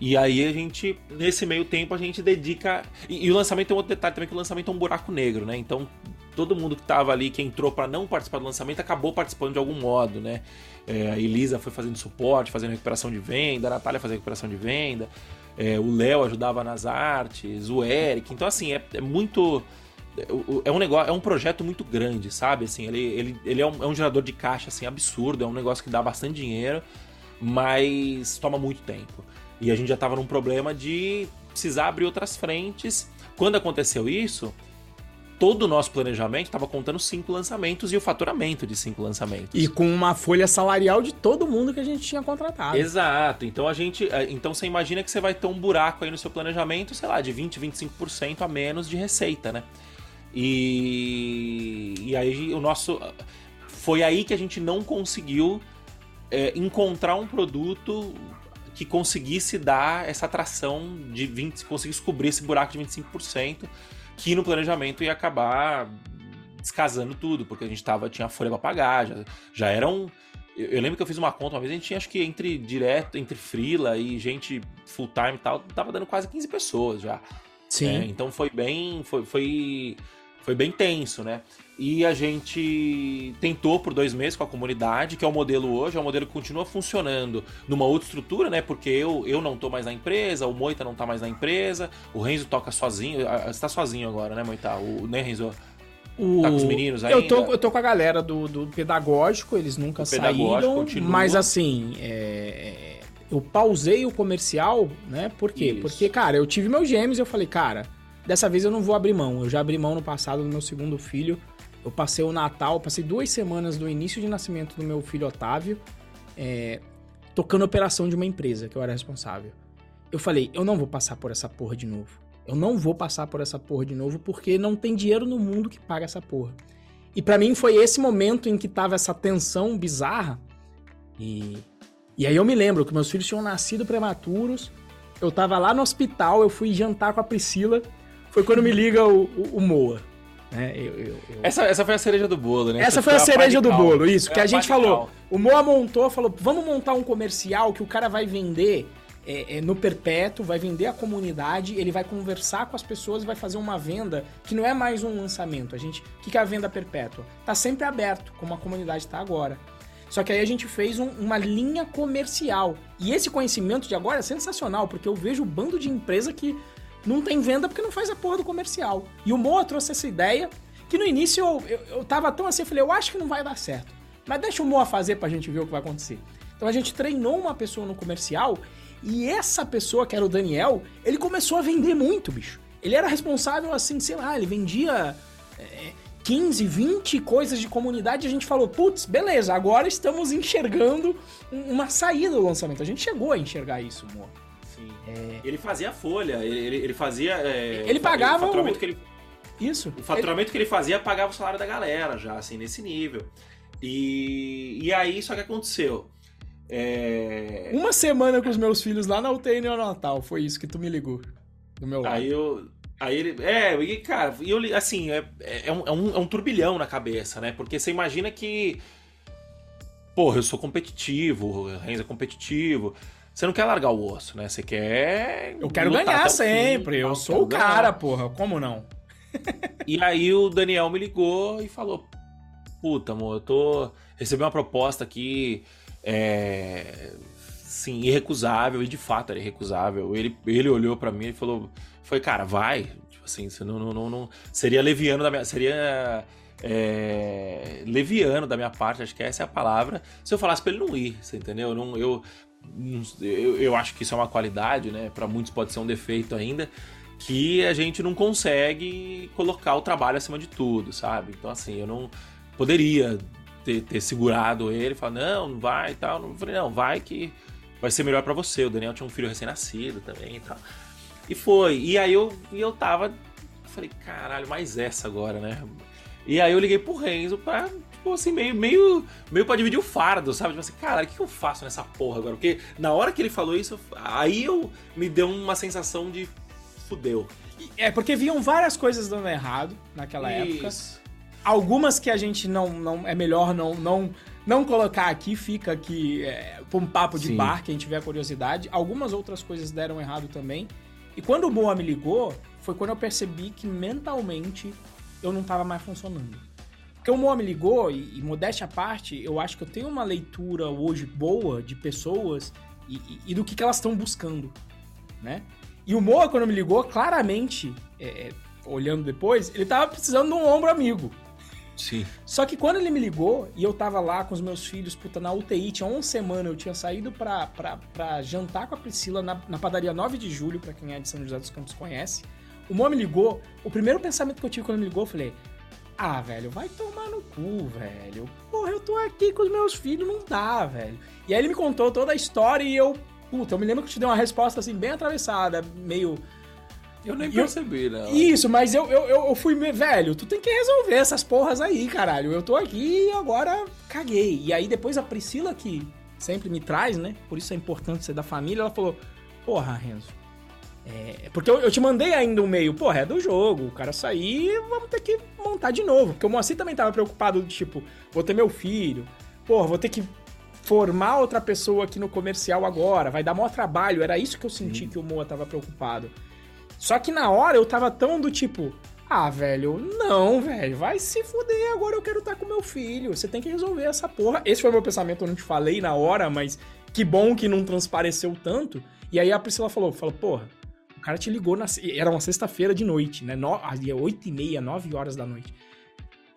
[SPEAKER 2] E aí a gente, nesse meio tempo, a gente dedica. E, e, o lançamento tem um outro detalhe também, que o lançamento é um buraco negro, né? Então todo mundo que tava ali, que entrou para não participar do lançamento, acabou participando de algum modo, né? É, a Elisa foi fazendo suporte, fazendo recuperação de venda, a Natália fazia recuperação de venda, é, o Léo ajudava nas artes, o Eric. Então, assim, é, é muito é um negócio, é um projeto muito grande, sabe? Assim, ele, ele, ele é, um, é um gerador de caixa assim absurdo, é um negócio que dá bastante dinheiro, mas toma muito tempo. E a gente já estava num problema de precisar abrir outras frentes. Quando aconteceu isso, todo o nosso planejamento estava contando cinco lançamentos e o faturamento de cinco lançamentos.
[SPEAKER 1] E com uma folha salarial de todo mundo que a gente tinha contratado.
[SPEAKER 2] Exato. Então a gente. É, então você imagina que você vai ter um buraco aí no seu planejamento, sei lá, de 20, 25% a menos de receita, né? E, e aí o nosso. Foi aí que a gente não conseguiu é, encontrar um produto que conseguisse dar essa atração de 20, conseguisse cobrir esse buraco de 25%, que no planejamento ia acabar descasando tudo, porque a gente tava, tinha folha para pagar, já, já eram. Eu, eu, lembro que eu fiz uma conta uma vez, a gente tinha acho que entre direto, entre freela e gente full time e tal, tava dando quase 15 pessoas já.
[SPEAKER 1] Sim.
[SPEAKER 2] É, então foi bem. Foi, foi, foi bem tenso, né? E a gente tentou por dois meses com a comunidade, que é o modelo hoje, é um modelo que continua funcionando numa outra estrutura, né? Porque eu, eu não tô mais na empresa, o Moita não tá mais na empresa, o Renzo toca sozinho. Você tá sozinho agora, né, Moita? O, né, Renzo?
[SPEAKER 1] O... Tá com os meninos ainda? Eu tô, eu tô com a galera do, do pedagógico, eles nunca saíram. Mas assim, é... eu pausei o comercial, né? Por quê? Isso. Porque, cara, eu tive meus gêmeos e eu falei, cara, dessa vez eu não vou abrir mão. Eu já abri mão no passado do meu segundo filho. Eu passei o Natal, passei duas semanas do início de nascimento do meu filho Otávio, é, tocando operação de uma empresa que eu era responsável. Eu falei, eu não vou passar por essa porra de novo. Eu não vou passar por essa porra de novo porque não tem dinheiro no mundo que paga essa porra. E para mim foi esse momento em que tava essa tensão bizarra. E, e aí eu me lembro que meus filhos tinham nascido prematuros. Eu tava lá no hospital, eu fui jantar com a Priscila. Foi quando me liga o, o, o Moa. Né? Eu, eu, eu...
[SPEAKER 2] Essa, essa foi a cereja do bolo, né?
[SPEAKER 1] Essa foi a cereja do bolo, isso. que a, a gente falou. O Moa montou, falou: vamos montar um comercial que o cara vai vender é, é, no perpétuo, vai vender a comunidade, ele vai conversar com as pessoas, vai fazer uma venda que não é mais um lançamento. A gente, o que, que é a venda perpétua? Tá sempre aberto, como a comunidade está agora. Só que aí a gente fez um, uma linha comercial. E esse conhecimento de agora é sensacional, porque eu vejo o bando de empresa que não tem venda porque não faz a porra do comercial. E o Moa trouxe essa ideia, que no início eu, eu, eu tava tão assim, eu falei, eu acho que não vai dar certo. Mas deixa o Moa fazer pra gente ver o que vai acontecer. Então a gente treinou uma pessoa no comercial e essa pessoa, que era o Daniel, ele começou a vender muito, bicho. Ele era responsável, assim, sei lá, ele vendia é, 15, 20 coisas de comunidade. E a gente falou, putz, beleza, agora estamos enxergando uma saída do lançamento. A gente chegou a enxergar isso, Moa.
[SPEAKER 2] Sim. Ele fazia folha, ele, ele, ele fazia. é,
[SPEAKER 1] Ele pagava
[SPEAKER 2] o faturamento
[SPEAKER 1] o-
[SPEAKER 2] que ele
[SPEAKER 1] Isso.
[SPEAKER 2] O faturamento que ele fazia pagava o salário da galera, já, assim, nesse nível. E, e aí, só que aconteceu. É,
[SPEAKER 1] Uma semana com os meus filhos lá na UTI neonatal. Foi isso que tu me ligou. Do meu lado.
[SPEAKER 2] aí eu. Aí ele. É, e, cara, eu, assim, é, é, um, é, um, é um turbilhão na cabeça, né? Porque você imagina que. Porra, eu sou competitivo, o Renzo é competitivo. Você não quer largar o osso, né? Você quer.
[SPEAKER 1] eu quero ganhar
[SPEAKER 2] o fim,
[SPEAKER 1] sempre. eu sou o
[SPEAKER 2] quero ganhar.
[SPEAKER 1] cara, porra. Como não?
[SPEAKER 2] E aí o Daniel me ligou e falou: Puta, amor, eu tô. Recebi uma proposta aqui. É. Sim, irrecusável, e de fato era irrecusável. Ele, ele olhou pra mim e falou: Foi, cara, vai. Tipo assim, você não, não, não, não- Seria leviano da minha. Seria. é, leviano da minha parte, acho que essa é a palavra. Se eu falasse pra ele não ir, você entendeu? Eu Não, eu, eu, eu acho que isso é uma qualidade, né? Pra muitos pode ser um defeito ainda que a gente não consegue colocar o trabalho acima de tudo, sabe? Então, assim, eu não poderia ter, ter segurado ele falar, não, não vai e tal. Não, falei, não, vai que vai ser melhor pra você. O Daniel tinha um filho recém-nascido também e tal. E foi. E aí eu, e eu tava. Falei, caralho, mais essa agora, né? E aí eu liguei pro Renzo pra, tipo assim, meio, meio, meio pra dividir o fardo, sabe? Tipo assim, caralho, o que eu faço nessa porra agora? Porque na hora que ele falou isso, aí eu me deu uma sensação de fudeu.
[SPEAKER 1] É, porque viam várias coisas dando errado naquela época.
[SPEAKER 2] Isso.
[SPEAKER 1] Algumas que a gente não, não é melhor não, não, não colocar aqui, fica aqui é, pra um papo de
[SPEAKER 2] Sim.
[SPEAKER 1] bar, quem tiver curiosidade. Algumas outras coisas deram errado também. E quando o Boa me ligou, foi quando eu percebi que mentalmente eu não tava mais funcionando. Porque o Moa me ligou, e, e modéstia à parte, eu acho que eu tenho uma leitura hoje boa de pessoas e, e- e do que, que elas estão buscando, né? E o Moa, quando me ligou, claramente, é, é, olhando depois, ele tava precisando de um ombro amigo.
[SPEAKER 2] Sim.
[SPEAKER 1] Só que quando ele me ligou e eu tava lá com os meus filhos, puta, na UTI, tinha uma semana, eu tinha saído pra, pra, pra jantar com a Priscila na, na padaria 9 de julho, pra quem é de São José dos Campos conhece. O Mo me ligou, o primeiro pensamento que eu tive quando ele me ligou, eu falei: Ah, velho, vai tomar no cu, velho. Porra, eu tô aqui com os meus filhos, não dá, velho. E aí ele me contou toda a história e eu, puta, eu me lembro que eu te dei uma resposta assim, bem atravessada, meio.
[SPEAKER 2] Eu nem
[SPEAKER 1] E eu-
[SPEAKER 2] percebi, né?
[SPEAKER 1] Isso, mas eu, eu, eu fui. Velho, tu tem que resolver essas porras aí, caralho. Eu tô aqui e agora caguei. E aí depois a Priscila, que sempre me traz, né? Por isso é importante ser da família, ela falou: Porra, Renzo. É, porque eu, eu te mandei ainda um meio, porra, é do jogo, o cara sair, vamos ter que montar de novo. Porque o Moacir também tava preocupado, tipo, vou ter meu filho, porra, vou ter que formar outra pessoa aqui no comercial agora, vai dar maior trabalho. Era isso que eu senti que o Moa tava preocupado. Só que na hora eu tava tão do tipo, ah, velho, não, velho, vai se fuder, agora eu quero estar com meu filho. Você tem que resolver essa porra. Esse foi o meu pensamento, eu não te falei na hora, mas que bom que não transpareceu tanto. E aí a Priscila falou, falou, porra, o cara te ligou na. Era uma sexta-feira de noite, né? No... Ali é 8 e meia, 9 horas da noite.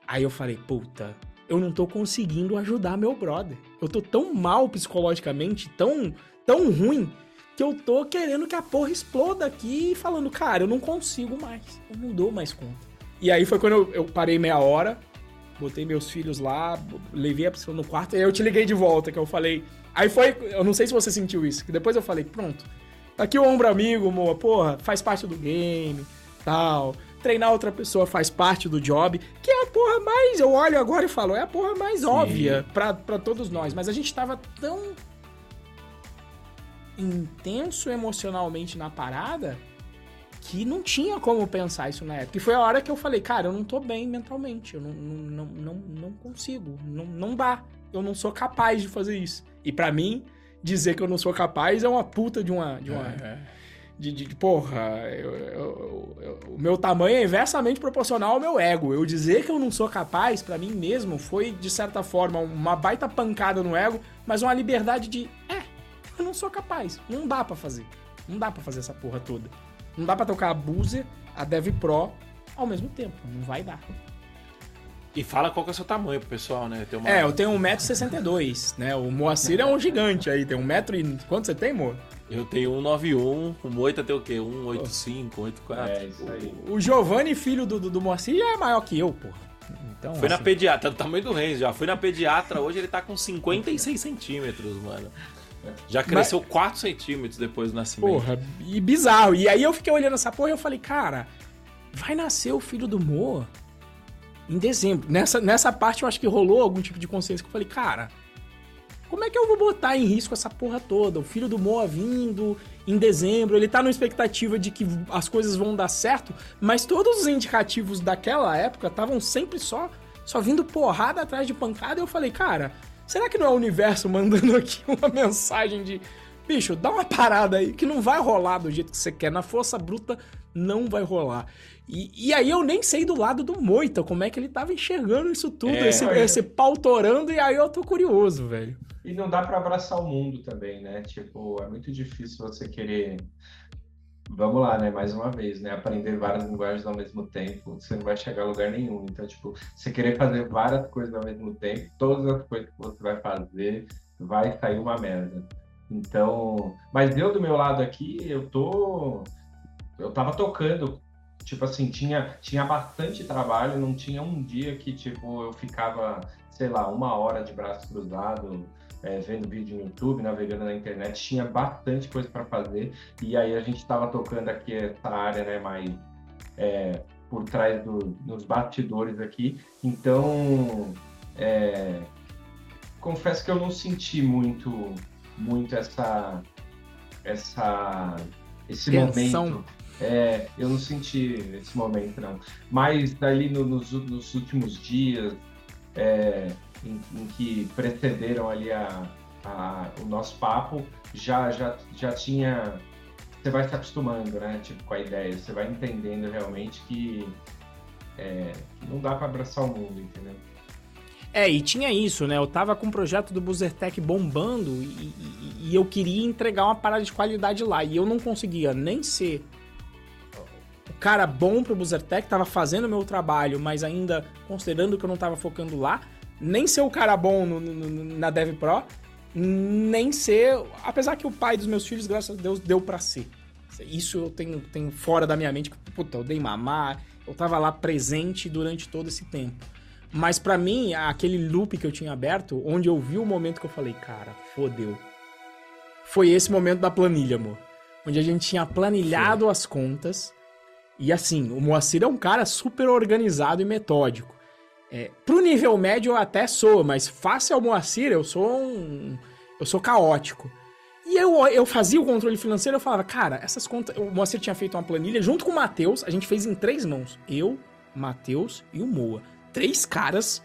[SPEAKER 1] Aí eu falei, puta, eu não tô conseguindo ajudar meu brother. Eu tô tão mal psicologicamente, tão, tão ruim, que eu tô querendo que a porra exploda aqui e falando, cara, eu não consigo mais. Eu não dou mais conta. E aí foi quando eu, eu parei meia hora, botei meus filhos lá, levei a pessoa no quarto, e aí eu te liguei de volta, que eu falei. Aí foi. Eu não sei se você sentiu isso, que depois eu falei, pronto. Aqui o ombro amigo, Moa, porra, faz parte do game, tal. Treinar outra pessoa faz parte do job, que é a porra mais. Eu olho agora e falo, é a porra mais óbvia pra, pra todos nós. Mas a gente tava tão intenso emocionalmente na parada que não tinha como pensar isso na época. E foi a hora que eu falei, cara, eu não tô bem mentalmente, eu não, não, não, não, não consigo, não, não dá, eu não sou capaz de fazer isso. E pra mim, dizer que eu não sou capaz é uma puta de uma... De uma de, de, de, porra, eu- eu- eu- o meu tamanho é inversamente proporcional ao meu ego. Eu dizer que eu não sou capaz, pra mim mesmo, foi, de certa forma, uma baita pancada no ego, mas uma liberdade de, é, eu não sou capaz, não dá pra fazer. Não dá pra fazer essa porra toda. Não dá pra tocar a Boozer, a Dev Pro ao mesmo tempo. Não vai dar.
[SPEAKER 2] E fala qual que é o seu tamanho pro pessoal, né? Tem uma...
[SPEAKER 1] É, eu tenho 1,62m, né? O Moacir é um gigante aí, tem 1m e... Quanto você tem, Mo?
[SPEAKER 2] Eu tenho 191, o Moita tem o quê? 185, 184.
[SPEAKER 3] É, isso aí.
[SPEAKER 1] O Giovanni, filho do, do, do Moacir, já é maior que eu, porra. Então,
[SPEAKER 2] Foi na
[SPEAKER 1] assim,
[SPEAKER 2] pediatra, do tamanho do Renzo já. Fui na pediatra, hoje ele tá com 56 centímetros, mano. Já cresceu 4 centímetros depois do nascimento.
[SPEAKER 1] Porra, e bizarro. E aí eu fiquei olhando essa porra e eu falei, cara, vai nascer o filho do Moa em dezembro. Nessa, nessa parte eu acho que rolou algum tipo de consciência que eu falei, cara, como é que eu vou botar em risco essa porra toda? O filho do Moa vindo em dezembro, ele tá numa expectativa de que as coisas vão dar certo, mas todos os indicativos daquela época estavam sempre só só vindo porrada atrás de pancada. E eu falei, cara, será que não é o universo mandando aqui uma mensagem de bicho, dá uma parada aí que não vai rolar do jeito que você quer, na força bruta não vai rolar. E, e aí eu nem sei do lado do Moita como é que ele tava enxergando isso tudo,
[SPEAKER 2] É.
[SPEAKER 1] esse, esse pau torando, e aí eu tô curioso, velho.
[SPEAKER 3] E não dá para abraçar o mundo também, né? Tipo, é muito difícil você querer. Vamos lá, né? Mais uma vez, né? Aprender várias linguagens ao mesmo tempo, você não vai chegar a lugar nenhum. Então, tipo, você querer fazer várias coisas ao mesmo tempo, todas as coisas que você vai fazer, vai sair uma merda. Então, mas eu do meu lado aqui, eu tô. Eu tava tocando. Tipo assim, tinha, tinha bastante trabalho, não tinha um dia que, tipo, eu ficava, sei lá, uma hora de braço cruzado, é, vendo vídeo no YouTube, navegando na internet, tinha bastante coisa para fazer. E aí a gente estava tocando aqui essa área, né, mais é, por trás do, nos bastidores aqui. Então, é, confesso que eu não senti muito, muito essa, essa, esse
[SPEAKER 1] Tensão.
[SPEAKER 3] momento. É, eu não senti esse momento, não. Mas ali no- nos, nos últimos dias, é, em, em que precederam ali a, a- o nosso papo, já, já, já tinha. Você vai se acostumando, né? Tipo, com a ideia. Você vai entendendo realmente que, é, não dá para abraçar o mundo, entendeu?
[SPEAKER 1] É, e tinha isso, né? Eu tava com o projeto do Buzzertech bombando e, e- e eu queria entregar uma parada de qualidade lá. E eu não conseguia nem ser cara bom pro Buzzertech, tava fazendo o meu trabalho, mas ainda considerando que eu não tava focando lá, nem ser o cara bom no- no- na Dev Pro, nem ser. Apesar que o pai dos meus filhos, graças a Deus, deu pra ser. Isso eu tenho, tenho fora da minha mente, que, puta, eu dei mamar, eu tava lá presente durante todo esse tempo. Mas pra mim, aquele loop que eu tinha aberto, onde eu vi o momento que eu falei, cara, fodeu. Foi esse momento da planilha, amor. Onde a gente tinha planilhado as contas. E assim, o Moacir é um cara super organizado e metódico. É, pro nível médio eu até sou, mas face ao Moacir eu sou um. Eu sou caótico. E eu, eu fazia o controle financeiro, eu falava, cara, essas contas. O Moacir tinha feito uma planilha junto com o Matheus, a gente fez em três mãos. Eu, Matheus e o Moa. Três caras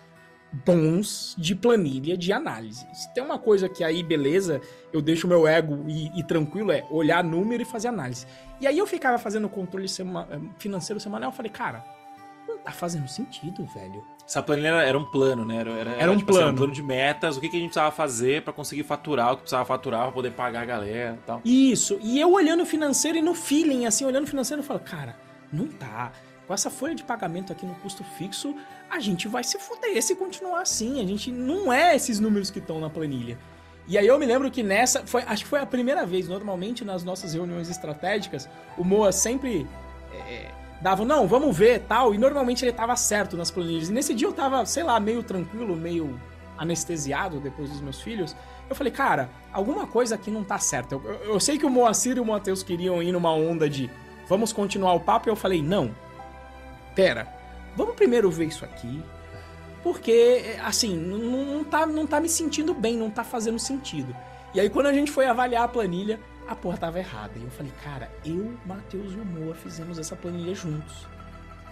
[SPEAKER 1] bons de planilha de análise. Se tem uma coisa que aí, beleza, eu deixo o meu ego e, e tranquilo, é olhar número e fazer análise. E aí eu ficava fazendo controle sema- eh, financeiro semanal, eu falei, cara, não tá fazendo sentido, velho.
[SPEAKER 2] Essa planilha era, era um plano, né? Era, era,
[SPEAKER 1] Era um
[SPEAKER 2] tipo assim,
[SPEAKER 1] plano.
[SPEAKER 2] um plano de metas, o que, que a gente precisava fazer pra conseguir faturar, o que precisava faturar pra poder pagar a galera e tal.
[SPEAKER 1] Isso. E eu olhando o financeiro e no feeling, assim, olhando o financeiro, eu falo, cara, não tá. Com essa folha de pagamento aqui no custo fixo, a gente vai se fuder se continuar assim. A gente não é esses números que estão na planilha. E aí eu me lembro que nessa, foi, acho que foi a primeira vez, normalmente nas nossas reuniões estratégicas, o Moa sempre é, dava, não, vamos ver tal, e normalmente ele tava certo nas planilhas. E nesse dia eu tava, sei lá, meio tranquilo, meio anestesiado depois dos meus filhos. Eu falei, cara, alguma coisa aqui não tá certa. Eu, eu- eu sei que o Moacir e o Matheus queriam ir numa onda de vamos continuar o papo, e eu falei, não. Pera, vamos primeiro ver isso aqui. Porque, assim, não, não, tá, não tá me sentindo bem, não tá fazendo sentido. E aí, quando a gente foi avaliar a planilha, a porra tava errada. E eu falei, cara, eu, Matheus e o Moa fizemos essa planilha juntos.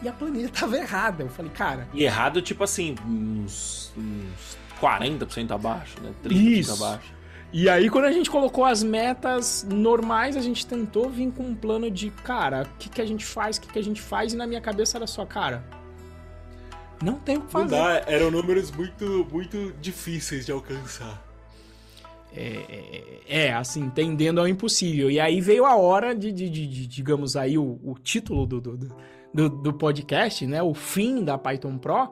[SPEAKER 1] E a planilha tava errada. Eu falei, cara,
[SPEAKER 2] E errado, tipo assim, uns, uns 40% abaixo, né? 30%
[SPEAKER 1] Isso.
[SPEAKER 2] abaixo.
[SPEAKER 1] E aí, quando a gente colocou as metas normais, a gente tentou vir com um plano de, cara, o que, que a gente faz, o que, que a gente faz, e na minha cabeça era só, cara, não tem o que fazer.
[SPEAKER 2] eram números muito, muito difíceis de alcançar.
[SPEAKER 1] é, é, assim, tendendo ao impossível. E aí veio a hora de, de, de, de digamos aí, o, o título do, do, do, do, podcast, né? O fim da Python Pro,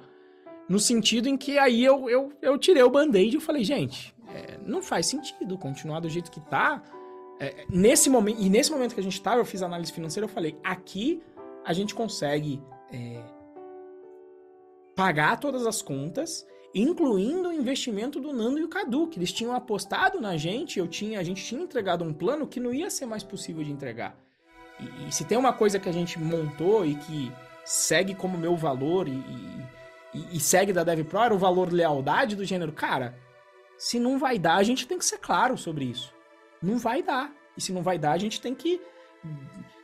[SPEAKER 1] no sentido em que aí eu, eu, eu tirei o band-aid e falei, gente, é, não faz sentido continuar do jeito que tá. É, nesse momento, e nesse momento que a gente tá, eu fiz análise financeira, eu falei, aqui a gente consegue é, pagar todas as contas incluindo o investimento do Nando e o Cadu, que eles tinham apostado na gente, eu tinha, a gente tinha entregado um plano que não ia ser mais possível de entregar. E, e se tem uma coisa que a gente montou e que segue como meu valor e, e, e segue da DevPro, era o valor lealdade do gênero, cara, se não vai dar, a gente tem que ser claro sobre isso. Não vai dar. E se não vai dar, a gente tem que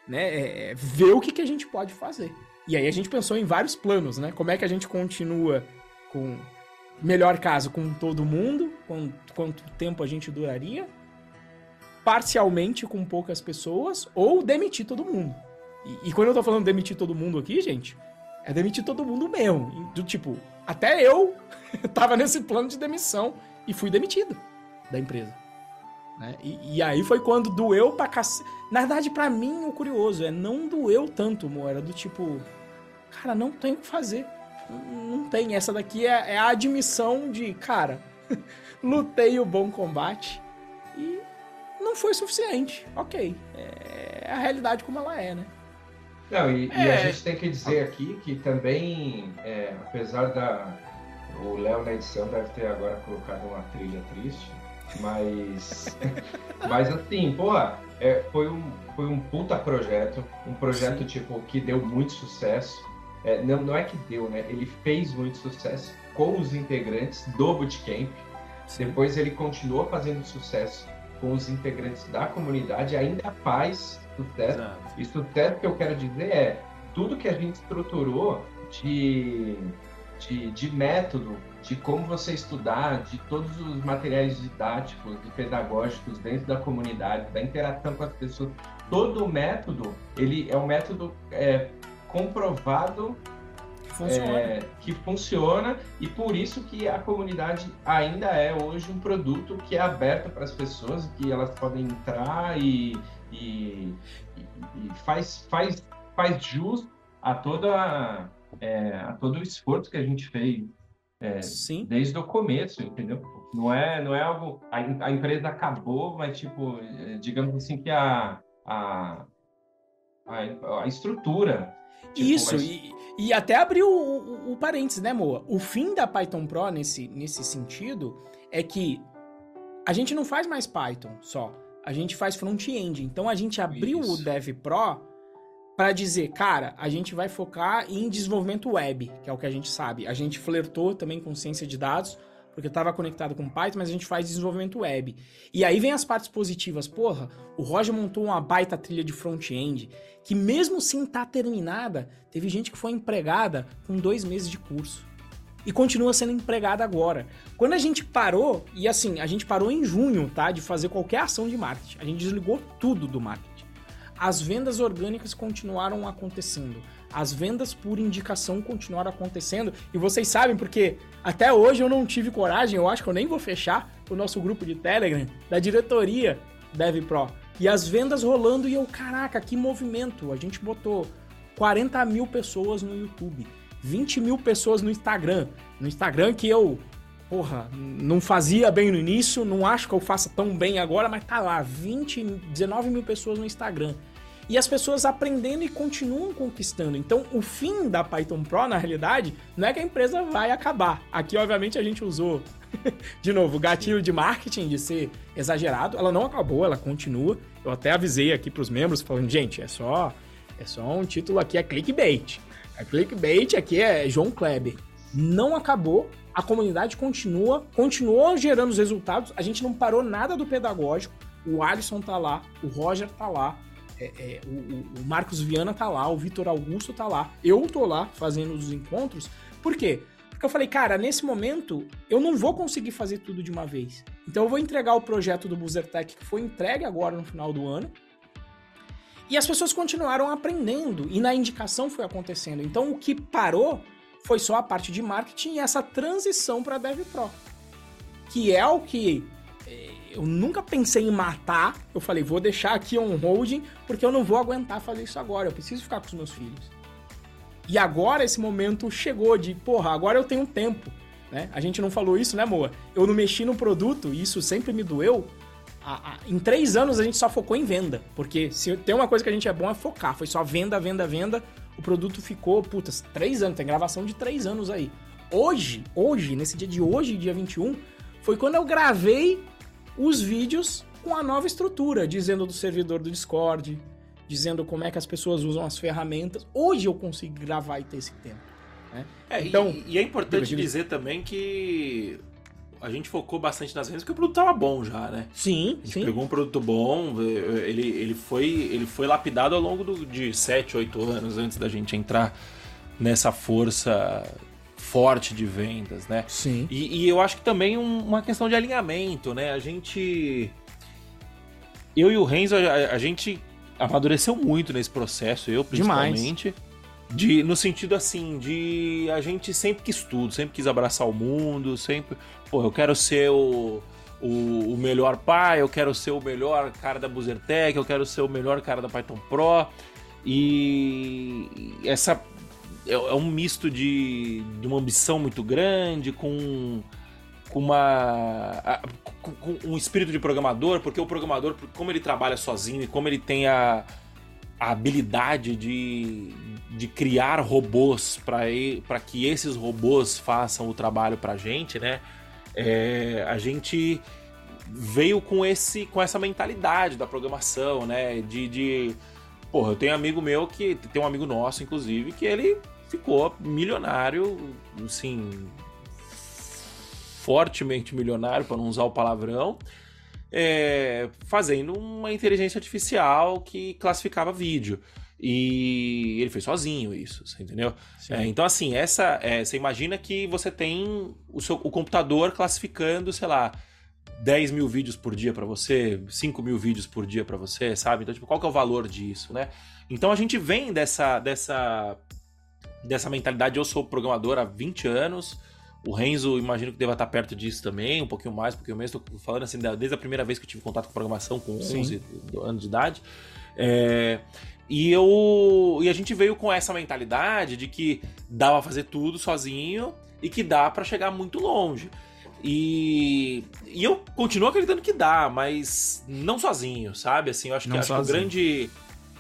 [SPEAKER 1] né, é, é ver o que, que a gente pode fazer. E aí a gente pensou em vários planos, né? Como é que a gente continua com melhor caso, com todo mundo, quanto, quanto tempo a gente duraria, parcialmente com poucas pessoas, ou demitir todo mundo. E, e, quando eu tô falando demitir todo mundo aqui, gente, é demitir todo mundo mesmo. Do tipo, até eu tava nesse plano de demissão e fui demitido da empresa. Né? E, e, aí foi quando doeu pra cacete. Na verdade, para mim, o curioso é não doeu tanto, mo, era do tipo, cara, não tem o que fazer não tem. Essa daqui é, é a admissão de, cara, lutei o bom combate e não foi suficiente. Ok. É a realidade como ela é, né?
[SPEAKER 3] Não, e, é... e a é. gente tem que dizer aqui que também, é, apesar da. O Léo na edição deve ter agora colocado uma trilha triste, mas. mas assim, pô, é, foi, um, foi um puta projeto. Um projeto, Sim. tipo, que deu muito sucesso. É, não, não é que deu, né? Ele fez muito sucesso com os integrantes do Bootcamp. Sim. Depois ele continuou fazendo sucesso com os integrantes da comunidade, ainda faz sucesso. Exato. E sucesso que eu quero dizer é tudo que a gente estruturou de, de, de método, de como você estudar, de todos os materiais didáticos e pedagógicos dentro da comunidade, da interação com as pessoas, todo o método, ele é um método é, comprovado que funciona. É, que funciona e por isso que a comunidade ainda é hoje um produto que é aberto para as pessoas, que elas podem entrar e, e, e faz, faz, faz jus a toda é, a todo o esforço que a gente fez é, desde o começo, entendeu? Não é, não é algo. A, a empresa acabou, mas, tipo, é, digamos assim, que a, a, a, a estrutura
[SPEAKER 1] Tipo, Isso, mas... e, e até abriu o, o, o parênteses, né, Moa? O fim da Python Pro nesse, nesse sentido é que a gente não faz mais Python só, a gente faz front-end. Então a gente abriu Isso. o Dev Pro para dizer, cara, a gente vai focar em desenvolvimento web, que é o que a gente sabe. A gente flertou também com ciência de dados, porque estava conectado com Python, mas a gente faz desenvolvimento web. E aí vem as partes positivas. Porra, o Roger montou uma baita trilha de front-end, que mesmo sem estar tá terminada, teve gente que foi empregada com dois meses de curso. E continua sendo empregada agora. Quando a gente parou, e assim, a gente parou em junho, tá? De fazer qualquer ação de marketing. A gente desligou tudo do marketing. As vendas orgânicas continuaram acontecendo as vendas por indicação continuaram acontecendo. E vocês sabem, porque até hoje eu não tive coragem, eu acho que eu nem vou fechar o nosso grupo de Telegram da diretoria DevPro. E as vendas rolando e eu, caraca, que movimento! A gente botou 40 mil pessoas no YouTube, 20 mil pessoas no Instagram. No Instagram que eu, porra, não fazia bem no início, não acho que eu faça tão bem agora, mas tá lá, 20, 19 mil pessoas no Instagram e as pessoas aprendendo e continuam conquistando. Então, o fim da Python Pro, na realidade, não é que a empresa vai acabar. Aqui, obviamente, a gente usou, de novo, o gatilho de marketing de ser exagerado. Ela não acabou, ela continua. Eu até avisei aqui para os membros, falando, gente, é só, é só um título aqui, é clickbait. A clickbait aqui é João Kleber. Não acabou, a comunidade continua, continuou gerando os resultados. A gente não parou nada do pedagógico. O Alisson tá lá, o Roger tá lá, é, é, o, o, Marcos Viana tá lá, o Vitor Augusto tá lá, eu tô lá fazendo os encontros. Por quê? Porque eu falei, cara, nesse momento eu não vou conseguir fazer tudo de uma vez. Então eu vou entregar o projeto do Buzzertech que foi entregue agora no final do ano. E as pessoas continuaram aprendendo e na indicação foi acontecendo. Então o que parou foi só a parte de marketing e essa transição para DevPro, que é o que eu nunca pensei em matar. Eu falei, vou deixar aqui um holding, porque eu não vou aguentar fazer isso agora. Eu preciso ficar com os meus filhos. E agora esse momento chegou de, porra, agora eu tenho tempo. Né? A gente não falou isso, né, Moa? Eu não mexi no produto e isso sempre me doeu. A, a, em três anos a gente só focou em venda. Porque se tem uma coisa que a gente é bom é focar. Foi só venda, venda, venda. O produto ficou, putas, três anos. Tem gravação de três anos aí. Hoje, hoje, nesse dia de hoje, dia 21, foi quando eu gravei os vídeos com a nova estrutura, dizendo do servidor do Discord, dizendo como é que as pessoas usam as ferramentas. Hoje eu consigo gravar e ter esse tempo. Né?
[SPEAKER 2] É, então, e, e é importante dizer também que a gente focou bastante nas vendas porque o produto estava bom já, né?
[SPEAKER 1] Sim,
[SPEAKER 2] a gente
[SPEAKER 1] sim.
[SPEAKER 2] pegou um produto bom, ele, ele, foi, ele foi lapidado ao longo do, de 7, 8 anos antes da gente entrar nessa força forte de vendas, né?
[SPEAKER 1] Sim.
[SPEAKER 2] E, e eu acho que também um, uma questão de alinhamento, né? A gente. Eu e o Renzo, a, a gente amadureceu muito nesse processo, eu principalmente.
[SPEAKER 1] Demais.
[SPEAKER 2] De, no sentido assim, de a gente sempre quis tudo, sempre quis abraçar o mundo, sempre. Pô, eu quero ser o, o, o melhor pai, eu quero ser o melhor cara da Buzzertech, eu quero ser o melhor cara da Python Pro. E essa é, é um misto de, de uma ambição muito grande com com uma com, um espírito de programador, porque o programador, como ele trabalha sozinho e como ele tem a, a habilidade de, de criar robôs para que esses robôs façam o trabalho para a gente, né? É, a gente veio com esse com essa mentalidade da programação, né? De, de porra, eu tenho um amigo meu que tem um amigo nosso, inclusive, que ele ficou milionário, assim, fortemente milionário, para não usar o palavrão, é, fazendo uma inteligência artificial que classificava vídeo. E ele fez sozinho isso, você entendeu? É, então, assim, essa. É, você imagina que você tem o, seu, o computador classificando, sei lá, 10 mil vídeos por dia para você, 5 mil vídeos por dia para você, sabe? Então, tipo, qual que é o valor disso, né? Então a gente vem dessa, dessa dessa mentalidade. Eu sou programador há 20 anos. O Renzo, imagino que deva estar perto disso também, um pouquinho mais, porque eu mesmo estou falando assim, desde a primeira vez que eu tive contato com programação, com 11 Sim. anos de idade. É, e, eu, e a gente veio com essa mentalidade de que dá pra fazer tudo sozinho e que dá para chegar muito longe. E, e eu continuo acreditando que dá, mas não sozinho, sabe? Assim, eu acho que, acho que o grande.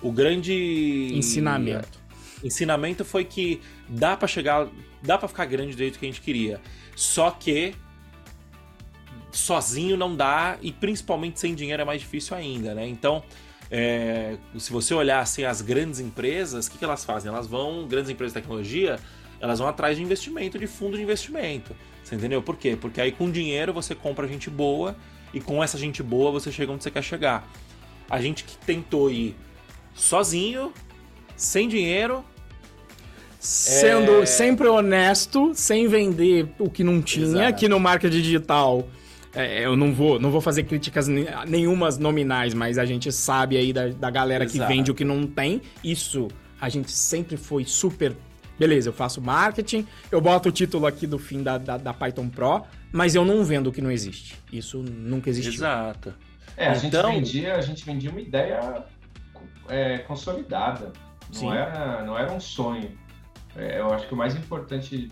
[SPEAKER 2] O grande.
[SPEAKER 1] Ensinamento
[SPEAKER 2] ensinamento foi que dá para chegar, dá para ficar grande do jeito que a gente queria. Só que sozinho não dá e principalmente sem dinheiro é mais difícil ainda, né? Então, é, se você olhar assim, as grandes empresas, o que, que elas fazem? Elas vão, grandes empresas de tecnologia, elas vão atrás de investimento, de fundo de investimento. Você entendeu? Por quê? Porque aí com dinheiro você compra gente boa e com essa gente boa você chega onde você quer chegar. A gente que tentou ir sozinho, sem dinheiro,
[SPEAKER 1] sendo é... sempre honesto, sem vender o que não tinha, Exato. aqui no marketing digital. É, eu não vou, não vou fazer críticas nenhumas nominais, mas a gente sabe aí da, da galera Exato. que vende o que não tem. Isso a gente sempre foi super. Beleza, eu faço marketing, eu boto o título aqui do fim da, da, da Python Pro, mas eu não vendo o que não existe. Isso nunca existiu.
[SPEAKER 2] Exato.
[SPEAKER 3] É, a, então... gente, vendia, a gente vendia uma ideia é, consolidada. Não era, não era um sonho. É, eu acho que o mais importante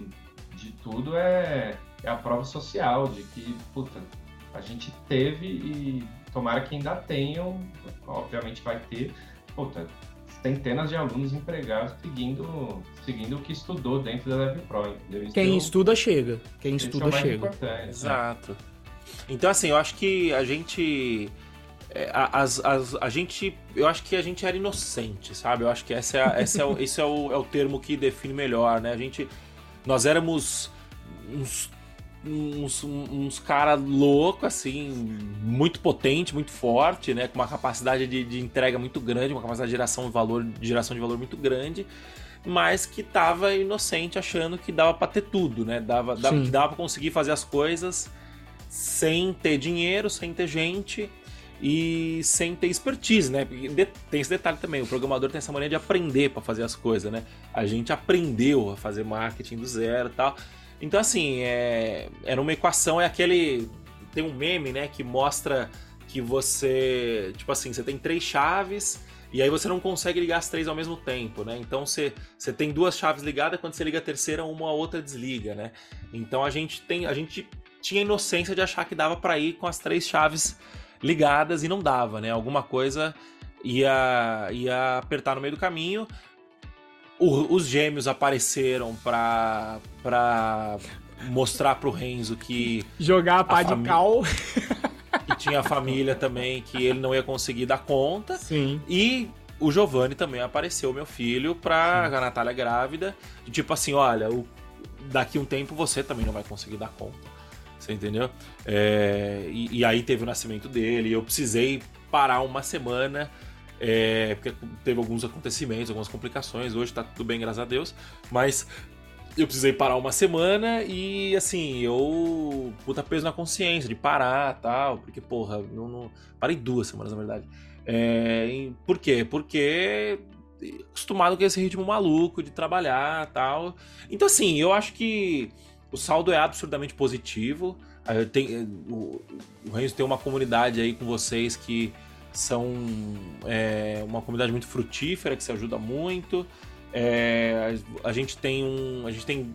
[SPEAKER 3] de tudo é, é a prova social, de que, puta, a gente teve e tomara que ainda tenham, obviamente vai ter, puta, centenas de alunos empregados seguindo, seguindo o que estudou dentro da Leve Pro, entendeu?
[SPEAKER 1] Quem estuda chega. Quem estuda é chega.
[SPEAKER 2] Né? Exato. Então, assim, eu acho que a gente é, as, as, a gente. Eu acho que a gente era inocente, sabe? Eu acho que essa é, essa é, o, esse é o, é o termo que define melhor, né? A gente. Nós éramos uns. Uns, uns cara louco, assim, muito potente, muito forte, né? Com uma capacidade de, de entrega muito grande, uma capacidade de geração de valor, de geração de valor muito grande, mas que tava inocente achando que dava para ter tudo, né? Dava, dava, que dava pra conseguir fazer as coisas sem ter dinheiro, sem ter gente e sem ter expertise, né? Tem esse detalhe também, o programador tem essa mania de aprender para fazer as coisas, né? A gente aprendeu a fazer marketing do zero e tal. Então, assim, é... era uma equação, é aquele. tem um meme, né, que mostra que você, tipo assim, você tem três chaves e aí você não consegue ligar as três ao mesmo tempo, né? Então você, você tem duas chaves ligadas, quando você liga a terceira, uma a outra desliga, né? Então a gente tem, a gente tinha inocência de achar que dava para ir com as três chaves ligadas e não dava, né? Alguma coisa ia, ia apertar no meio do caminho. O, os gêmeos apareceram pra, pra mostrar pro Renzo que.
[SPEAKER 1] Jogar a pá de cal.
[SPEAKER 2] Que tinha a família também, que ele não ia conseguir dar conta.
[SPEAKER 1] Sim.
[SPEAKER 2] E o Giovanni também apareceu, meu filho, pra Sim. a Natália grávida. Tipo assim: olha, o, daqui um tempo você também não vai conseguir dar conta. Você entendeu? É, e, e, aí teve o nascimento dele. Eu precisei parar uma semana. É, porque teve alguns acontecimentos, algumas complicações. Hoje tá tudo bem, graças a Deus. Mas eu precisei parar uma semana e assim, eu. Puta peso na consciência de parar tal. Porque, porra, não, não... parei duas semanas, na verdade. É, por quê? Porque acostumado com esse ritmo maluco de trabalhar tal. Então, assim, eu acho que o saldo é absurdamente positivo. Tem, o, o Renzo tem uma comunidade aí com vocês que são é, uma comunidade muito frutífera, que se ajuda muito. É, a gente tem um. A gente tem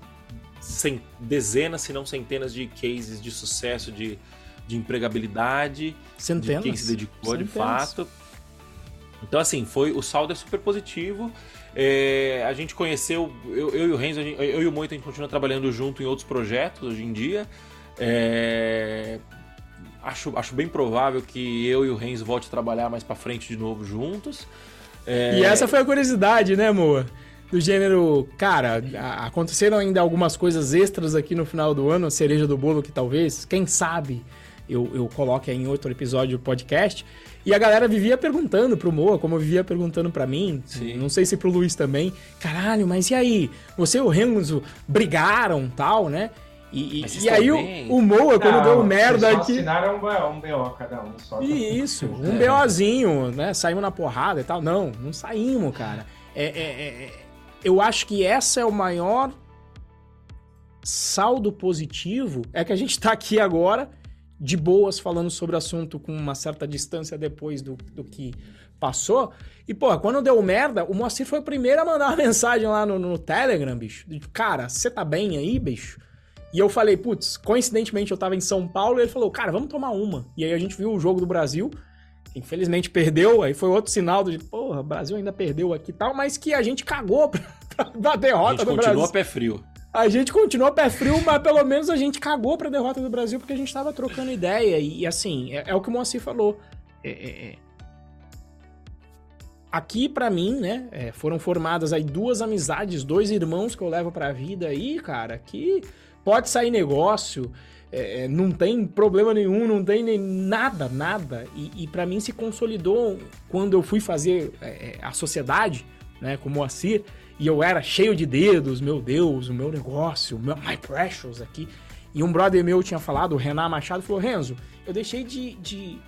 [SPEAKER 2] dezenas, se não centenas de cases de sucesso de, de empregabilidade.
[SPEAKER 1] Centenas.
[SPEAKER 2] De quem se dedicou centenas. de fato. Então, assim, foi o saldo é super positivo. É, a gente conheceu, eu, eu e o Renzo, eu e o Moito, a gente continua trabalhando junto em outros projetos hoje em dia. É, acho, acho bem provável que eu e o Renzo volte a trabalhar mais para frente de novo juntos.
[SPEAKER 1] É... E essa foi a curiosidade, né, Moa? Do gênero, cara, aconteceram ainda algumas coisas extras aqui no final do ano, cereja do bolo que talvez, quem sabe, eu, eu coloque em outro episódio do podcast. E a galera vivia perguntando pro Moa, como vivia perguntando para mim, Sim. não sei se pro Luiz também, caralho, mas e aí? Você e o Renzo brigaram tal, né? E, e aí o, o, Moa, quando não, deu merda
[SPEAKER 3] só
[SPEAKER 1] aqui.
[SPEAKER 3] assinaram um, um BO cada um só.
[SPEAKER 1] Isso, um é. BOzinho, né? Saímos na porrada e tal. Não, não saímos, cara. É, é, é, eu acho que essa é o maior saldo positivo. É que a gente tá aqui agora de boas falando sobre o assunto com uma certa distância depois do, do que passou. E, pô, quando deu merda, o Moacir foi o primeiro a mandar uma mensagem lá no, no Telegram, bicho. Cara, você tá bem aí, bicho? E eu falei, putz, coincidentemente eu tava em São Paulo e ele falou, cara, vamos tomar uma. E aí a gente viu o jogo do Brasil. Infelizmente perdeu, aí foi outro sinal de, porra, o Brasil ainda perdeu aqui e tal, mas que a gente cagou pra, pra derrota do Brasil. A gente continua
[SPEAKER 2] pé frio.
[SPEAKER 1] A gente continua pé frio, mas pelo menos a gente cagou pra derrota do Brasil porque a gente tava trocando ideia. E, assim, é, é, o que o Moacir falou. É, é, é. aqui para mim, né, é, foram formadas aí duas amizades, dois irmãos que eu levo pra vida aí, cara, que pode sair negócio, é, não tem problema nenhum, não tem nem nada, nada. E, e para mim se consolidou quando eu fui fazer a sociedade, né, com o Moacir, e eu era cheio de dedos, meu Deus, o meu negócio, meu, my precious aqui. E um brother meu tinha falado, o Renan Machado, falou: Renzo, eu deixei de, de.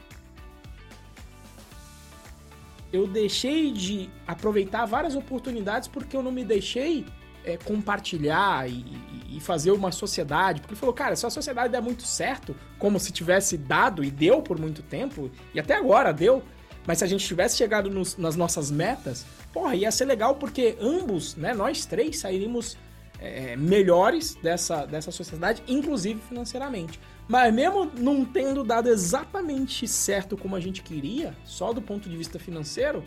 [SPEAKER 1] Eu deixei de aproveitar várias oportunidades porque eu não me deixei é, compartilhar e, e, fazer uma sociedade. Porque ele falou, cara, se a sociedade der muito certo, como se tivesse dado e deu por muito tempo, e até agora deu, mas se a gente tivesse chegado nos, nas nossas metas, porra, ia ser legal porque ambos, né, nós três sairíamos é, melhores dessa, dessa sociedade, inclusive financeiramente. Mas mesmo não tendo dado exatamente certo como a gente queria, só do ponto de vista financeiro,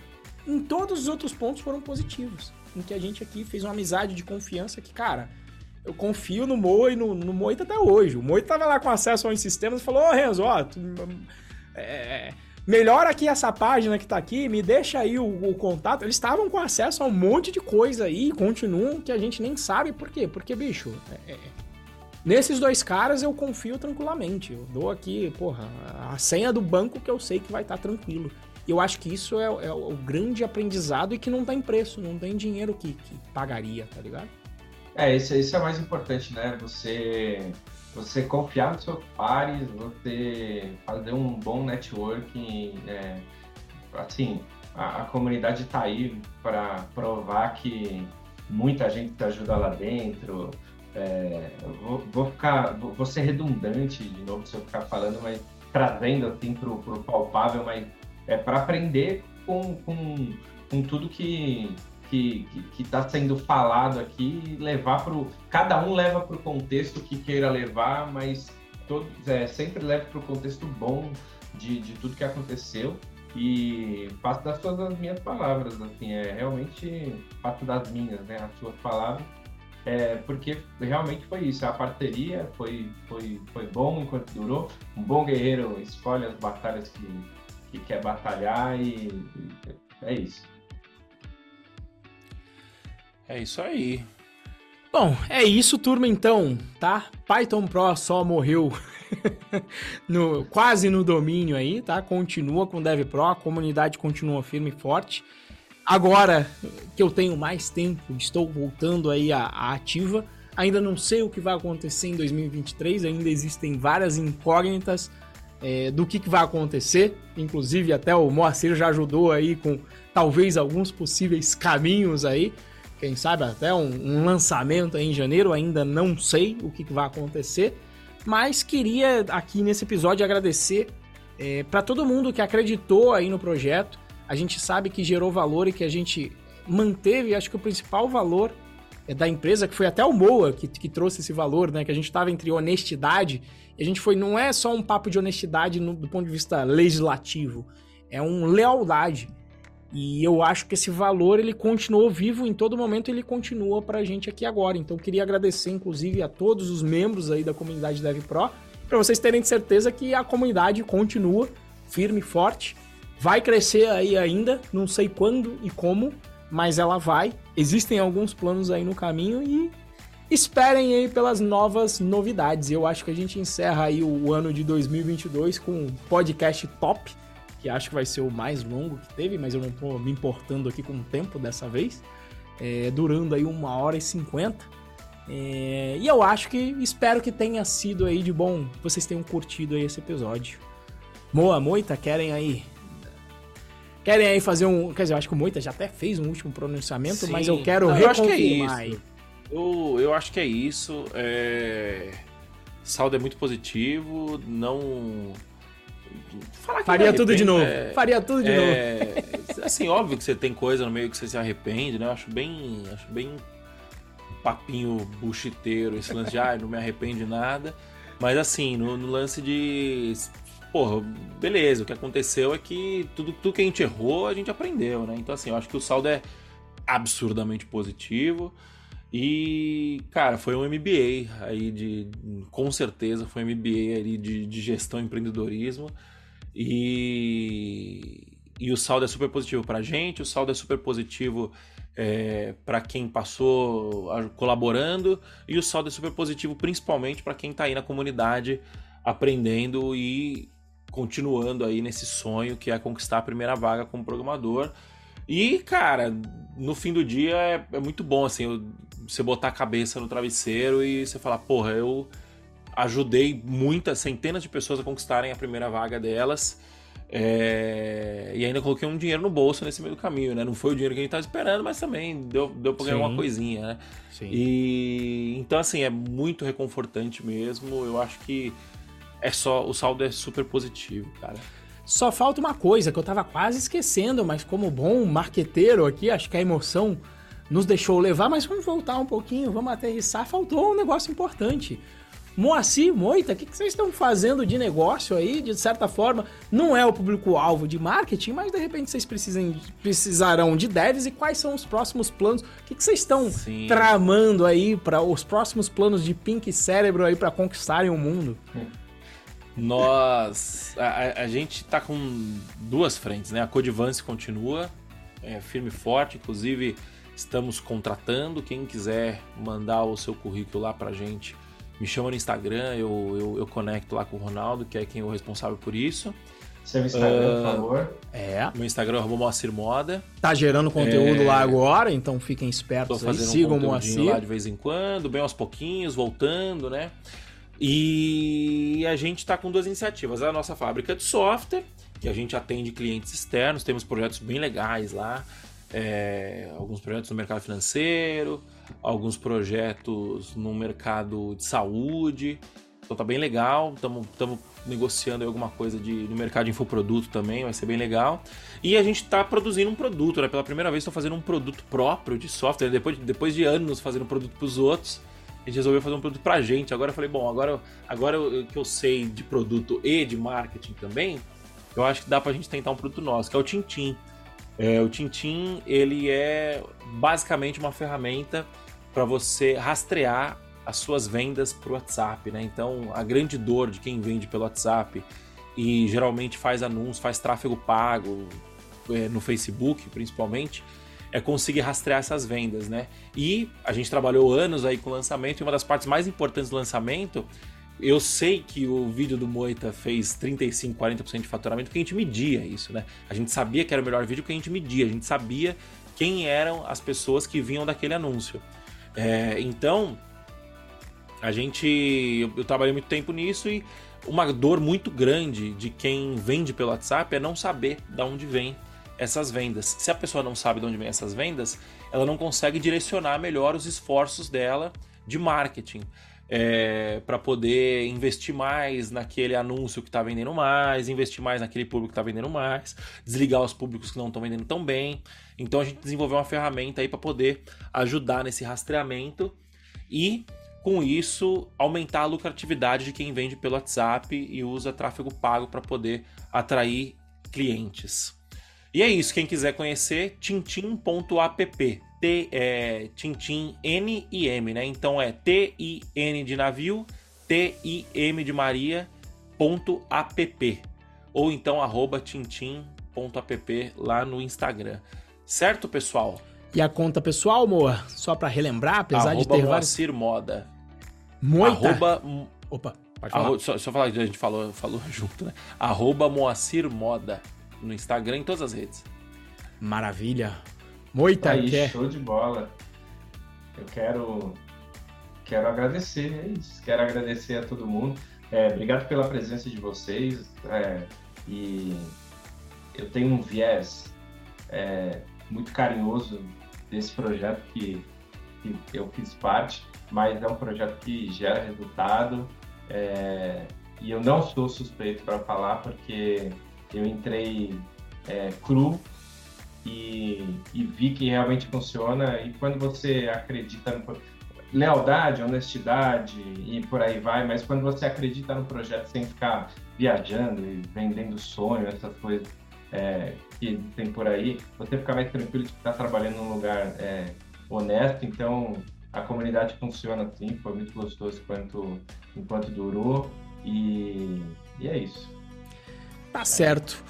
[SPEAKER 1] em todos os outros pontos foram positivos. Em que a gente aqui fez uma amizade de confiança que, cara, eu confio no Moa e no, no Moita até hoje. O Moita tava lá com acesso aos sistemas e falou, ô Renzo, ó, tu, é, melhora aqui essa página que tá aqui, me deixa aí o, o, contato. Eles estavam com acesso a um monte de coisa aí, continuam, que a gente nem sabe por quê. Porque, bicho, é, é, nesses dois caras eu confio tranquilamente. Eu dou aqui, porra, a senha do banco que eu sei que vai estar tá tranquilo. E eu acho que isso é, é, o grande aprendizado e que não tem preço, não tem dinheiro que, que pagaria, tá ligado?
[SPEAKER 3] É, isso, isso é mais importante, né? Você você confiar nos seus pares, você fazer um bom networking, é, assim, a, a comunidade está aí para provar que muita gente te ajuda lá dentro, é, vou, vou, ficar, vou, vou, ser redundante de novo se eu ficar falando, mas trazendo assim para o palpável, mas é para aprender com, com, com tudo que que está sendo falado aqui levar para cada um leva para o contexto que queira levar, mas todos é, sempre leve para o contexto bom de, de tudo que aconteceu. E faço das suas as minhas palavras, assim, é realmente faço das minhas, né, as suas palavras, é, porque realmente foi isso, a parceria foi, foi, foi bom enquanto durou, um bom guerreiro escolhe as batalhas que, que quer batalhar e, e é isso.
[SPEAKER 2] É isso aí.
[SPEAKER 1] Bom, é isso, turma, então, tá? Python Pro só morreu no, quase no domínio aí, tá? Continua com Dev Pro, a comunidade continua firme e forte. Agora que eu tenho mais tempo, estou voltando aí à, à ativa. Ainda não sei o que vai acontecer em 2023, ainda existem várias incógnitas é, do que, que, vai acontecer. Inclusive, até o Moacir já ajudou aí com talvez alguns possíveis caminhos aí quem sabe até um, um lançamento em janeiro, ainda não sei o que, que vai acontecer, mas queria aqui nesse episódio agradecer é, para todo mundo que acreditou aí no projeto. A gente sabe que gerou valor e que a gente manteve, acho que o principal valor é da empresa, que foi até o Moa que, que trouxe esse valor, né? Que a gente estava entre honestidade, e a gente foi, não é só um papo de honestidade no, do ponto de vista legislativo, é um lealdade. E eu acho que esse valor ele continuou vivo em todo momento, ele continua para a gente aqui agora. Então queria agradecer inclusive a todos os membros aí da comunidade Dev Pro, para vocês terem certeza que a comunidade continua firme e forte. Vai crescer aí ainda, não sei quando e como, mas ela vai. Existem alguns planos aí no caminho e esperem aí pelas novas novidades. Eu acho que a gente encerra aí o ano de 2022 com um podcast top que acho que vai ser o mais longo que teve, mas eu não estou me importando aqui com o tempo dessa vez, é, durando aí uma hora e cinquenta. É, e eu acho que, espero que tenha sido aí de bom, vocês tenham curtido aí esse episódio. Moa, Moita, querem aí querem aí fazer um. Quer dizer, eu acho que o Moita já até fez um último pronunciamento, Sim. mas eu quero Não, eu acho que é isso.
[SPEAKER 2] Eu, eu acho que é isso. É... Saldo é muito positivo. Não
[SPEAKER 1] Faria tudo de novo. É, Faria tudo de é,
[SPEAKER 2] novo. Assim, óbvio que você tem coisa no meio que você se arrepende, né? Eu acho bem. Acho bem papinho buchiteiro esse lance de ah, não me arrepende nada. Mas assim, no, no, lance de. Porra, beleza, o que aconteceu é que tudo, tudo que a gente errou, a gente aprendeu, né? Então, assim, eu acho que o saldo é absurdamente positivo. E, cara, foi um MBA aí de. Com certeza foi um MBA ali de, de gestão e empreendedorismo. E, e o saldo é super positivo para a gente, o saldo é super positivo é, para quem passou colaborando, e o saldo é super positivo principalmente para quem está aí na comunidade aprendendo e continuando aí nesse sonho que é conquistar a primeira vaga como programador. E, cara, no fim do dia é, é muito bom, assim, você botar a cabeça no travesseiro e você falar, porra, eu ajudei muitas, centenas de pessoas a conquistarem a primeira vaga delas. É... E ainda coloquei um dinheiro no bolso nesse meio do caminho, né? Não foi o dinheiro que a gente estava esperando, mas também deu, deu pra ganhar Sim. uma coisinha, né? Sim. E então, assim, é muito reconfortante mesmo. Eu acho que é só. O saldo é super positivo, cara.
[SPEAKER 1] Só falta uma coisa que eu tava quase esquecendo, mas como bom marqueteiro aqui, acho que a emoção nos deixou levar, mas vamos voltar um pouquinho, vamos aterrissar. Faltou um negócio importante. Moacir, Moita, o que, que vocês estão fazendo de negócio aí? De certa forma, não é o público-alvo de marketing, mas de repente vocês precisem, precisarão de devs e quais são os próximos planos? O que, que vocês estão Sim. tramando aí para os próximos planos de Pink Cérebro aí para conquistarem o mundo?
[SPEAKER 2] Nós. A, a, gente tá com duas frentes, né? A Codivance continua é, firme e forte, inclusive estamos contratando. Quem quiser mandar o seu currículo lá pra gente me chama no Instagram, eu, eu, eu, conecto lá com o Ronaldo, que é quem é o responsável por isso.
[SPEAKER 3] Seu Instagram, uh, por favor.
[SPEAKER 2] É. Meu Instagram é Moacir Moda.
[SPEAKER 1] Tá gerando conteúdo é... lá agora, então fiquem espertos
[SPEAKER 2] Tô aí, sigam um o Moacir. lá de vez em quando, bem aos pouquinhos, voltando, né? E a gente está com duas iniciativas. A nossa fábrica de software, que a gente atende clientes externos, temos projetos bem legais lá. é, alguns projetos no mercado financeiro, alguns projetos no mercado de saúde. Então tá bem legal, estamos negociando alguma coisa de, no mercado de infoproduto também, vai ser bem legal. E a gente está produzindo um produto, né? Pela primeira vez estou fazendo um produto próprio de software, depois, depois de anos fazendo produto para os outros. A gente resolveu fazer um produto pra gente. Agora eu falei, bom, agora, agora que eu sei de produto e de marketing também, eu acho que dá pra gente tentar um produto nosso, que é o Tintim. É, o Tintim, ele é basicamente uma ferramenta para você rastrear as suas vendas por WhatsApp, né? Então, a grande dor de quem vende pelo WhatsApp e geralmente faz anúncios, faz tráfego pago é, no Facebook, principalmente, é conseguir rastrear essas vendas, né? E a gente trabalhou anos aí com lançamento e uma das partes mais importantes do lançamento eu sei que o vídeo do Moita fez 35, 40% de faturamento porque a gente media isso, né? A gente sabia que era o melhor vídeo porque a gente media, a gente sabia quem eram as pessoas que vinham daquele anúncio. É, então, a gente. Eu, eu, trabalhei muito tempo nisso e uma dor muito grande de quem vende pelo WhatsApp é não saber de onde vem essas vendas. Se a pessoa não sabe de onde vem essas vendas, ela não consegue direcionar melhor os esforços dela de marketing é, para poder investir mais naquele anúncio que está vendendo mais, investir mais naquele público que está vendendo mais, desligar os públicos que não estão vendendo tão bem. Então a gente desenvolveu uma ferramenta aí para poder ajudar nesse rastreamento e com isso aumentar a lucratividade de quem vende pelo WhatsApp e usa tráfego pago para poder atrair clientes. E é isso, quem quiser conhecer, tintim.app. T, é, Tintim N e M, né? Então é T-I-N de navio, T-I-M de Maria, ponto app. Ou então arroba tintim.app lá no Instagram. Certo, pessoal?
[SPEAKER 1] E a conta pessoal, Moa? Só para relembrar, apesar
[SPEAKER 2] arroba
[SPEAKER 1] de ter
[SPEAKER 2] Moacir vários... Moda.
[SPEAKER 1] Moita?
[SPEAKER 2] Arroba...
[SPEAKER 1] Opa, pode falar. Arro...
[SPEAKER 2] Só, só falar que a gente falou, falou junto, né? Arroba Moacir Moda no Instagram, em todas as redes.
[SPEAKER 1] Maravilha. Moita,
[SPEAKER 3] Aí, quer. show de bola. Eu quero quero agradecer, é isso. Quero agradecer a todo mundo. É, obrigado pela presença de vocês. É, e eu tenho um viés é, muito carinhoso desse projeto que, que, eu fiz parte, mas é um projeto que gera resultado. É, e eu não sou suspeito para falar porque eu entrei é, cru e, e, vi que realmente funciona. E quando você acredita no lealdade, honestidade e por aí vai, mas quando você acredita no projeto sem ficar viajando e vendendo sonho, essas coisas é, que tem por aí, você fica mais tranquilo de estar trabalhando num lugar é, honesto. Então a comunidade funciona assim, foi muito gostoso enquanto, enquanto durou e, e é isso.
[SPEAKER 1] Tá certo.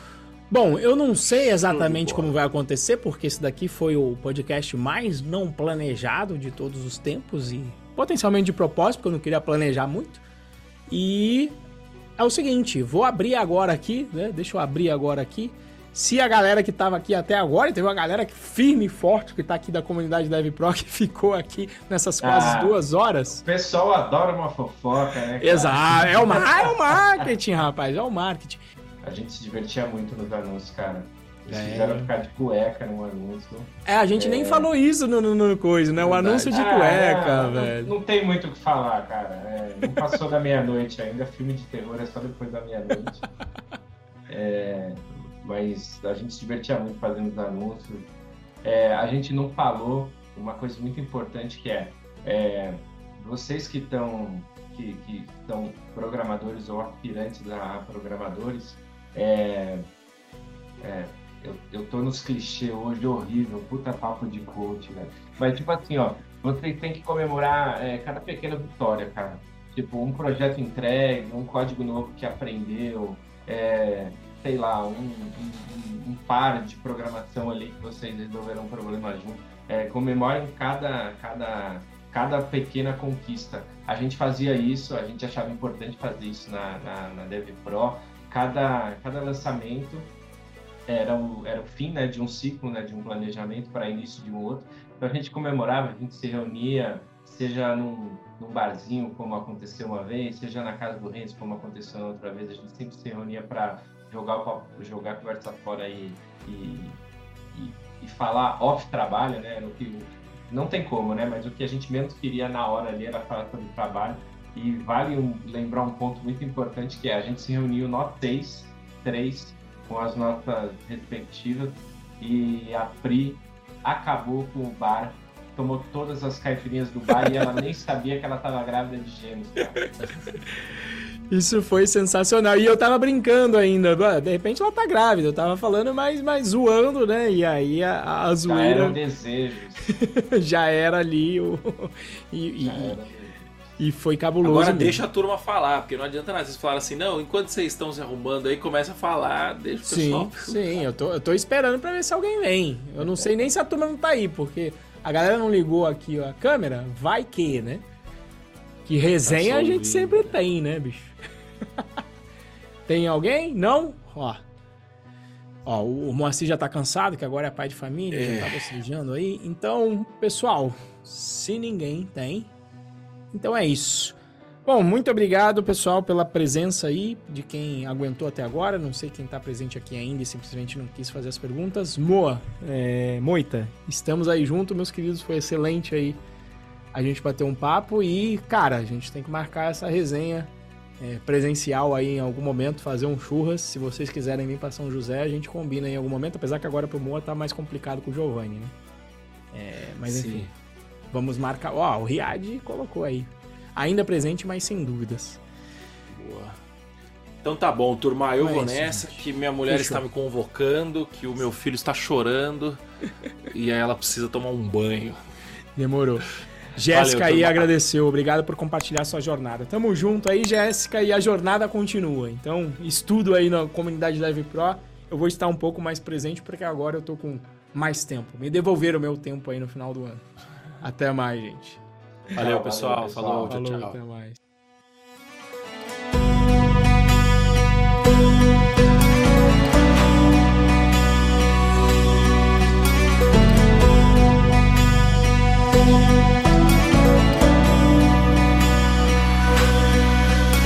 [SPEAKER 1] Bom, eu não sei exatamente como vai acontecer, porque esse daqui foi o podcast mais não planejado de todos os tempos e potencialmente de propósito, porque eu não queria planejar muito. E é o seguinte, vou abrir agora aqui, né? Deixa eu abrir agora aqui. Se a galera que estava aqui até agora, teve uma galera que firme e forte que está aqui da comunidade DevPro que ficou aqui nessas quase ah, duas horas.
[SPEAKER 3] O pessoal adora uma fofoca, né?
[SPEAKER 1] Exato, é o, é o marketing, rapaz, é o marketing.
[SPEAKER 3] A gente se divertia muito nos anúncios, cara. Eles é. fizeram ficar de cueca no anúncio.
[SPEAKER 1] É, a gente é. nem falou isso no, no, no coisa, né? O anúncio de ah, cueca,
[SPEAKER 3] não,
[SPEAKER 1] velho.
[SPEAKER 3] Não, não, tem muito o que falar, cara. É, não passou da meia-noite ainda. Filme de terror é só depois da meia-noite. É, mas a gente se divertia muito fazendo os anúncios. É, a gente não falou uma coisa muito importante que é, é vocês que estão que, que estão programadores ou aspirantes a programadores, é, é, eu, eu tô nos clichês hoje horrível, puta papo de coach. Mas tipo assim, ó, você tem que comemorar é, cada pequena vitória, cara. Tipo, um projeto entregue, um código novo que aprendeu, é, sei lá, um, um, um, par de programação ali que vocês resolveram um problema junto. É, comemorem cada, cada, cada pequena conquista. A gente fazia isso, a gente achava importante fazer isso na, na, na DevPro cada, cada lançamento era o, era o fim né, de um ciclo, né, de um planejamento para início de um outro. Então a gente comemorava, a gente se reunia, seja num, num barzinho, como aconteceu uma vez, seja na casa do Renzo, como aconteceu outra vez, a gente sempre se reunia para jogar, jogar a conversa fora e, e, e, e falar off-trabalho, né? No que, não tem como, né? Mas o que a gente menos queria na hora ali era falar sobre trabalho. E vale um, lembrar um ponto muito importante que é a gente se reuniu nós três, três, com as notas respectivas e a Pri acabou com o bar, tomou todas as caipirinhas do bar e ela nem sabia que ela estava grávida de gêmeos. Cara.
[SPEAKER 1] Isso foi sensacional. E eu tava brincando ainda. De repente ela tá grávida. Eu tava falando, mas, mas zoando, né? E aí a, a zoeira. Já
[SPEAKER 3] eram desejos.
[SPEAKER 1] já era ali o. E, já e, era. E foi cabuloso.
[SPEAKER 2] Agora mesmo. deixa a turma falar, porque não adianta nada. Vocês falaram assim, não, enquanto vocês estão se arrumando aí, começa a falar, deixa o
[SPEAKER 1] sim,
[SPEAKER 2] pessoal.
[SPEAKER 1] Sim, eu tô, eu tô esperando pra ver se alguém vem. Eu não sei nem se a turma não tá aí, porque a galera não ligou aqui ó, a câmera, vai que, né? Que resenha tá a gente sempre tem, né, bicho? Tem alguém? Não? Ó. Ó, o Moacir já tá cansado, que agora é pai de família, é. já tá bocejando aí. Então, pessoal, se ninguém tem, então é isso. Bom, muito obrigado, pessoal, pela presença aí de quem aguentou até agora. Não sei quem está presente aqui ainda e simplesmente não quis fazer as perguntas. Moa, é, Moita, estamos aí junto, meus queridos. Foi excelente aí a gente bater um papo e, cara, a gente tem que marcar essa resenha é, presencial aí em algum momento, fazer um churras. Se vocês quiserem vir para São José, a gente combina em algum momento, apesar que agora pro Moa tá mais complicado com o Giovanni, né? É, mas Sim. enfim, vamos marcar. Ó, o Riad colocou aí. Ainda presente, mas sem dúvidas.
[SPEAKER 2] Boa. Então tá bom, turma, eu é vou nessa, gente. que minha mulher Fechou. está me convocando, que o meu filho está chorando e aí ela precisa tomar um banho.
[SPEAKER 1] Demorou. Jéssica aí agradeceu, obrigado por compartilhar sua jornada. Tamo junto aí, Jéssica, e a jornada continua. Então, estudo aí na comunidade Live Pro. Eu vou estar um pouco mais presente porque agora eu tô com mais tempo. Me devolveram o meu tempo aí no final do ano. Até mais, gente.
[SPEAKER 2] Valeu, pessoal. Valeu, pessoal. Falou,
[SPEAKER 1] Falou,
[SPEAKER 2] tchau, tchau.
[SPEAKER 1] Até mais.